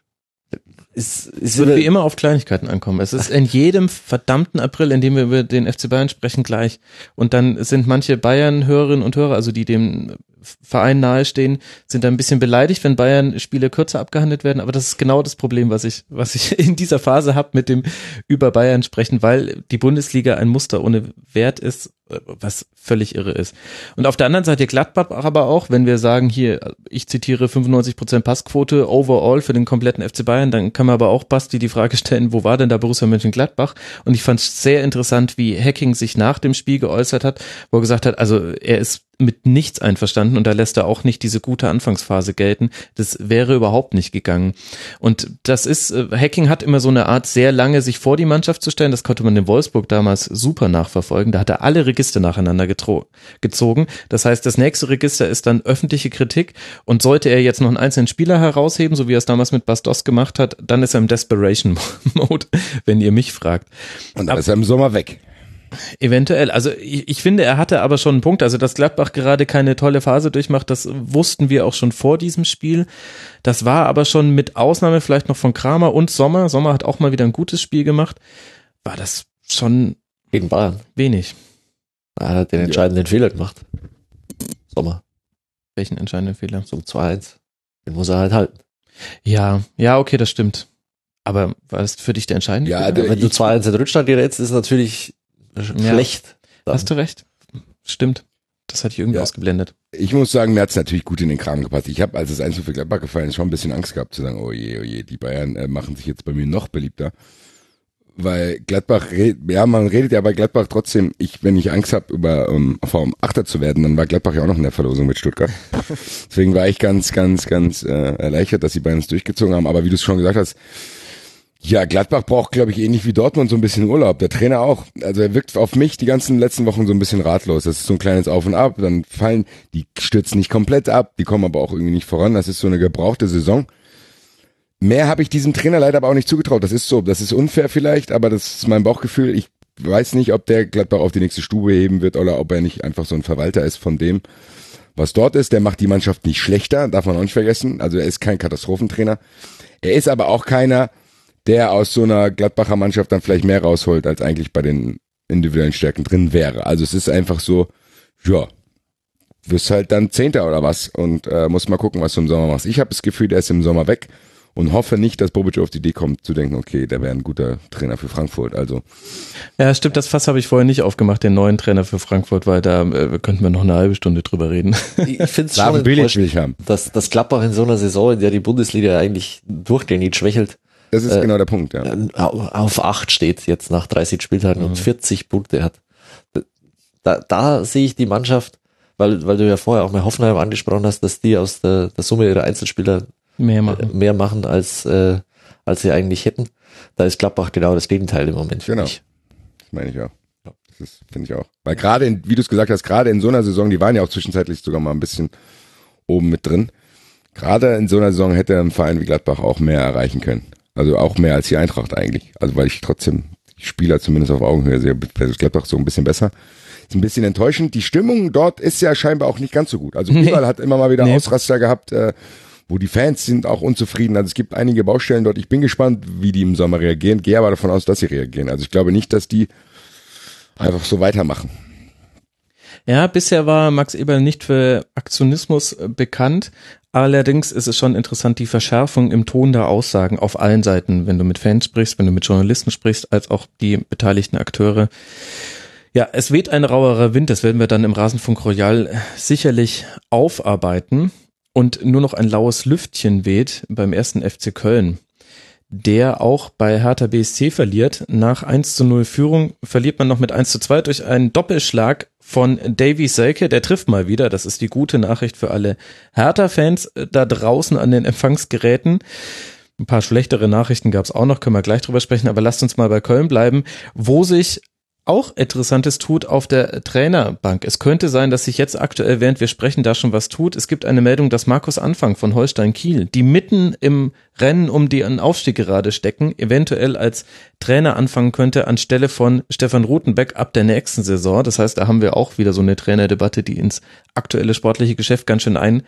Es wird wieder- wie immer auf Kleinigkeiten ankommen. Es ist in jedem verdammten April, in dem wir über den FC Bayern sprechen, gleich. Und dann sind manche Bayern-Hörerinnen und Hörer, also die dem Verein nahestehen, sind da ein bisschen beleidigt, wenn Bayern-Spiele kürzer abgehandelt werden. Aber das ist genau das Problem, was ich, was ich in dieser Phase habe mit dem über Bayern sprechen, weil die Bundesliga ein Muster ohne Wert ist, was völlig irre ist. Und auf der anderen Seite Gladbach aber auch, wenn wir sagen, hier, ich zitiere 95% Passquote overall für den kompletten FC Bayern, dann kann man aber auch Basti die Frage stellen, wo war denn da Borussia Mönchengladbach? Und ich fand es sehr interessant, wie Hacking sich nach dem Spiel geäußert hat, wo er gesagt hat, also er ist mit nichts einverstanden und da lässt er auch nicht diese gute Anfangsphase gelten. Das wäre überhaupt nicht gegangen. Und das ist, äh, Hacking hat immer so eine Art, sehr lange sich vor die Mannschaft zu stellen. Das konnte man in Wolfsburg damals super nachverfolgen. Da hat er alle Register nacheinander getro- gezogen. Das heißt, das nächste Register ist dann öffentliche Kritik und sollte er jetzt noch einen einzelnen Spieler herausheben, so wie er es damals mit Bastos gemacht hat, dann ist er im Desperation Mode, wenn ihr mich fragt. Und dann ist er im Sommer weg. Eventuell. Also ich, ich finde, er hatte aber schon einen Punkt. Also, dass Gladbach gerade keine tolle Phase durchmacht, das wussten wir auch schon vor diesem Spiel. Das war aber schon mit Ausnahme vielleicht noch von Kramer und Sommer. Sommer hat auch mal wieder ein gutes Spiel gemacht. War das schon gegen Bayern. wenig. Er hat den entscheidenden Fehler gemacht. Sommer. Welchen entscheidenden Fehler? Zum 2-1. Den muss er halt halten. Ja, ja, okay, das stimmt. Aber war das für dich der entscheidende Ja, Fehler? der- Wenn du ich- 2-1 in Rückstand gerätst, ist natürlich Ja. schlecht. Dann. Hast du recht. Stimmt. Das hatte ich irgendwie Ja. ausgeblendet. Ich muss sagen, mir hat's natürlich gut in den Kram gepasst. Ich habe, als es 1 für Gladbach gefallen ist, schon ein bisschen Angst gehabt zu sagen, oh je, oh je, die Bayern äh, machen sich jetzt bei mir noch beliebter. Weil Gladbach, ja, man redet ja bei Gladbach trotzdem, ich, wenn ich Angst habe, über ähm, vom Achter zu werden, dann war Gladbach ja auch noch in der Verlosung mit Stuttgart. Deswegen war ich ganz, ganz, ganz äh, erleichtert, dass die Bayern es durchgezogen haben. Aber wie du es schon gesagt hast, ja, Gladbach braucht, glaube ich, ähnlich wie Dortmund so ein bisschen Urlaub. Der Trainer auch. Also er wirkt auf mich die ganzen letzten Wochen so ein bisschen ratlos. Das ist so ein kleines Auf und Ab. Dann fallen, die stürzen nicht komplett ab, die kommen aber auch irgendwie nicht voran. Das ist so eine gebrauchte Saison. Mehr habe ich diesem Trainer leider aber auch nicht zugetraut. Das ist so, das ist unfair vielleicht, aber das ist mein Bauchgefühl. Ich weiß nicht, ob der Gladbach auf die nächste Stube heben wird oder ob er nicht einfach so ein Verwalter ist von dem, was dort ist. Der macht die Mannschaft nicht schlechter, darf man auch nicht vergessen. Also er ist kein Katastrophentrainer. Er ist aber auch keiner, der aus so einer Gladbacher Mannschaft dann vielleicht mehr rausholt, als eigentlich bei den individuellen Stärken drin wäre. Also es ist einfach so, ja, wirst halt dann Zehnter oder was und äh, muss mal gucken, was du im Sommer machst. Ich habe das Gefühl, der ist im Sommer weg und hoffe nicht, dass Bobic auf die Idee kommt, zu denken, okay, der wäre ein guter Trainer für Frankfurt. Also Ja, stimmt, das Fass habe ich vorher nicht aufgemacht, den neuen Trainer für Frankfurt, weil da äh, könnten wir noch eine halbe Stunde drüber reden. Ich finde es schon Bilic enttäuschend, will ich haben. dass, dass Gladbach in so einer Saison, in der die Bundesliga eigentlich durchgängig schwächelt, Das ist genau der Punkt, ja. äh, auf acht steht jetzt nach 30 Spieltagen und 40 Punkte hat. Da, da sehe ich die Mannschaft, weil, weil du ja vorher auch mal Hoffenheim angesprochen hast, dass die aus der, der Summe ihrer Einzelspieler Mehr äh, machen. mehr machen, als, äh, als sie eigentlich hätten. Da ist Gladbach genau das Gegenteil im Moment, Genau. ich. Das meine ich auch. Das finde ich auch. Weil gerade, in, wie du es gesagt hast, gerade in so einer Saison, die waren ja auch zwischenzeitlich sogar mal ein bisschen oben mit drin. Gerade in so einer Saison hätte ein Verein wie Gladbach auch mehr erreichen können. Also auch mehr als die Eintracht eigentlich. Also weil ich trotzdem die Spieler zumindest auf Augenhöhe sehe, ist Gladbach so ein bisschen besser. Ist ein bisschen enttäuschend. Die Stimmung dort ist ja scheinbar auch nicht ganz so gut. Also Nee. überall hat immer mal wieder Nee. Ausraster gehabt, äh, wo die Fans sind auch unzufrieden. Also es gibt einige Baustellen dort. Ich bin gespannt, wie die im Sommer reagieren. Gehe aber davon aus, dass sie reagieren. Also ich glaube nicht, dass die einfach so weitermachen. Ja, bisher war Max Eberl nicht für Aktionismus äh, bekannt. Allerdings ist es schon interessant, die Verschärfung im Ton der Aussagen auf allen Seiten, wenn du mit Fans sprichst, wenn du mit Journalisten sprichst, als auch die beteiligten Akteure. Ja, es weht ein rauerer Wind, das werden wir dann im Rasenfunk Royal äh, sicherlich aufarbeiten. Und nur noch ein laues Lüftchen weht beim ersten FC Köln der auch bei Hertha BSC verliert. Nach 1 zu 0 Führung verliert man noch mit 1 zu 2 durch einen Doppelschlag von Davy Selke. Der trifft mal wieder. Das ist die gute Nachricht für alle Hertha-Fans äh, da draußen an den Empfangsgeräten. Ein paar schlechtere Nachrichten gab es auch noch, können wir gleich drüber sprechen, aber lasst uns mal bei Köln bleiben, wo sich auch Interessantes tut auf der Trainerbank. Es könnte sein, dass sich jetzt aktuell, während wir sprechen, da schon was tut. Es gibt eine Meldung, dass Markus Anfang von Holstein Kiel, die mitten im Rennen um den Aufstieg gerade stecken, eventuell als Trainer anfangen könnte anstelle von Stefan Rutenbeck ab der nächsten Saison. Das heißt, da haben wir auch wieder so eine Trainerdebatte, die ins aktuelle sportliche Geschäft ganz schön ein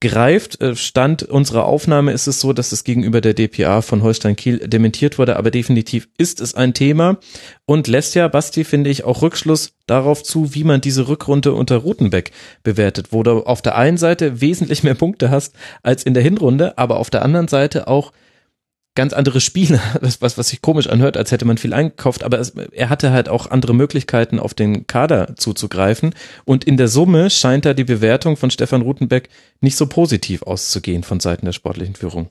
greift. Äh, Stand unserer Aufnahme ist es so, dass es gegenüber der DPA von Holstein Kiel dementiert wurde, aber definitiv ist es ein Thema und lässt ja, Basti, finde ich, auch Rückschluss darauf zu, wie man diese Rückrunde unter Rutenbeck bewertet, wo du auf der einen Seite wesentlich mehr Punkte hast als in der Hinrunde, aber auf der anderen Seite auch ganz andere Spiele, was, was, sich komisch anhört, als hätte man viel eingekauft, aber es, er hatte halt auch andere Möglichkeiten, auf den Kader zuzugreifen. Und in der Summe scheint da die Bewertung von Stefan Rutenbeck nicht so positiv auszugehen von Seiten der sportlichen Führung.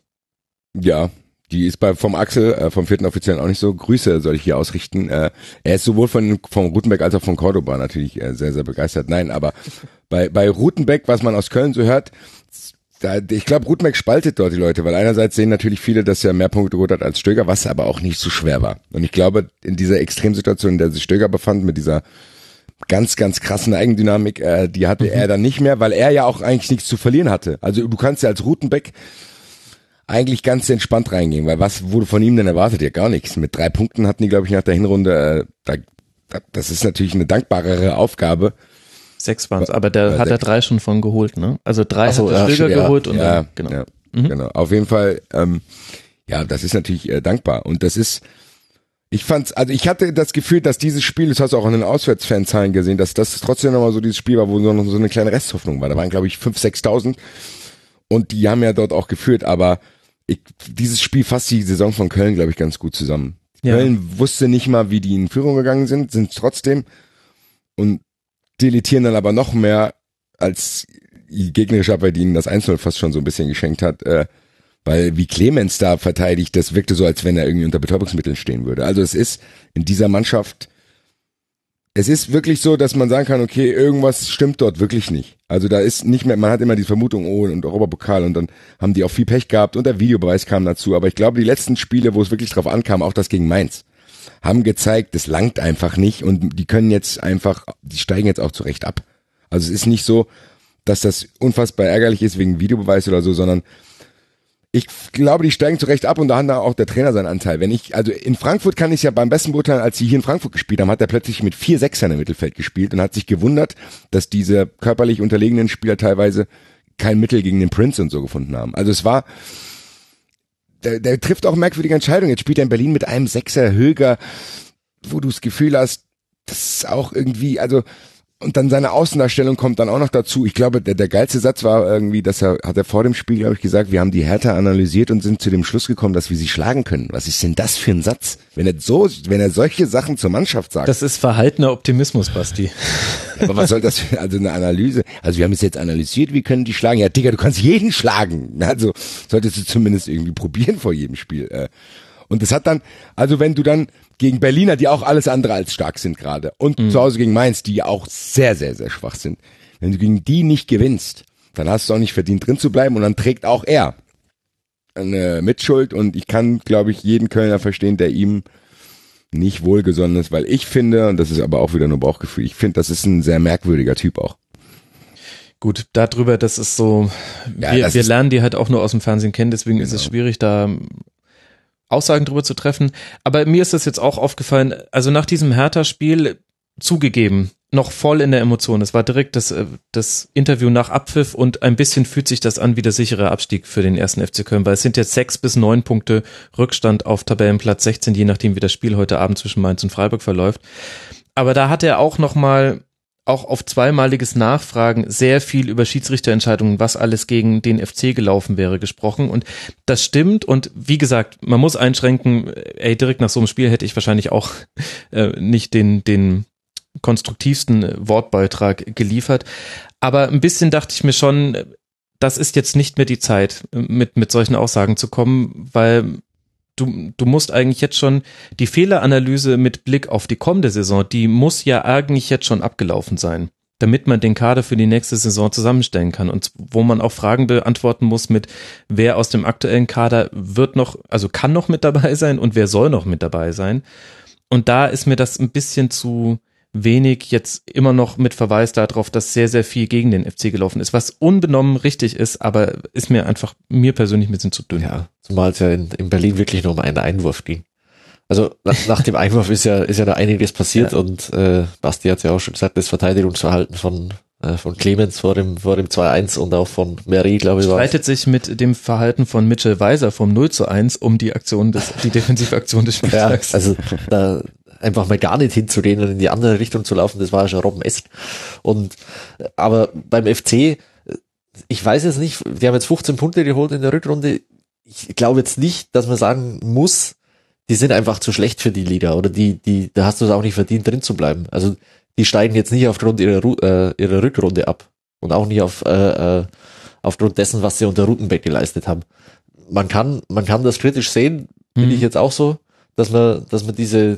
Ja, die ist bei vom Axel, äh, vom vierten Offiziellen auch nicht so. Grüße soll ich hier ausrichten. Äh, er ist sowohl von vom Rutenbeck als auch von Cordoba natürlich äh, sehr, sehr begeistert. Nein, aber bei, bei Rutenbeck, was man aus Köln so hört, da, ich glaube, Rutenbeck spaltet dort die Leute, weil einerseits sehen natürlich viele, dass er mehr Punkte geholt hat als Stöger, was aber auch nicht so schwer war. Und ich glaube, in dieser Extremsituation, in der sich Stöger befand, mit dieser ganz, ganz krassen Eigendynamik, äh, die hatte er dann nicht mehr, weil er ja auch eigentlich nichts zu verlieren hatte. Also du kannst ja als Rutenbeck eigentlich ganz entspannt reingehen, weil was wurde von ihm denn erwartet? Ja, gar nichts. Mit drei Punkten hatten die, glaube ich, nach der Hinrunde, äh, da, das ist natürlich eine dankbarere Aufgabe. Sechs waren es, aber da Bei hat er drei schon von geholt, ne? Also drei so, hat der ja, geholt und ja, dann, genau. Ja, genau. Auf jeden Fall, ähm, ja, das ist natürlich äh, dankbar. Und das ist, ich fand's, also ich hatte das Gefühl, dass dieses Spiel, das hast du auch an den Auswärtsfanzahlen gesehen, dass das trotzdem nochmal so dieses Spiel war, wo so, noch so eine kleine Resthoffnung war. Da waren, glaube ich, 5.000, 6.000 und die haben ja dort auch geführt, aber ich, dieses Spiel fasst die Saison von Köln, glaube ich, ganz gut zusammen. Ja. Köln wusste nicht mal, wie die in Führung gegangen sind, sind trotzdem und deletieren dann aber noch mehr, als die gegnerische Abwehr, die ihnen das 1-0 fast schon so ein bisschen geschenkt hat, äh, weil wie Clemens da verteidigt, das wirkte so, als wenn er irgendwie unter Betäubungsmitteln stehen würde. Also es ist in dieser Mannschaft, es ist wirklich so, dass man sagen kann, okay, irgendwas stimmt dort wirklich nicht. Also da ist nicht mehr, man hat immer die Vermutung, oh, und Europapokal und dann haben die auch viel Pech gehabt und der Videobeweis kam dazu. Aber ich glaube, die letzten Spiele, wo es wirklich drauf ankam, auch das gegen Mainz, haben gezeigt, das langt einfach nicht und die können jetzt einfach, die steigen jetzt auch zurecht ab. Also es ist nicht so, dass das unfassbar ärgerlich ist wegen Videobeweis oder so, sondern ich glaube, die steigen zurecht ab und da hat da auch der Trainer seinen Anteil. Wenn ich, also in Frankfurt kann ich ja beim besten beurteilen, als sie hier in Frankfurt gespielt haben, hat er plötzlich mit vier Sechsern im Mittelfeld gespielt und hat sich gewundert, dass diese körperlich unterlegenen Spieler teilweise kein Mittel gegen den Prince und so gefunden haben. Also es war, der, der trifft auch merkwürdige Entscheidungen. Jetzt spielt er in Berlin mit einem Sechser Höger, wo du das Gefühl hast, das ist auch irgendwie, also und dann seine Außendarstellung kommt dann auch noch dazu. Ich glaube, der, der geilste Satz war irgendwie, dass er, hat er vor dem Spiel, glaube ich, gesagt, wir haben die Hertha analysiert und sind zu dem Schluss gekommen, dass wir sie schlagen können. Was ist denn das für ein Satz? Wenn er so, wenn er solche Sachen zur Mannschaft sagt. Das ist verhaltener Optimismus, Basti. Aber was soll das für, also eine Analyse? Also wir haben es jetzt analysiert, wie können die schlagen? Ja, Digga, du kannst jeden schlagen. Also solltest du zumindest irgendwie probieren vor jedem Spiel. Und das hat dann, also wenn du dann gegen Berliner, die auch alles andere als stark sind gerade, und Mhm. zu Hause gegen Mainz, die auch sehr, sehr, sehr schwach sind, wenn du gegen die nicht gewinnst, dann hast du auch nicht verdient drin zu bleiben und dann trägt auch er eine Mitschuld und ich kann, glaube ich, jeden Kölner verstehen, der ihm nicht wohlgesonnen ist, weil ich finde, und das ist aber auch wieder nur Bauchgefühl, ich finde, das ist ein sehr merkwürdiger Typ auch. Gut, darüber, das ist so, Ja, wir, das wir lernen die halt auch nur aus dem Fernsehen kennen, deswegen ist es schwierig, da Aussagen drüber zu treffen. Aber mir ist das jetzt auch aufgefallen, also nach diesem Hertha-Spiel zugegeben, noch voll in der Emotion. Es war direkt das, äh, das Interview nach Abpfiff und ein bisschen fühlt sich das an wie der sichere Abstieg für den ersten FC Köln, weil es sind jetzt sechs bis neun Punkte Rückstand auf Tabellenplatz 16, je nachdem wie das Spiel heute Abend zwischen Mainz und Freiburg verläuft. Aber da hat er auch noch mal auch auf zweimaliges Nachfragen sehr viel über Schiedsrichterentscheidungen, was alles gegen den FC gelaufen wäre, gesprochen. Und das stimmt. Und wie gesagt, man muss einschränken, ey, direkt nach so einem Spiel hätte ich wahrscheinlich auch äh, nicht den, den konstruktivsten äh, Wortbeitrag geliefert. Aber ein bisschen dachte ich mir schon, äh, das ist jetzt nicht mehr die Zeit, äh, mit, mit solchen Aussagen zu kommen, weil du, du musst eigentlich jetzt schon die Fehleranalyse mit Blick auf die kommende Saison, die muss ja eigentlich jetzt schon abgelaufen sein, damit man den Kader für die nächste Saison zusammenstellen kann und wo man auch Fragen beantworten muss mit, wer aus dem aktuellen Kader wird noch, also kann noch mit dabei sein und wer soll noch mit dabei sein. Und da ist mir das ein bisschen zu wenig jetzt immer noch mit Verweis darauf, dass sehr, sehr viel gegen den FC gelaufen ist, was unbenommen richtig ist, aber ist mir einfach, mir persönlich ein bisschen zu dünn. Ja, zumal es ja in, in Berlin wirklich nur um einen Einwurf ging. Also nach, nach dem Einwurf ist ja, ist ja da einiges passiert Ja. und äh, Basti hat ja auch schon gesagt, das Verteidigungsverhalten von, äh, von Clemens vor dem, vor dem 2-1 und auch von Meri, glaube ich, war streitet sich mit dem Verhalten von Mitchell Weiser vom 0 zu 1 um die Aktion des, die defensive Aktion des Ja, Spieltags. also da einfach mal gar nicht hinzugehen und in die andere Richtung zu laufen, das war ja schon Robben-esque. Und aber beim FC, ich weiß jetzt nicht, die haben jetzt 15 Punkte geholt in der Rückrunde. Ich glaube jetzt nicht, dass man sagen muss, die sind einfach zu schlecht für die Liga oder die, die, da hast du es auch nicht verdient, drin zu bleiben. Also die steigen jetzt nicht aufgrund ihrer, äh, ihrer Rückrunde ab und auch nicht auf, äh, äh, aufgrund dessen, was sie unter Rutenbeck geleistet haben. Man kann, man kann das kritisch sehen, bin Mhm. ich jetzt auch so, dass man, dass man diese,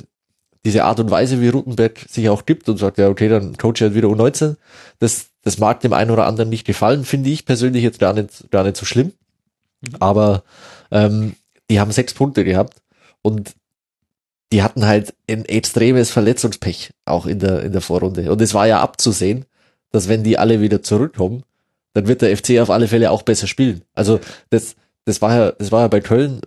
diese Art und Weise, wie Rutenberg sich auch gibt und sagt, ja, okay, dann coach halt wieder U19. Das, das mag dem einen oder anderen nicht gefallen, finde ich persönlich jetzt gar nicht, gar nicht so schlimm. Aber ähm, die haben sechs Punkte gehabt und die hatten halt ein extremes Verletzungspech auch in der, in der Vorrunde. Und es war ja abzusehen, dass wenn die alle wieder zurückkommen, dann wird der FC auf alle Fälle auch besser spielen. Also das, das war ja, das war ja bei Köln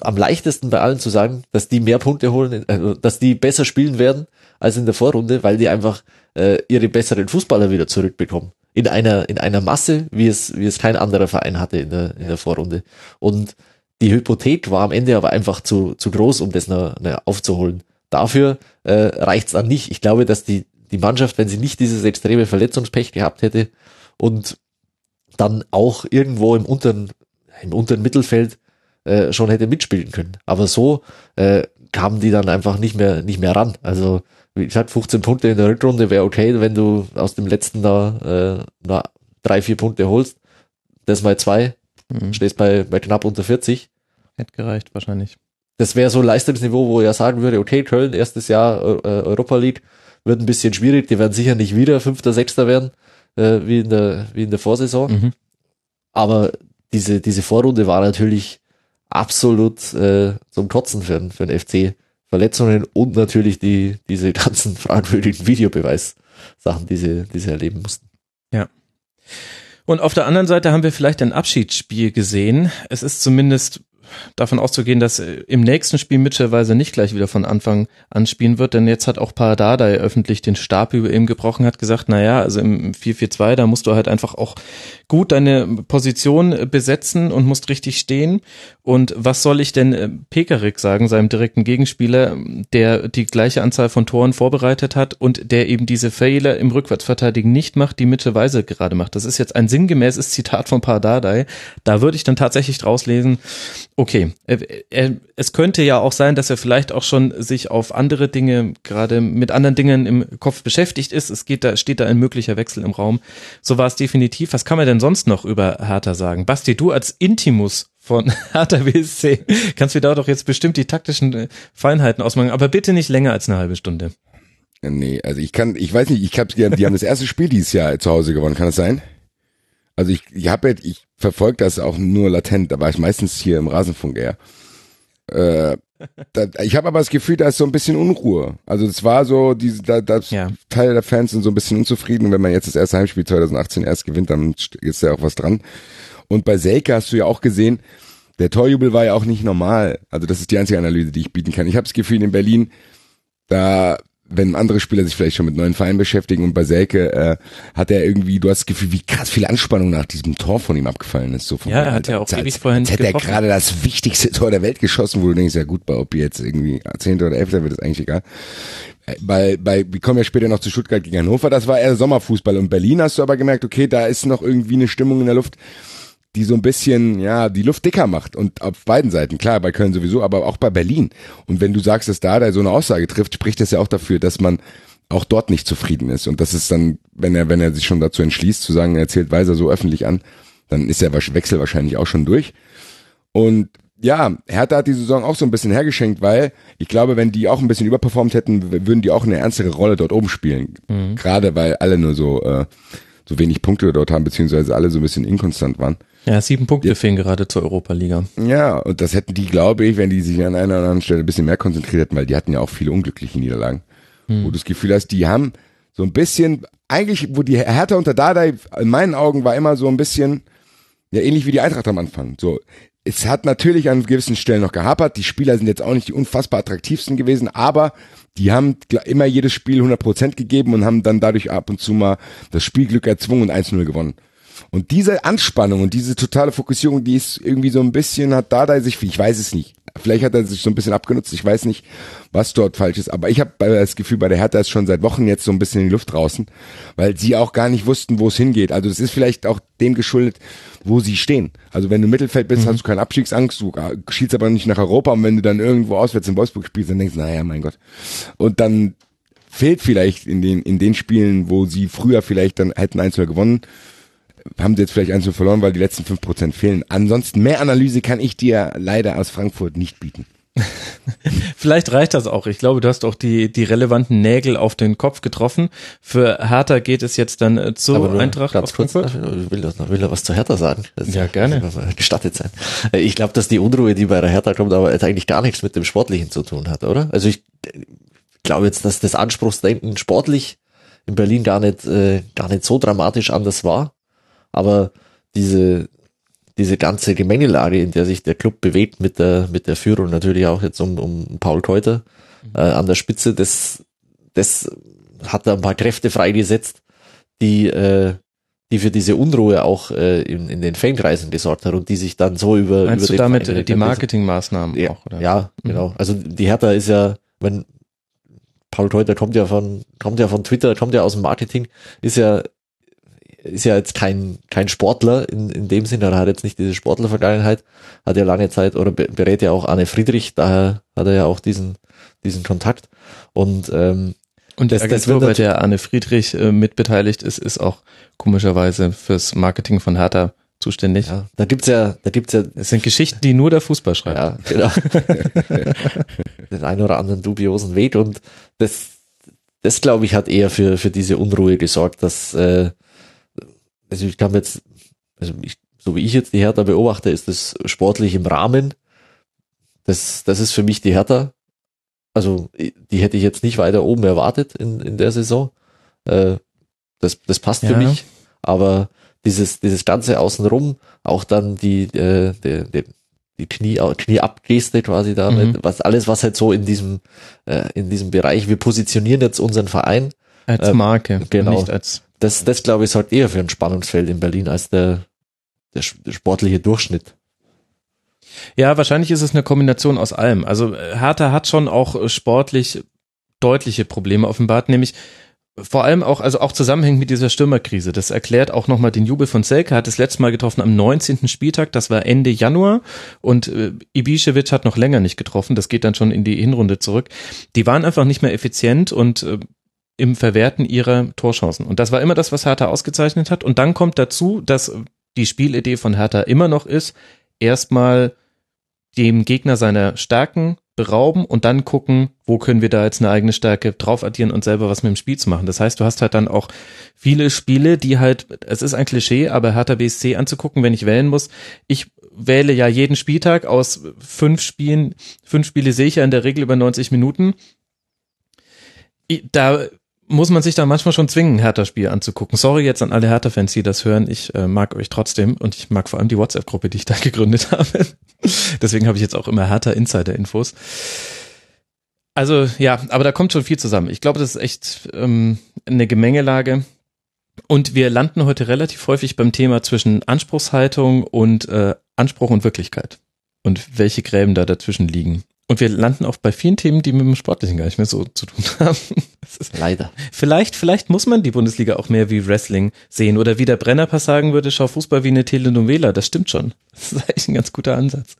am leichtesten bei allen zu sagen, dass die mehr Punkte holen, also, dass die besser spielen werden als in der Vorrunde, weil die einfach äh, ihre besseren Fußballer wieder zurückbekommen. In einer, in einer Masse, wie es, wie es kein anderer Verein hatte in der, in der Vorrunde. Und die Hypothek war am Ende aber einfach zu, zu groß, um das noch, noch aufzuholen. Dafür äh, reicht's dann nicht. Ich glaube, dass die, die Mannschaft, wenn sie nicht dieses extreme Verletzungspech gehabt hätte und dann auch irgendwo im unteren, im unteren Mittelfeld äh, schon hätte mitspielen können. Aber so äh, kamen die dann einfach nicht mehr, nicht mehr ran. Also, wie gesagt, 15 Punkte in der Rückrunde wäre okay, wenn du aus dem letzten da äh, na, drei, vier Punkte holst. Das mal zwei, Mhm. stehst bei, bei knapp unter 40. Hätte gereicht, wahrscheinlich. Das wäre so ein Leistungsniveau, wo er sagen würde, okay, Köln, erstes Jahr äh, Europa League, wird ein bisschen schwierig, die werden sicher nicht wieder Fünfter, Sechster werden, äh, wie, in der, wie in der Vorsaison. Mhm. Aber diese, diese Vorrunde war natürlich absolut äh, zum Kotzen für, für den FC. Verletzungen und natürlich die, diese ganzen fragwürdigen Videobeweissachen, die sie, die sie erleben mussten. Und auf der anderen Seite haben wir vielleicht ein Abschiedsspiel gesehen. Es ist zumindest davon auszugehen, dass äh, im nächsten Spiel Mitchellweise nicht gleich wieder von Anfang an spielen wird, denn jetzt hat auch Paradadei öffentlich den Stab über ihm gebrochen, hat gesagt, na ja, also im 4-4-2, da musst du halt einfach auch gut deine Position besetzen und musst richtig stehen. Und was soll ich denn äh, Pekarik sagen, seinem direkten Gegenspieler, der die gleiche Anzahl von Toren vorbereitet hat und der eben diese Fehler im Rückwärtsverteidigen nicht macht, die Mitchellweise gerade macht. Das ist jetzt ein sinngemäßes Zitat von Paradadei. Da würde ich dann tatsächlich draus lesen, okay, es könnte ja auch sein, dass er vielleicht auch schon sich auf andere Dinge, gerade mit anderen Dingen im Kopf beschäftigt ist. Es geht da, steht da ein möglicher Wechsel im Raum. So war es definitiv. Was kann man denn sonst noch über Hertha sagen? Basti, du als Intimus von Hertha BSC kannst du da doch jetzt bestimmt die taktischen äh, Feinheiten ausmachen, aber bitte nicht länger als eine halbe Stunde. Nee, also ich kann, ich weiß nicht, ich hab, die haben das erste Spiel dieses Jahr zu Hause gewonnen, kann das sein? Also ich, ich habe jetzt, ich verfolge das auch nur latent, da war ich meistens hier im Rasenfunk eher. Äh, da, ich habe aber das Gefühl, da ist so ein bisschen Unruhe. Also es war so, diese, da, da ja. Teile der Fans sind so ein bisschen unzufrieden. Wenn man jetzt das erste Heimspiel 2018 erst gewinnt, dann ist ja auch was dran. Und bei Selke hast du ja auch gesehen, der Torjubel war ja auch nicht normal. Also das ist die einzige Analyse, die ich bieten kann. Ich habe das Gefühl, in Berlin, da wenn andere Spieler sich vielleicht schon mit neuen Vereinen beschäftigen und bei Selke äh, hat er irgendwie, du hast das Gefühl, wie krass viel Anspannung nach diesem Tor von ihm abgefallen ist. So ja, er hat ja auch ewig vorhin Jetzt hätte er gerade das wichtigste Tor der Welt geschossen, wo du denkst, ja gut, bei ob jetzt irgendwie Zehnter oder Elfter wird es eigentlich egal. Äh, bei, bei, wir kommen ja später noch zu Stuttgart gegen Hannover, das war eher Sommerfußball. Und Berlin hast du aber gemerkt, okay, da ist noch irgendwie eine Stimmung in der Luft die so ein bisschen, ja, die Luft dicker macht. Und auf beiden Seiten, klar, bei Köln sowieso, aber auch bei Berlin. Und wenn du sagst, dass da da so eine Aussage trifft, spricht das ja auch dafür, dass man auch dort nicht zufrieden ist. Und das ist dann, wenn er, wenn er sich schon dazu entschließt, zu sagen, er zählt Weiser so öffentlich an, dann ist der Wechsel wahrscheinlich auch schon durch. Und ja, Hertha hat die Saison auch so ein bisschen hergeschenkt, weil ich glaube, wenn die auch ein bisschen überperformt hätten, würden die auch eine ernstere Rolle dort oben spielen. Mhm. Gerade weil alle nur so, äh, so wenig Punkte dort haben, beziehungsweise alle so ein bisschen inkonstant waren. Ja, sieben Punkte ja. fehlen gerade zur Europa-Liga. Ja, und das hätten die, glaube ich, wenn die sich an einer oder anderen Stelle ein bisschen mehr konzentriert hätten, weil die hatten ja auch viele unglückliche Niederlagen. Hm. Wo du das Gefühl hast, die haben so ein bisschen, eigentlich, wo die Hertha unter Dardai in meinen Augen war immer so ein bisschen, ja, ähnlich wie die Eintracht am Anfang. So, es hat natürlich an gewissen Stellen noch gehapert. Die Spieler sind jetzt auch nicht die unfassbar attraktivsten gewesen, aber die haben immer jedes Spiel 100% gegeben und haben dann dadurch ab und zu mal das Spielglück erzwungen und 1-0 gewonnen. Und diese Anspannung und diese totale Fokussierung, die ist irgendwie so ein bisschen, hat Dada sich, ich weiß es nicht, vielleicht hat er sich so ein bisschen abgenutzt, ich weiß nicht, was dort falsch ist, aber ich habe das Gefühl, bei der Hertha ist schon seit Wochen jetzt so ein bisschen in die Luft draußen, weil sie auch gar nicht wussten, wo es hingeht. Also es ist vielleicht auch dem geschuldet, wo sie stehen. Also wenn du im Mittelfeld bist, mhm. hast du keine Abstiegsangst, du schielst aber nicht nach Europa und wenn du dann irgendwo auswärts in Wolfsburg spielst, dann denkst du, naja, mein Gott. Und dann fehlt vielleicht in den, in den Spielen, wo sie früher vielleicht dann hätten 1 gewonnen, haben sie jetzt vielleicht eins verloren, weil die letzten fünf Prozent fehlen. Ansonsten mehr Analyse kann ich dir leider aus Frankfurt nicht bieten. Vielleicht reicht das auch. Ich glaube, du hast auch die, die relevanten Nägel auf den Kopf getroffen. Für Hertha geht es jetzt dann äh, zu Aber Eintracht ganz kurz, Ich will, das, will da was zu Hertha sagen. Das ja, gerne. Gestattet sein. Äh, ich glaube, dass die Unruhe, die bei der Hertha kommt, aber jetzt eigentlich gar nichts mit dem Sportlichen zu tun hat, oder? Also ich glaube jetzt, dass das Anspruchsdenken sportlich in Berlin gar nicht, äh, gar nicht so dramatisch anders war. Aber diese, diese ganze Gemengelage, in der sich der Club bewegt mit der, mit der Führung, natürlich auch jetzt um, um Paul Keuter äh, an der Spitze, das, das hat da ein paar Kräfte freigesetzt, die, äh, die für diese Unruhe auch äh, in, in den Fankreisen gesorgt hat und die sich dann so über, Meinst über du damit Verein, die Marketingmaßnahmen ja, auch, oder? Ja, mhm. genau. Also die Hertha ist ja, wenn Paul Keuter kommt ja von, kommt ja von Twitter, kommt ja aus dem Marketing, ist ja ist ja jetzt kein, kein Sportler in, in dem Sinne, er hat jetzt nicht diese Sportlervergangenheit, hat ja lange Zeit oder berät ja auch Anne Friedrich, daher hat er ja auch diesen, diesen Kontakt. Und, ähm, und das, das wird bei der Anne Friedrich äh, mitbeteiligt ist, ist auch komischerweise fürs Marketing von Hertha zuständig. Ja, da gibt's ja, da gibt's ja. Es sind Geschichten, die nur der Fußball schreibt. Ja, genau. Den einen oder anderen dubiosen Weg und das, das glaube ich hat eher für, für diese Unruhe gesorgt, dass, äh, also ich kann jetzt, also ich, so wie ich jetzt die Hertha beobachte, ist das sportlich im Rahmen. Das, das ist für mich die Hertha. Also die hätte ich jetzt nicht weiter oben erwartet in, in der Saison. Äh, das, das passt ja. für mich. Aber dieses, dieses ganze außenrum, auch dann die, äh, die, die, die Knie, Knieabgeste quasi damit, mhm. was alles, was halt so in diesem, äh, in diesem Bereich, wir positionieren jetzt unseren Verein. Als ähm, Marke, genau. Nicht als das, das glaube ich, sorgt eher für ein Spannungsfeld in Berlin als der, der, der sportliche Durchschnitt. Ja, wahrscheinlich ist es eine Kombination aus allem. Also Hertha hat schon auch sportlich deutliche Probleme offenbart, nämlich vor allem auch, also auch zusammenhängend mit dieser Stürmerkrise. Das erklärt auch nochmal den Jubel von Selke, hat das letzte Mal getroffen am 19. Spieltag, das war Ende Januar und äh, Ibišević hat noch länger nicht getroffen, das geht dann schon in die Hinrunde zurück. Die waren einfach nicht mehr effizient und äh, im Verwerten ihrer Torchancen. Und das war immer das, was Hertha ausgezeichnet hat. Und dann kommt dazu, dass die Spielidee von Hertha immer noch ist, erstmal dem Gegner seiner Stärken berauben und dann gucken, wo können wir da jetzt eine eigene Stärke drauf addieren und selber was mit dem Spiel zu machen. Das heißt, du hast halt dann auch viele Spiele, die halt, es ist ein Klischee, aber Hertha BSC anzugucken, wenn ich wählen muss. Ich wähle ja jeden Spieltag aus fünf Spielen, fünf Spiele sehe ich ja in der Regel über 90 Minuten. Da muss man sich da manchmal schon zwingen, Hertha-Spiel anzugucken. Sorry jetzt an alle Hertha-Fans, die das hören. Ich äh, mag euch trotzdem und ich mag vor allem die WhatsApp-Gruppe, die ich da gegründet habe. Deswegen habe ich jetzt auch immer Hertha-Insider-Infos. Also ja, aber da kommt schon viel zusammen. Ich glaube, das ist echt ähm, eine Gemengelage. Und wir landen heute relativ häufig beim Thema zwischen Anspruchshaltung und äh, Anspruch und Wirklichkeit. Und welche Gräben da dazwischen liegen. Und wir landen auch bei vielen Themen, die mit dem Sportlichen gar nicht mehr so zu tun haben. Leider. Vielleicht, vielleicht muss man die Bundesliga auch mehr wie Wrestling sehen. Oder wie der Brennerpass sagen würde, schau Fußball wie eine Telenovela. Das stimmt schon. Das ist eigentlich ein ganz guter Ansatz.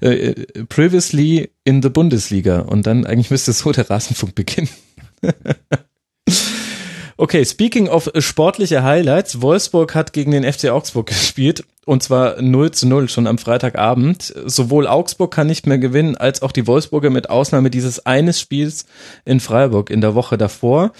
Äh, äh previously in the Bundesliga. Und dann eigentlich müsste so der Rasenfunk beginnen. Okay, speaking of sportliche Highlights, Wolfsburg hat gegen den FC Augsburg gespielt und zwar 0 zu 0 schon am Freitagabend. Sowohl Augsburg kann nicht mehr gewinnen, als auch die Wolfsburger mit Ausnahme dieses eines Spiels in Freiburg in der Woche davor.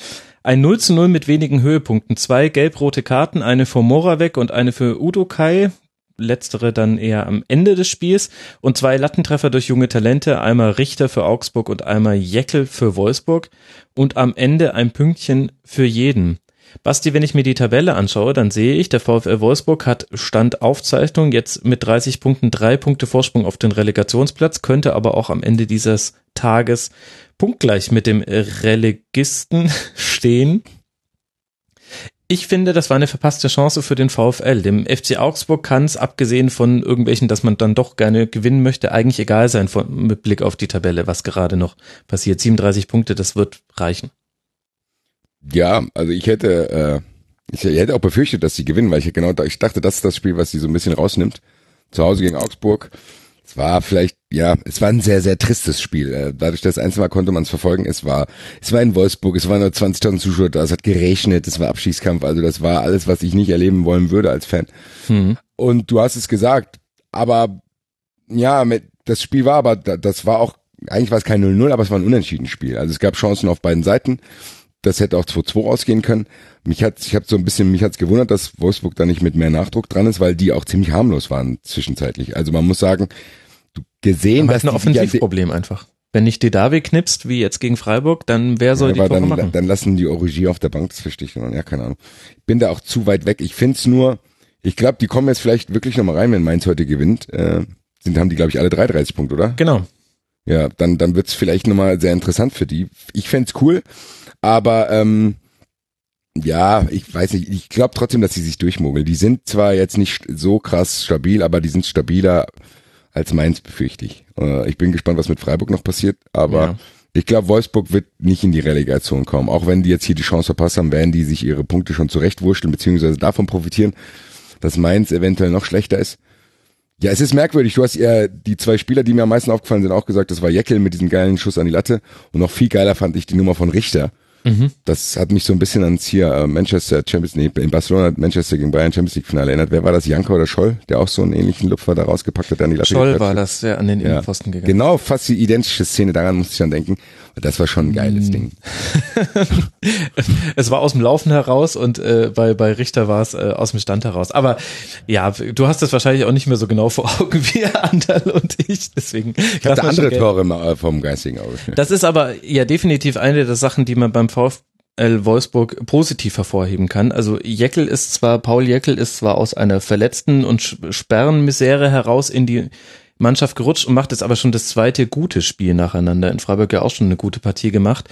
Ein 0 zu 0 mit wenigen Höhepunkten. Zwei gelb-rote Karten, eine für Moravec und eine für Udo Kai letztere dann eher am Ende des Spiels. Und zwei Lattentreffer durch junge Talente, einmal Richter für Augsburg und einmal Jeckel für Wolfsburg. Und am Ende ein Pünktchen für jeden. Basti, wenn ich mir die Tabelle anschaue, dann sehe ich, der VfL Wolfsburg hat Stand Aufzeichnung jetzt mit 30 Punkten drei Punkte Vorsprung auf den Relegationsplatz, könnte aber auch am Ende dieses Tages punktgleich mit dem Relegisten stehen ich finde, das war eine verpasste Chance für den VfL. Dem FC Augsburg kann es, abgesehen von irgendwelchen, dass man dann doch gerne gewinnen möchte, eigentlich egal sein von, mit Blick auf die Tabelle, was gerade noch passiert. 37 Punkte, das wird reichen. Ja, also ich hätte, äh, ich hätte auch befürchtet, dass sie gewinnen, weil ich genau, ich dachte, das ist das Spiel, was sie so ein bisschen rausnimmt. Zu Hause gegen Augsburg. Es war vielleicht, ja, es war ein sehr, sehr tristes Spiel. Äh, dadurch, dass einzelmal konnte man es verfolgen. Es war, es war in Wolfsburg, es waren nur 20.000 Zuschauer da, es hat geregnet, es war Abschießkampf, also das war alles, was ich nicht erleben wollen würde als Fan. Mhm. Und du hast es gesagt, aber ja, mit, das Spiel war aber, das war auch, eigentlich war es kein 0-0, aber es war ein unentschieden Spiel. Also es gab Chancen auf beiden Seiten. Das hätte auch 2-2 ausgehen können. Mich hat, ich habe so ein bisschen, mich hat's gewundert, dass Wolfsburg da nicht mit mehr Nachdruck dran ist, weil die auch ziemlich harmlos waren zwischenzeitlich. Also man muss sagen, gesehen, dass ein Offensivproblem einfach. Wenn nicht die David knipst, wie jetzt gegen Freiburg, dann wer soll ja, die dann, machen? Dann lassen die Origie auf der Bank, das verstehe ich noch. Ja, keine Ahnung. Ich bin da auch zu weit weg. Ich find's nur, ich glaube, die kommen jetzt vielleicht wirklich nochmal rein, wenn Mainz heute gewinnt. Äh, sind, haben die, glaube ich, alle 33 Punkte, oder? Genau. Ja, dann, dann wird's vielleicht nochmal sehr interessant für die. Ich fände cool, aber ähm, ja, ich weiß nicht, ich glaube trotzdem, dass sie sich durchmogeln. Die sind zwar jetzt nicht so krass stabil, aber die sind stabiler als Mainz, befürchte ich. Äh, ich bin gespannt, was mit Freiburg noch passiert, aber ja. ich glaube, Wolfsburg wird nicht in die Relegation kommen. Auch wenn die jetzt hier die Chance verpasst haben, werden die sich ihre Punkte schon zurechtwurschteln, beziehungsweise davon profitieren, dass Mainz eventuell noch schlechter ist. Ja, es ist merkwürdig. Du hast ja die zwei Spieler, die mir am meisten aufgefallen sind, auch gesagt, das war Jeckel mit diesem geilen Schuss an die Latte. Und noch viel geiler fand ich die Nummer von Richter Mhm. Das hat mich so ein bisschen ans hier äh, Manchester Champions League, in Barcelona Manchester gegen Bayern Champions League Finale erinnert. Wer war das? Janka oder Scholl, der auch so einen ähnlichen Lupfer da rausgepackt hat, an die Latte Scholl war das, der an den ja. Innenpfosten gegangen. Genau, fast die identische Szene, daran musste ich dann denken. Das war schon ein geiles mm. Ding. es war aus dem Laufen heraus und äh, bei, bei Richter war es äh, aus dem Stand heraus. Aber ja, du hast das wahrscheinlich auch nicht mehr so genau vor Augen wie Andal und ich. Deswegen ich hatte andere Tore äh, vom geistigen Auge. Das ist aber ja definitiv eine der Sachen, die man beim VfL Wolfsburg positiv hervorheben kann. Also Jeckel ist zwar, Paul Jeckel ist zwar aus einer verletzten und Sperrenmisere heraus in die Mannschaft gerutscht und macht jetzt aber schon das zweite gute Spiel nacheinander. In Freiburg ja auch schon eine gute Partie gemacht.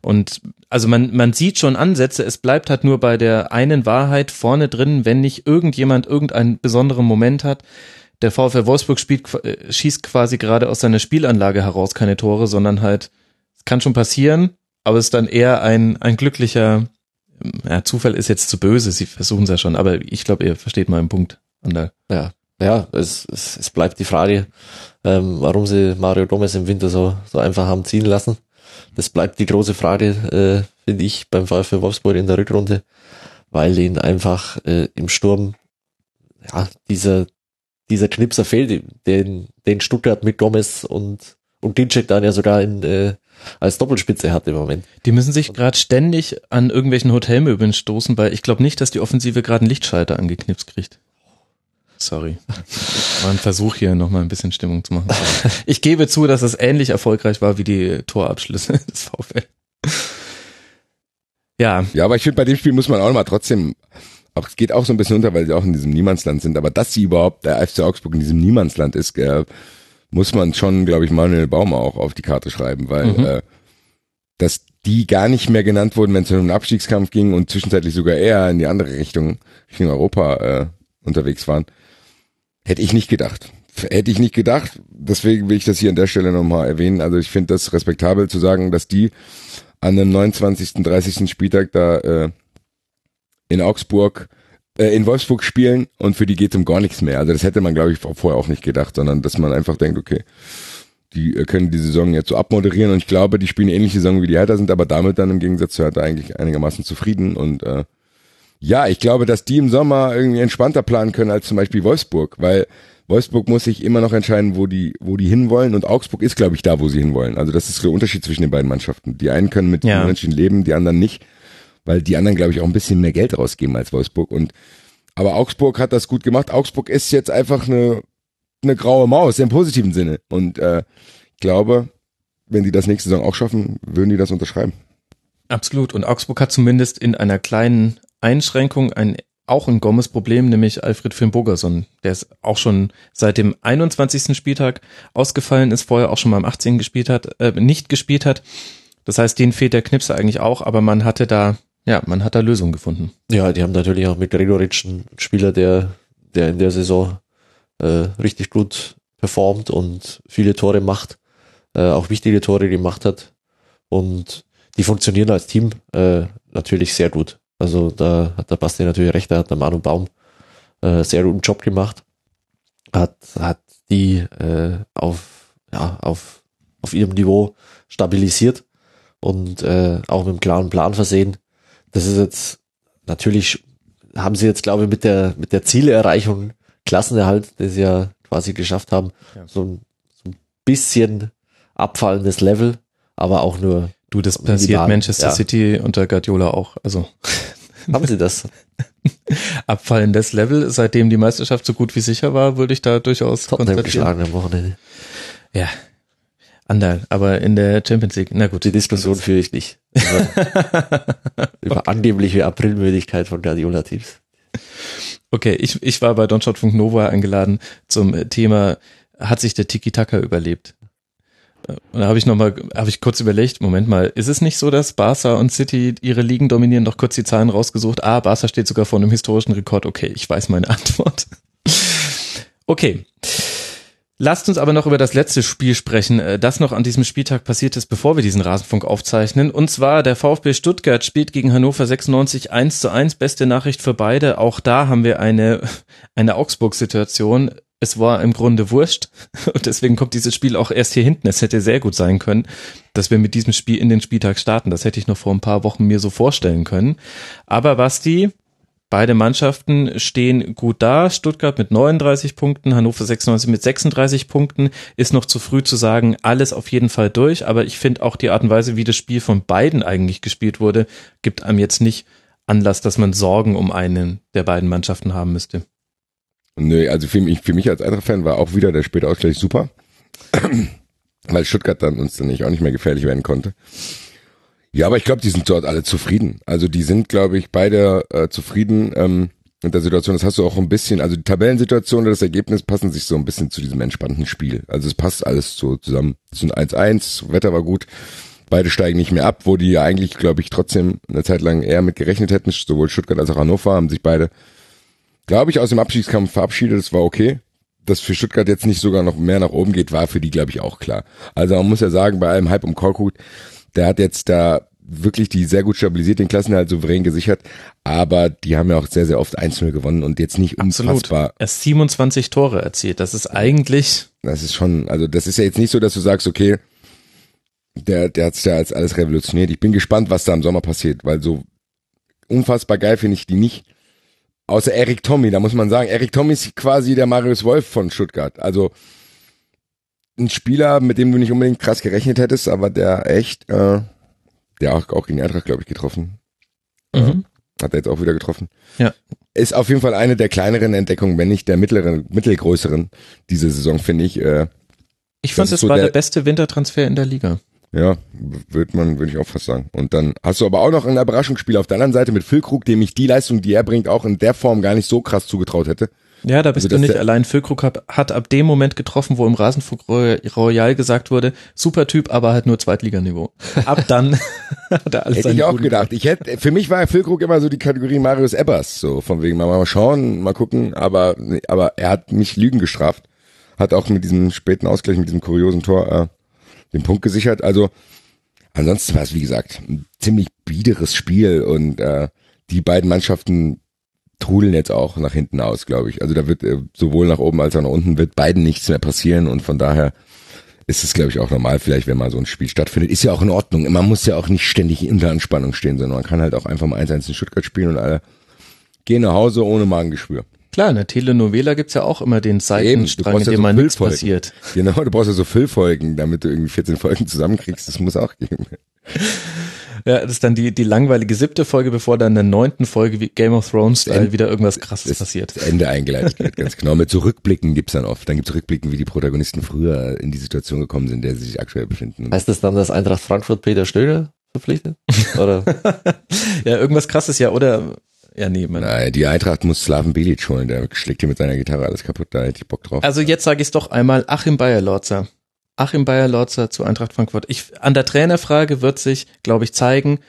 Und also man, man sieht schon Ansätze, es bleibt halt nur bei der einen Wahrheit vorne drin, wenn nicht irgendjemand irgendeinen besonderen Moment hat. Der VfL Wolfsburg spielt, äh, schießt quasi gerade aus seiner Spielanlage heraus keine Tore, sondern halt, es kann schon passieren, aber es ist dann eher ein, ein glücklicher, ja, Zufall ist jetzt zu böse, sie versuchen es ja schon, aber ich glaube, ihr versteht meinen Punkt. Andal. Ja, ja, es, es, es bleibt die Frage, ähm, warum sie Mario Gomez im Winter so, so einfach haben ziehen lassen. Das bleibt die große Frage, äh, finde ich, beim VfL Wolfsburg in der Rückrunde, weil ihnen einfach äh, im Sturm ja, dieser, dieser Knipser fehlt, den, den Stuttgart mit Gomez und, und Dinczek dann ja sogar in, äh, als Doppelspitze hat im Moment. Die müssen sich gerade ständig an irgendwelchen Hotelmöbeln stoßen, weil ich glaube nicht, dass die Offensive gerade einen Lichtschalter angeknipst kriegt. Sorry. War ein Versuch hier nochmal ein bisschen Stimmung zu machen. Ich gebe zu, dass es ähnlich erfolgreich war wie die Torabschlüsse des VfL. Ja. Ja, aber ich finde, bei dem Spiel muss man auch mal trotzdem, auch es geht auch so ein bisschen unter, weil sie auch in diesem Niemandsland sind, aber dass sie überhaupt der FC Augsburg in diesem Niemandsland ist, äh, muss man schon, glaube ich, Manuel Baumer auch auf die Karte schreiben, weil mhm. äh, dass die gar nicht mehr genannt wurden, wenn es um einen Abstiegskampf ging und zwischenzeitlich sogar eher in die andere Richtung, Richtung Europa äh, unterwegs waren Hätte ich nicht gedacht. Hätte ich nicht gedacht. Deswegen will ich das hier an der Stelle nochmal erwähnen. Also ich finde das respektabel zu sagen, dass die an dem 29., 30. Spieltag da äh, in Augsburg, äh, in Wolfsburg spielen und für die geht um gar nichts mehr. Also das hätte man, glaube ich, vorher auch nicht gedacht, sondern dass man einfach denkt, okay, die äh, können die Saison jetzt so abmoderieren und ich glaube, die spielen ähnliche Saison wie die Hertha sind, aber damit dann im Gegensatz zu Hertha eigentlich einigermaßen zufrieden und äh, ja, ich glaube, dass die im Sommer irgendwie entspannter planen können als zum Beispiel Wolfsburg, weil Wolfsburg muss sich immer noch entscheiden, wo die, wo die hinwollen und Augsburg ist, glaube ich, da, wo sie hinwollen. Also das ist der Unterschied zwischen den beiden Mannschaften. Die einen können mit ja. Menschen leben, die anderen nicht, weil die anderen, glaube ich, auch ein bisschen mehr Geld rausgeben als Wolfsburg. Und aber Augsburg hat das gut gemacht. Augsburg ist jetzt einfach eine, eine graue Maus im positiven Sinne. Und äh, ich glaube, wenn die das nächste Saison auch schaffen, würden die das unterschreiben. Absolut. Und Augsburg hat zumindest in einer kleinen Einschränkung ein auch ein Gomez-Problem, nämlich Alfred Finn-Bogerson, der ist auch schon seit dem 21. Spieltag ausgefallen ist, vorher auch schon mal am 18. gespielt hat, äh, nicht gespielt hat. Das heißt, denen fehlt der Knipse eigentlich auch, aber man hatte da, ja, man hat da Lösungen gefunden. Ja, die haben natürlich auch mit Gregoritsch einen Spieler, der, der in der Saison äh, richtig gut performt und viele Tore macht, äh, auch wichtige Tore gemacht hat. Und die funktionieren als Team äh, natürlich sehr gut. Also da hat der Basti natürlich recht, da hat der Manu Baum äh, sehr guten Job gemacht. Hat, hat die äh, auf, ja, auf, auf ihrem Niveau stabilisiert und äh, auch mit einem klaren Plan versehen. Das ist jetzt natürlich, haben sie jetzt, glaube ich, mit der, mit der Zielerreichung Klassenerhalt, das sie ja quasi geschafft haben, ja. so, ein, so ein bisschen abfallendes Level, aber auch nur Du, das passiert Manchester ja. City unter Guardiola auch. Also haben sie das? Abfallendes Level, seitdem die Meisterschaft so gut wie sicher war, würde ich da durchaus Tottenham geschlagen am Wochenende. Ja. Anderl, aber in der Champions League, na gut. Die Diskussion führe ich nicht. Über, okay. angebliche Aprilmüdigkeit von Guardiola-Teams. Okay, ich, ich war bei Donshot.nova Nova eingeladen zum Thema, hat sich der Tiki-Taka überlebt? Und da habe ich nochmal, habe ich kurz überlegt, Moment mal, ist es nicht so, dass Barca und City ihre Ligen dominieren? Noch kurz die Zahlen rausgesucht. Ah, Barca steht sogar vor einem historischen Rekord. Okay, ich weiß meine Antwort. Okay. Lasst uns aber noch über das letzte Spiel sprechen, äh, das noch an diesem Spieltag passiert ist, bevor wir diesen Rasenfunk aufzeichnen. Und zwar der VfB Stuttgart spielt gegen Hannover 96 1 zu 1. Beste Nachricht für beide. Auch da haben wir eine, eine Augsburg-Situation es war im Grunde wurscht und deswegen kommt dieses Spiel auch erst hier hinten. Es hätte sehr gut sein können, dass wir mit diesem Spiel in den Spieltag starten. Das hätte ich noch vor ein paar Wochen mir so vorstellen können. Aber Basti, beide Mannschaften stehen gut da. Stuttgart mit 39 Punkten, Hannover 96 mit 36 Punkten. Ist noch zu früh zu sagen, alles auf jeden Fall durch. Aber ich finde auch die Art und Weise, wie das Spiel von beiden eigentlich gespielt wurde, gibt einem jetzt nicht Anlass, dass man Sorgen um einen der beiden Mannschaften haben müsste. Nö, also für mich, für mich als Eintracht-Fan war auch wieder der späte Ausgleich super. Weil Stuttgart dann uns dann nicht auch nicht mehr gefährlich werden konnte. Ja, aber ich glaube, die sind dort alle zufrieden. Also die sind, glaube ich, beide äh, zufrieden. Ähm, mit der Situation. Das hast du auch ein bisschen, also die Tabellensituation oder das Ergebnis passen sich so ein bisschen zu diesem entspannten Spiel. Also es passt alles so zusammen. Es sind 1-1, Wetter war gut. Beide steigen nicht mehr ab, wo die ja eigentlich, glaube ich, trotzdem eine Zeit lang eher mit gerechnet hätten. Sowohl Stuttgart als auch Hannover haben sich beide, glaube ich, aus dem Abschiedskampf verabschiedet. Das war okay. Dass für Stuttgart jetzt nicht sogar noch mehr nach oben geht, war für die, glaube ich, auch klar. Also man muss ja sagen, bei allem Hype um Korkut, der hat jetzt da wirklich die sehr gut stabilisiert, den Klassenerhalt souverän gesichert, aber die haben ja auch sehr, sehr oft 1-0 gewonnen und jetzt nicht unfassbar. Er ist 27 Tore erzielt. Das ist eigentlich. Das ist schon, also das ist ja jetzt nicht so, dass du sagst, okay, der, der hat's ja als alles revolutioniert. Ich bin gespannt, was da im Sommer passiert, weil so unfassbar geil finde ich die nicht. Außer Eric Tommy, da muss man sagen, Eric Tommy ist quasi der Marius Wolf von Stuttgart. Also ein Spieler, mit dem du nicht unbedingt krass gerechnet hättest, aber der echt äh, der auch, auch gegen Eintracht, glaube ich, getroffen. Mhm. Hat er jetzt auch wieder getroffen. Ja. Ist auf jeden Fall eine der kleineren Entdeckungen, wenn nicht der mittleren, mittelgrößeren diese Saison, finde ich. Äh, ich fand, es so war der, der beste Wintertransfer in der Liga. Ja, würde man, würde ich auch fast sagen. Und dann hast du aber auch noch ein Überraschungsspiel auf der anderen Seite mit Phil Krug, dem ich die Leistung, die er bringt, auch in der Form gar nicht so krass zugetraut hätte. Ja, da bist also, du nicht allein. Füllkrug hat, hat ab dem Moment getroffen, wo im Rasenfunk Royal gesagt wurde, super Typ, aber halt nur Zweitliganiveau. Ab dann hat er alles Hätte ich auch gedacht. Ich hätte, für mich war Füllkrug immer so die Kategorie Marius Ebbers, so von wegen mal, mal schauen, mal gucken, aber, aber er hat mich Lügen gestraft. Hat auch mit diesem späten Ausgleich, mit diesem kuriosen Tor, äh, den Punkt gesichert. Also, ansonsten war es, wie gesagt, ein ziemlich biederes Spiel und, äh, die beiden Mannschaften trudeln jetzt auch nach hinten aus, glaube ich. Also da wird äh, sowohl nach oben als auch nach unten wird beiden nichts mehr passieren und von daher ist es, glaube ich, auch normal, vielleicht, wenn mal so ein Spiel stattfindet. Ist ja auch in Ordnung. Man muss ja auch nicht ständig in der Anspannung stehen, sondern man kann halt auch einfach mal 1-1 in Stuttgart spielen und alle gehen nach Hause ohne Magengeschwür. Klar, in der Telenovela gibt's ja auch immer den Seitenstrang, in dem ja so mal nichts passiert. Genau, du brauchst ja so Füllfolgen, damit du irgendwie 14 Folgen zusammenkriegst. Das muss auch geben. Ja, das ist dann die, die langweilige siebte Folge, bevor dann in der neunten Folge wie Game of Thrones äh, wieder irgendwas krasses das, passiert. Das Ende eingeleitet wird, ganz genau. Mit so Rückblicken gibt's dann oft. Dann gibt's Rückblicken, wie die Protagonisten früher in die Situation gekommen sind, in der sie sich aktuell befinden. Heißt das dann, dass Eintracht Frankfurt Peter Stöger verpflichtet? Oder? ja, irgendwas krasses, ja, oder ja, man. Nein, die Eintracht muss Slaven Bilic holen, der schlägt hier mit seiner Gitarre alles kaputt, da hätte ich Bock drauf. Also jetzt sage ich doch einmal Achim Bayer-Lorzer. Achim Bayer-Lorzer zu Eintracht Frankfurt. Ich, an der Trainerfrage wird sich, glaube ich, zeigen,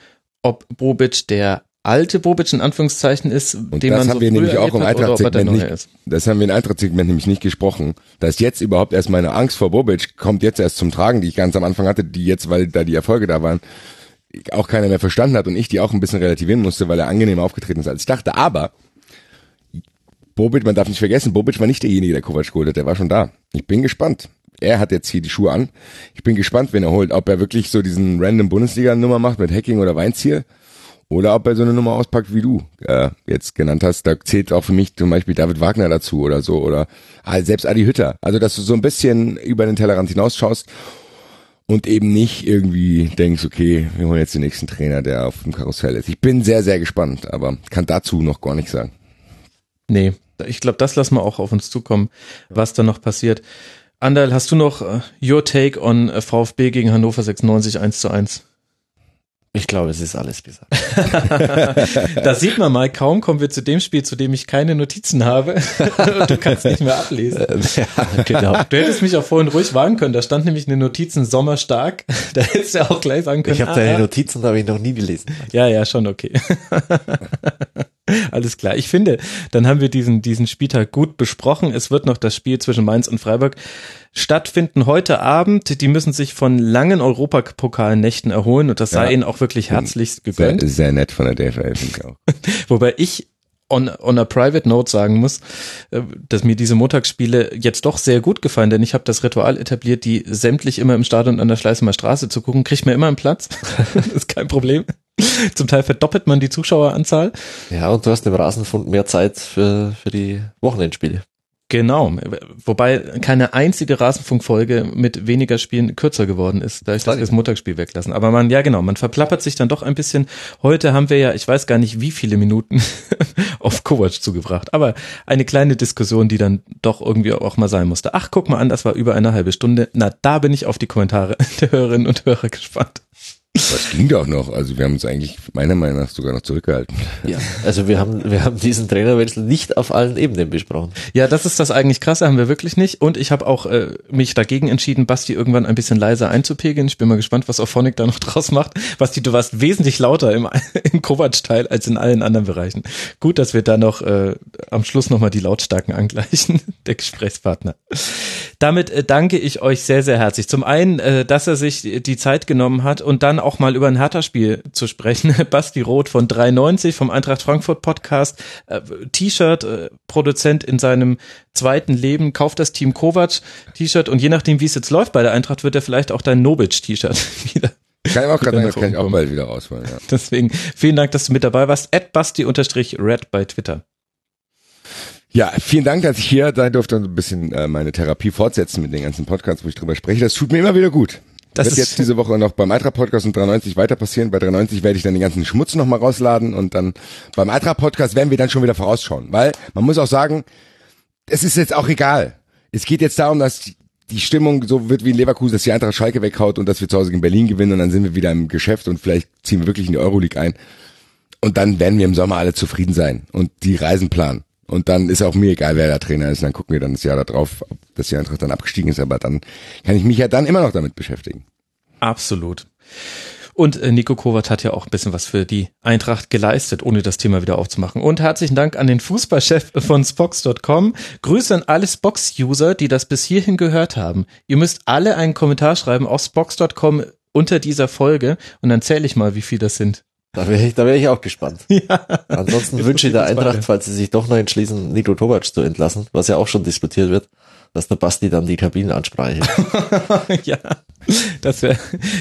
ob Bobic der alte Bobic in Anführungszeichen ist, und den das man haben so wir nämlich auch im Eintracht-Segment nicht, das haben wir im Eintracht-Segment nämlich nicht gesprochen. Da ist jetzt überhaupt erst meine Angst vor Bobic kommt jetzt erst zum Tragen, die ich ganz am Anfang hatte, die jetzt, weil da die Erfolge da waren, auch keiner mehr verstanden hat und ich die auch ein bisschen relativieren musste, weil er angenehmer aufgetreten ist, als ich dachte. Aber Bobic, man darf nicht vergessen, Bobic war nicht derjenige, der Kovac geholt hat, der war schon da. Ich bin gespannt er hat jetzt hier die Schuhe an. Ich bin gespannt, wen er holt. Ob er wirklich so diesen random Bundesliga-Nummer macht mit Hacking oder Weinziel. Oder ob er so eine Nummer auspackt, wie du äh, jetzt genannt hast. Da zählt auch für mich zum Beispiel David Wagner dazu oder so. Oder ah, selbst Adi Hütter. Also, dass du so ein bisschen über den Tellerrand hinausschaust und eben nicht irgendwie denkst, okay, wir holen jetzt den nächsten Trainer, der auf dem Karussell ist. Ich bin sehr, sehr gespannt, aber kann dazu noch gar nichts sagen. Nee, ich glaube, das lassen wir auch auf uns zukommen, was da noch passiert. Andal, hast du noch uh, your take on uh, VfB gegen Hannover 96 1 zu 1? Ich glaube, es ist alles gesagt. da sieht man mal, kaum kommen wir zu dem Spiel, zu dem ich keine Notizen habe. du kannst nicht mehr ablesen. ja, genau. Du hättest mich auch vorhin ruhig warnen können. Da stand nämlich eine Notizen Sommer stark. Da hättest du auch gleich sagen können. Ich habe ah, deine Notizen, habe ich noch nie gelesen. Ja, ja, schon okay. Alles klar. Ich finde, dann haben wir diesen, diesen Spieltag gut besprochen. Es wird noch das Spiel zwischen Mainz und Freiburg stattfinden heute Abend. Die müssen sich von langen Europapokalnächten erholen und das sei ja. ihnen auch wirklich herzlichst gegönnt. Sehr, sehr nett von der DFL, finde ich auch. Wobei ich on, on a private note sagen muss, äh, dass mir diese Montagsspiele jetzt doch sehr gut gefallen, denn ich habe das Ritual etabliert, die sämtlich immer im Stadion an der Schleißheimer Straße zu gucken, kriegt mir immer einen Platz. das ist kein Problem. Zum Teil verdoppelt man die Zuschaueranzahl. Ja, und du hast im Rasenfund mehr Zeit für, für die Wochenendspiele. Genau, wobei keine einzige Rasenfunkfolge mit weniger Spielen kürzer geworden ist, da ich das, das Montagsspiel weglassen. Aber man, ja genau, man verplappert sich dann doch ein bisschen. Heute haben wir ja, ich weiß gar nicht wie viele Minuten auf Kovac zugebracht, aber eine kleine Diskussion, die dann doch irgendwie auch mal sein musste. Ach, guck mal an, das war über eine halbe Stunde. Na, da bin ich auf die Kommentare der Hörerinnen und Hörer gespannt. Das ging doch noch. Also wir haben uns eigentlich meiner Meinung nach sogar noch zurückgehalten. Ja, also wir haben, wir haben diesen Trainerwechsel nicht auf allen Ebenen besprochen. Ja, das ist das eigentlich krasse, haben wir wirklich nicht. Und ich habe auch äh, mich dagegen entschieden, Basti irgendwann ein bisschen leiser einzupegeln. Ich bin mal gespannt, was Auphonic da noch draus macht. Basti, du warst wesentlich lauter im, im Kovac-Teil als in allen anderen Bereichen. Gut, dass wir da noch äh, am Schluss nochmal die Lautstarken angleichen, der Gesprächspartner. Damit äh, danke ich euch sehr, sehr herzlich. Zum einen, äh, dass er sich die Zeit genommen hat und dann auch mal über ein Hertha-Spiel zu sprechen. Basti Roth von 390 vom Eintracht Frankfurt Podcast, äh, T-Shirt, äh, Produzent in seinem zweiten Leben, kauft das Team Kovac T-Shirt und je nachdem, wie es jetzt läuft bei der Eintracht, wird er vielleicht auch dein Nobic-T-Shirt wieder kann ich auch das kann ich auch bald wieder rausholen. Ja. Deswegen vielen Dank, dass du mit dabei warst. At Basti-Red bei Twitter. Ja, vielen Dank, dass ich hier sein durfte und ein bisschen äh, meine Therapie fortsetzen mit den ganzen Podcasts, wo ich drüber spreche. Das tut mir immer wieder gut. Das wird jetzt diese Woche noch beim Altra Podcast und 93 weiter passieren. Bei 93 werde ich dann den ganzen Schmutz nochmal rausladen und dann beim Altra Podcast werden wir dann schon wieder vorausschauen. Weil man muss auch sagen, es ist jetzt auch egal. Es geht jetzt darum, dass die Stimmung so wird wie in Leverkusen, dass die Eintracht Schalke weghaut und dass wir zu Hause in Berlin gewinnen und dann sind wir wieder im Geschäft und vielleicht ziehen wir wirklich in die Euroleague ein. Und dann werden wir im Sommer alle zufrieden sein und die Reisen planen. Und dann ist auch mir egal, wer der Trainer ist. Dann gucken wir dann das Jahr darauf, ob das Jahr dann abgestiegen ist. Aber dann kann ich mich ja dann immer noch damit beschäftigen. Absolut. Und äh, Nico Kovac hat ja auch ein bisschen was für die Eintracht geleistet, ohne das Thema wieder aufzumachen. Und herzlichen Dank an den Fußballchef von Spox.com. Grüße an alle Spox-User, die das bis hierhin gehört haben. Ihr müsst alle einen Kommentar schreiben auf Spox.com unter dieser Folge und dann zähle ich mal, wie viel das sind. Da wäre ich, da wäre ich auch gespannt. Ja. Ansonsten wünsche ich der Eintracht, falls sie sich doch noch entschließen, Niko Tobac zu entlassen, was ja auch schon diskutiert wird, dass der Basti dann die Kabinenansprache. ja, das wäre,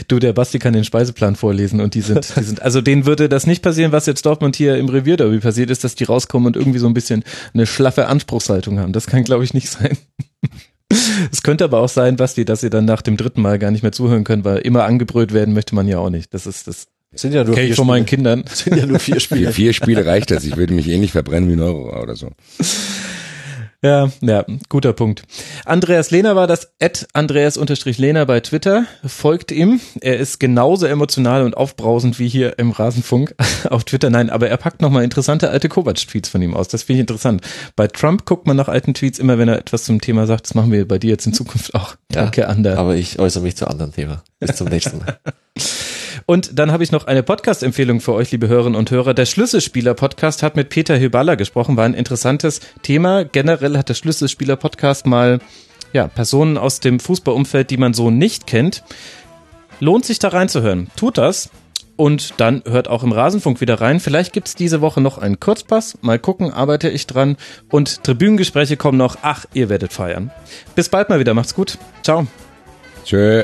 du, der Basti kann den Speiseplan vorlesen und die sind, die sind, also denen würde das nicht passieren, was jetzt Dortmund hier im Revierderby passiert ist, dass die rauskommen und irgendwie so ein bisschen eine schlaffe Anspruchshaltung haben. Das kann, glaube ich, nicht sein. Es könnte aber auch sein, Basti, dass sie dann nach dem dritten Mal gar nicht mehr zuhören können, weil immer angebrüllt werden möchte man ja auch nicht. Das ist das sind ja nur Kenn ich von meinen Kindern. Sind ja nur vier Spiele. Vier Spiele reicht das. Ich würde mich ähnlich verbrennen wie ein Euro oder so. Ja, ja, guter Punkt. Andreas Lehner war das Ad Andreas-Lehner bei Twitter. Folgt ihm. Er ist genauso emotional und aufbrausend wie hier im Rasenfunk auf Twitter. Nein, aber er packt nochmal interessante alte Kovac-Tweets von ihm aus. Das finde ich interessant. Bei Trump guckt man nach alten Tweets immer, wenn er etwas zum Thema sagt. Das machen wir bei dir jetzt in Zukunft auch. Danke, ja, Ander. Aber ich äußere mich zu anderen Thema. Bis zum nächsten Mal. Und dann habe ich noch eine Podcast-Empfehlung für euch, liebe Hörerinnen und Hörer. Der Schlüsselspieler-Podcast hat mit Peter Hyballa gesprochen, war ein interessantes Thema. Generell hat der Schlüsselspieler-Podcast mal ja, Personen aus dem Fußballumfeld, die man so nicht kennt. Lohnt sich da reinzuhören. Tut das. Und dann hört auch im Rasenfunk wieder rein. Vielleicht gibt's diese Woche noch einen Kurzpass. Mal gucken, arbeite ich dran. Und Tribünengespräche kommen noch. Ach, ihr werdet feiern. Bis bald mal wieder. Macht's gut. Ciao. Tschö.